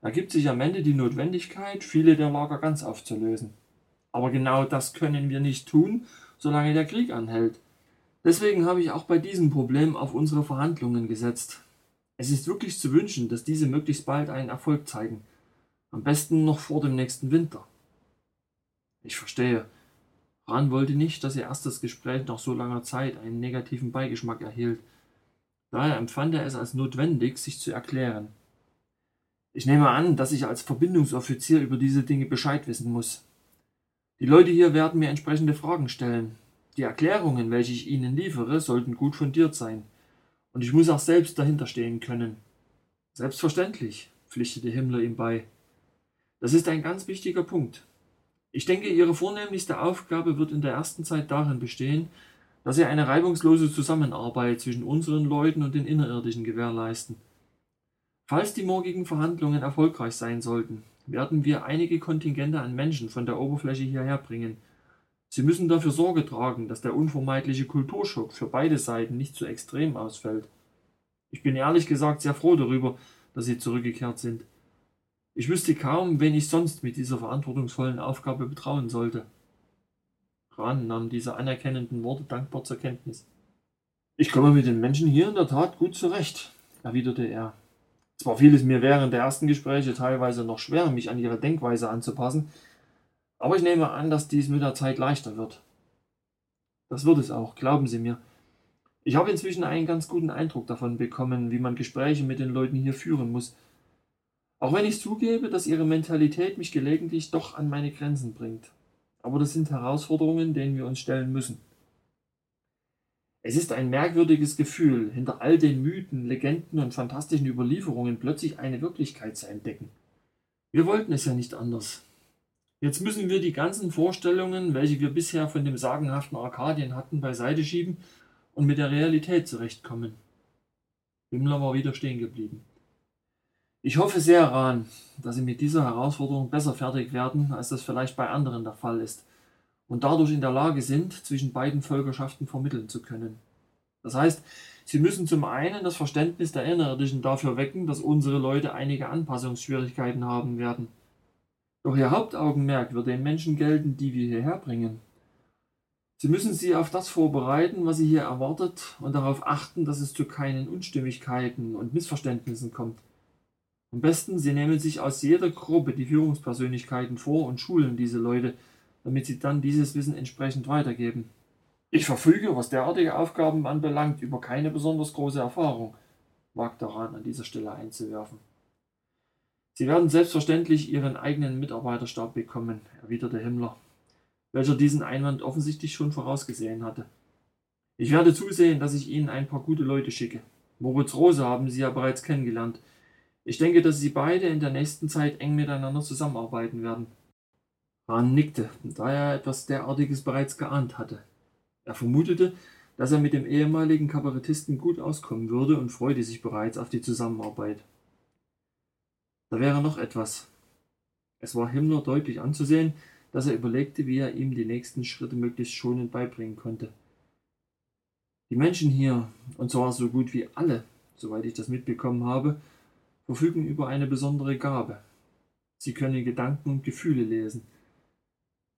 ergibt sich am Ende die Notwendigkeit, viele der Lager ganz aufzulösen. Aber genau das können wir nicht tun, solange der Krieg anhält. Deswegen habe ich auch bei diesem Problem auf unsere Verhandlungen gesetzt. Es ist wirklich zu wünschen, dass diese möglichst bald einen Erfolg zeigen. Am besten noch vor dem nächsten Winter. Ich verstehe. Rahn wollte nicht, dass ihr erstes Gespräch nach so langer Zeit einen negativen Beigeschmack erhielt. Daher empfand er es als notwendig, sich zu erklären. Ich nehme an, dass ich als Verbindungsoffizier über diese Dinge Bescheid wissen muss. Die Leute hier werden mir entsprechende Fragen stellen. Die Erklärungen, welche ich ihnen liefere, sollten gut fundiert sein. Und ich muss auch selbst dahinter stehen können. Selbstverständlich, pflichtete Himmler ihm bei. Das ist ein ganz wichtiger Punkt. Ich denke, Ihre vornehmlichste Aufgabe wird in der ersten Zeit darin bestehen, dass Sie eine reibungslose Zusammenarbeit zwischen unseren Leuten und den Innerirdischen gewährleisten. Falls die morgigen Verhandlungen erfolgreich sein sollten, werden wir einige Kontingente an Menschen von der Oberfläche hierher bringen. Sie müssen dafür Sorge tragen, dass der unvermeidliche Kulturschock für beide Seiten nicht zu extrem ausfällt. Ich bin ehrlich gesagt sehr froh darüber, dass Sie zurückgekehrt sind. Ich wüsste kaum, wen ich sonst mit dieser verantwortungsvollen Aufgabe betrauen sollte. Rahn nahm diese anerkennenden Worte dankbar zur Kenntnis. Ich komme mit den Menschen hier in der Tat gut zurecht, erwiderte er. Zwar fiel es mir während der ersten Gespräche teilweise noch schwer, mich an ihre Denkweise anzupassen, aber ich nehme an, dass dies mit der Zeit leichter wird. Das wird es auch, glauben Sie mir. Ich habe inzwischen einen ganz guten Eindruck davon bekommen, wie man Gespräche mit den Leuten hier führen muss, auch wenn ich zugebe, dass ihre Mentalität mich gelegentlich doch an meine Grenzen bringt. Aber das sind Herausforderungen, denen wir uns stellen müssen. Es ist ein merkwürdiges Gefühl, hinter all den Mythen, Legenden und fantastischen Überlieferungen plötzlich eine Wirklichkeit zu entdecken. Wir wollten es ja nicht anders. Jetzt müssen wir die ganzen Vorstellungen, welche wir bisher von dem sagenhaften Arkadien hatten, beiseite schieben und mit der Realität zurechtkommen. Himmler war wieder stehen geblieben. Ich hoffe sehr, Rahn, dass sie mit dieser Herausforderung besser fertig werden, als das vielleicht bei anderen der Fall ist, und dadurch in der Lage sind, zwischen beiden Völkerschaften vermitteln zu können. Das heißt, sie müssen zum einen das Verständnis der Innerirdischen dafür wecken, dass unsere Leute einige Anpassungsschwierigkeiten haben werden. Doch ihr Hauptaugenmerk wird den Menschen gelten, die wir hierher bringen. Sie müssen sie auf das vorbereiten, was sie hier erwartet, und darauf achten, dass es zu keinen Unstimmigkeiten und Missverständnissen kommt. Am besten, Sie nehmen sich aus jeder Gruppe die Führungspersönlichkeiten vor und schulen diese Leute, damit sie dann dieses Wissen entsprechend weitergeben. Ich verfüge, was derartige Aufgaben anbelangt, über keine besonders große Erfahrung, wagt daran an dieser Stelle einzuwerfen. Sie werden selbstverständlich Ihren eigenen Mitarbeiterstab bekommen, erwiderte Himmler, welcher diesen Einwand offensichtlich schon vorausgesehen hatte. Ich werde zusehen, dass ich Ihnen ein paar gute Leute schicke. Moritz Rose haben Sie ja bereits kennengelernt. Ich denke, dass Sie beide in der nächsten Zeit eng miteinander zusammenarbeiten werden. Rahn nickte, da er etwas derartiges bereits geahnt hatte. Er vermutete, dass er mit dem ehemaligen Kabarettisten gut auskommen würde und freute sich bereits auf die Zusammenarbeit. Da wäre noch etwas. Es war Himmler deutlich anzusehen, dass er überlegte, wie er ihm die nächsten Schritte möglichst schonend beibringen konnte. Die Menschen hier, und zwar so gut wie alle, soweit ich das mitbekommen habe, verfügen über eine besondere Gabe. Sie können Gedanken und Gefühle lesen.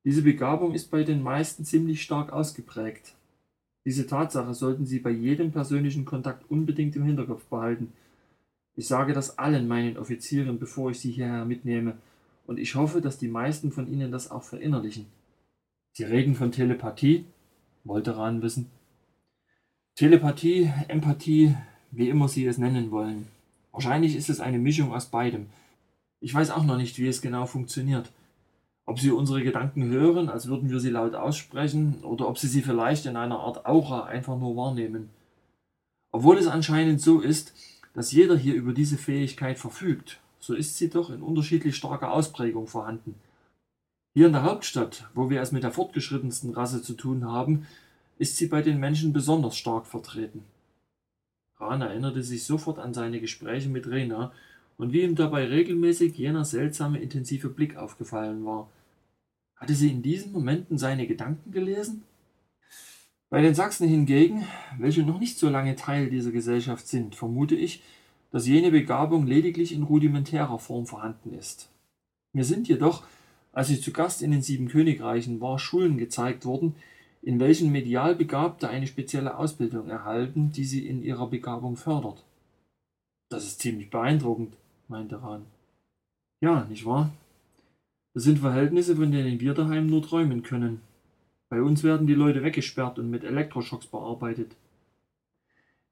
Diese Begabung ist bei den meisten ziemlich stark ausgeprägt. Diese Tatsache sollten Sie bei jedem persönlichen Kontakt unbedingt im Hinterkopf behalten. Ich sage das allen meinen Offizieren, bevor ich sie hierher mitnehme, und ich hoffe, dass die meisten von ihnen das auch verinnerlichen. Sie reden von Telepathie? wollte Rahn wissen. Telepathie, Empathie, wie immer Sie es nennen wollen. Wahrscheinlich ist es eine Mischung aus beidem. Ich weiß auch noch nicht, wie es genau funktioniert. Ob Sie unsere Gedanken hören, als würden wir sie laut aussprechen, oder ob Sie sie vielleicht in einer Art Aura einfach nur wahrnehmen. Obwohl es anscheinend so ist, dass jeder hier über diese Fähigkeit verfügt, so ist sie doch in unterschiedlich starker Ausprägung vorhanden. Hier in der Hauptstadt, wo wir es mit der fortgeschrittensten Rasse zu tun haben, ist sie bei den Menschen besonders stark vertreten. Rahn erinnerte sich sofort an seine Gespräche mit Rena und wie ihm dabei regelmäßig jener seltsame, intensive Blick aufgefallen war. Hatte sie in diesen Momenten seine Gedanken gelesen? Bei den Sachsen hingegen, welche noch nicht so lange Teil dieser Gesellschaft sind, vermute ich, dass jene Begabung lediglich in rudimentärer Form vorhanden ist. Mir sind jedoch, als ich zu Gast in den sieben Königreichen war, Schulen gezeigt worden, in welchen medial Begabte eine spezielle Ausbildung erhalten, die sie in ihrer Begabung fördert. Das ist ziemlich beeindruckend, meinte Rahn. Ja, nicht wahr? Das sind Verhältnisse, von denen wir daheim nur träumen können. Bei uns werden die Leute weggesperrt und mit Elektroschocks bearbeitet.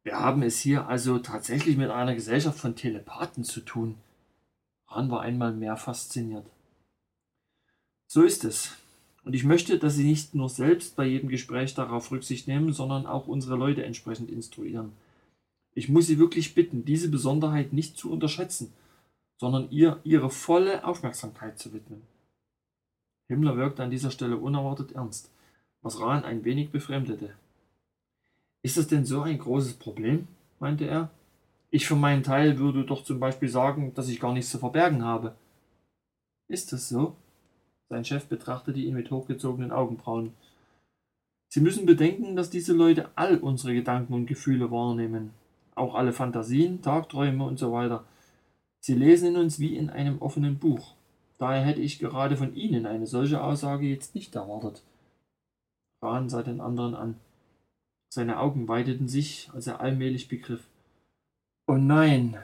Wir haben es hier also tatsächlich mit einer Gesellschaft von Telepathen zu tun. Rahn war einmal mehr fasziniert. So ist es. Und ich möchte, dass Sie nicht nur selbst bei jedem Gespräch darauf Rücksicht nehmen, sondern auch unsere Leute entsprechend instruieren. Ich muss Sie wirklich bitten, diese Besonderheit nicht zu unterschätzen, sondern ihr Ihre volle Aufmerksamkeit zu widmen. Himmler wirkte an dieser Stelle unerwartet ernst, was Rahn ein wenig befremdete. Ist das denn so ein großes Problem? meinte er. Ich für meinen Teil würde doch zum Beispiel sagen, dass ich gar nichts zu verbergen habe. Ist das so? Sein Chef betrachtete ihn mit hochgezogenen Augenbrauen. Sie müssen bedenken, dass diese Leute all unsere Gedanken und Gefühle wahrnehmen, auch alle Fantasien, Tagträume und so weiter. Sie lesen in uns wie in einem offenen Buch. Daher hätte ich gerade von Ihnen eine solche Aussage jetzt nicht erwartet. Rahn sah den anderen an. Seine Augen weiteten sich, als er allmählich begriff. Oh nein,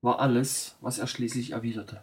war alles, was er schließlich erwiderte.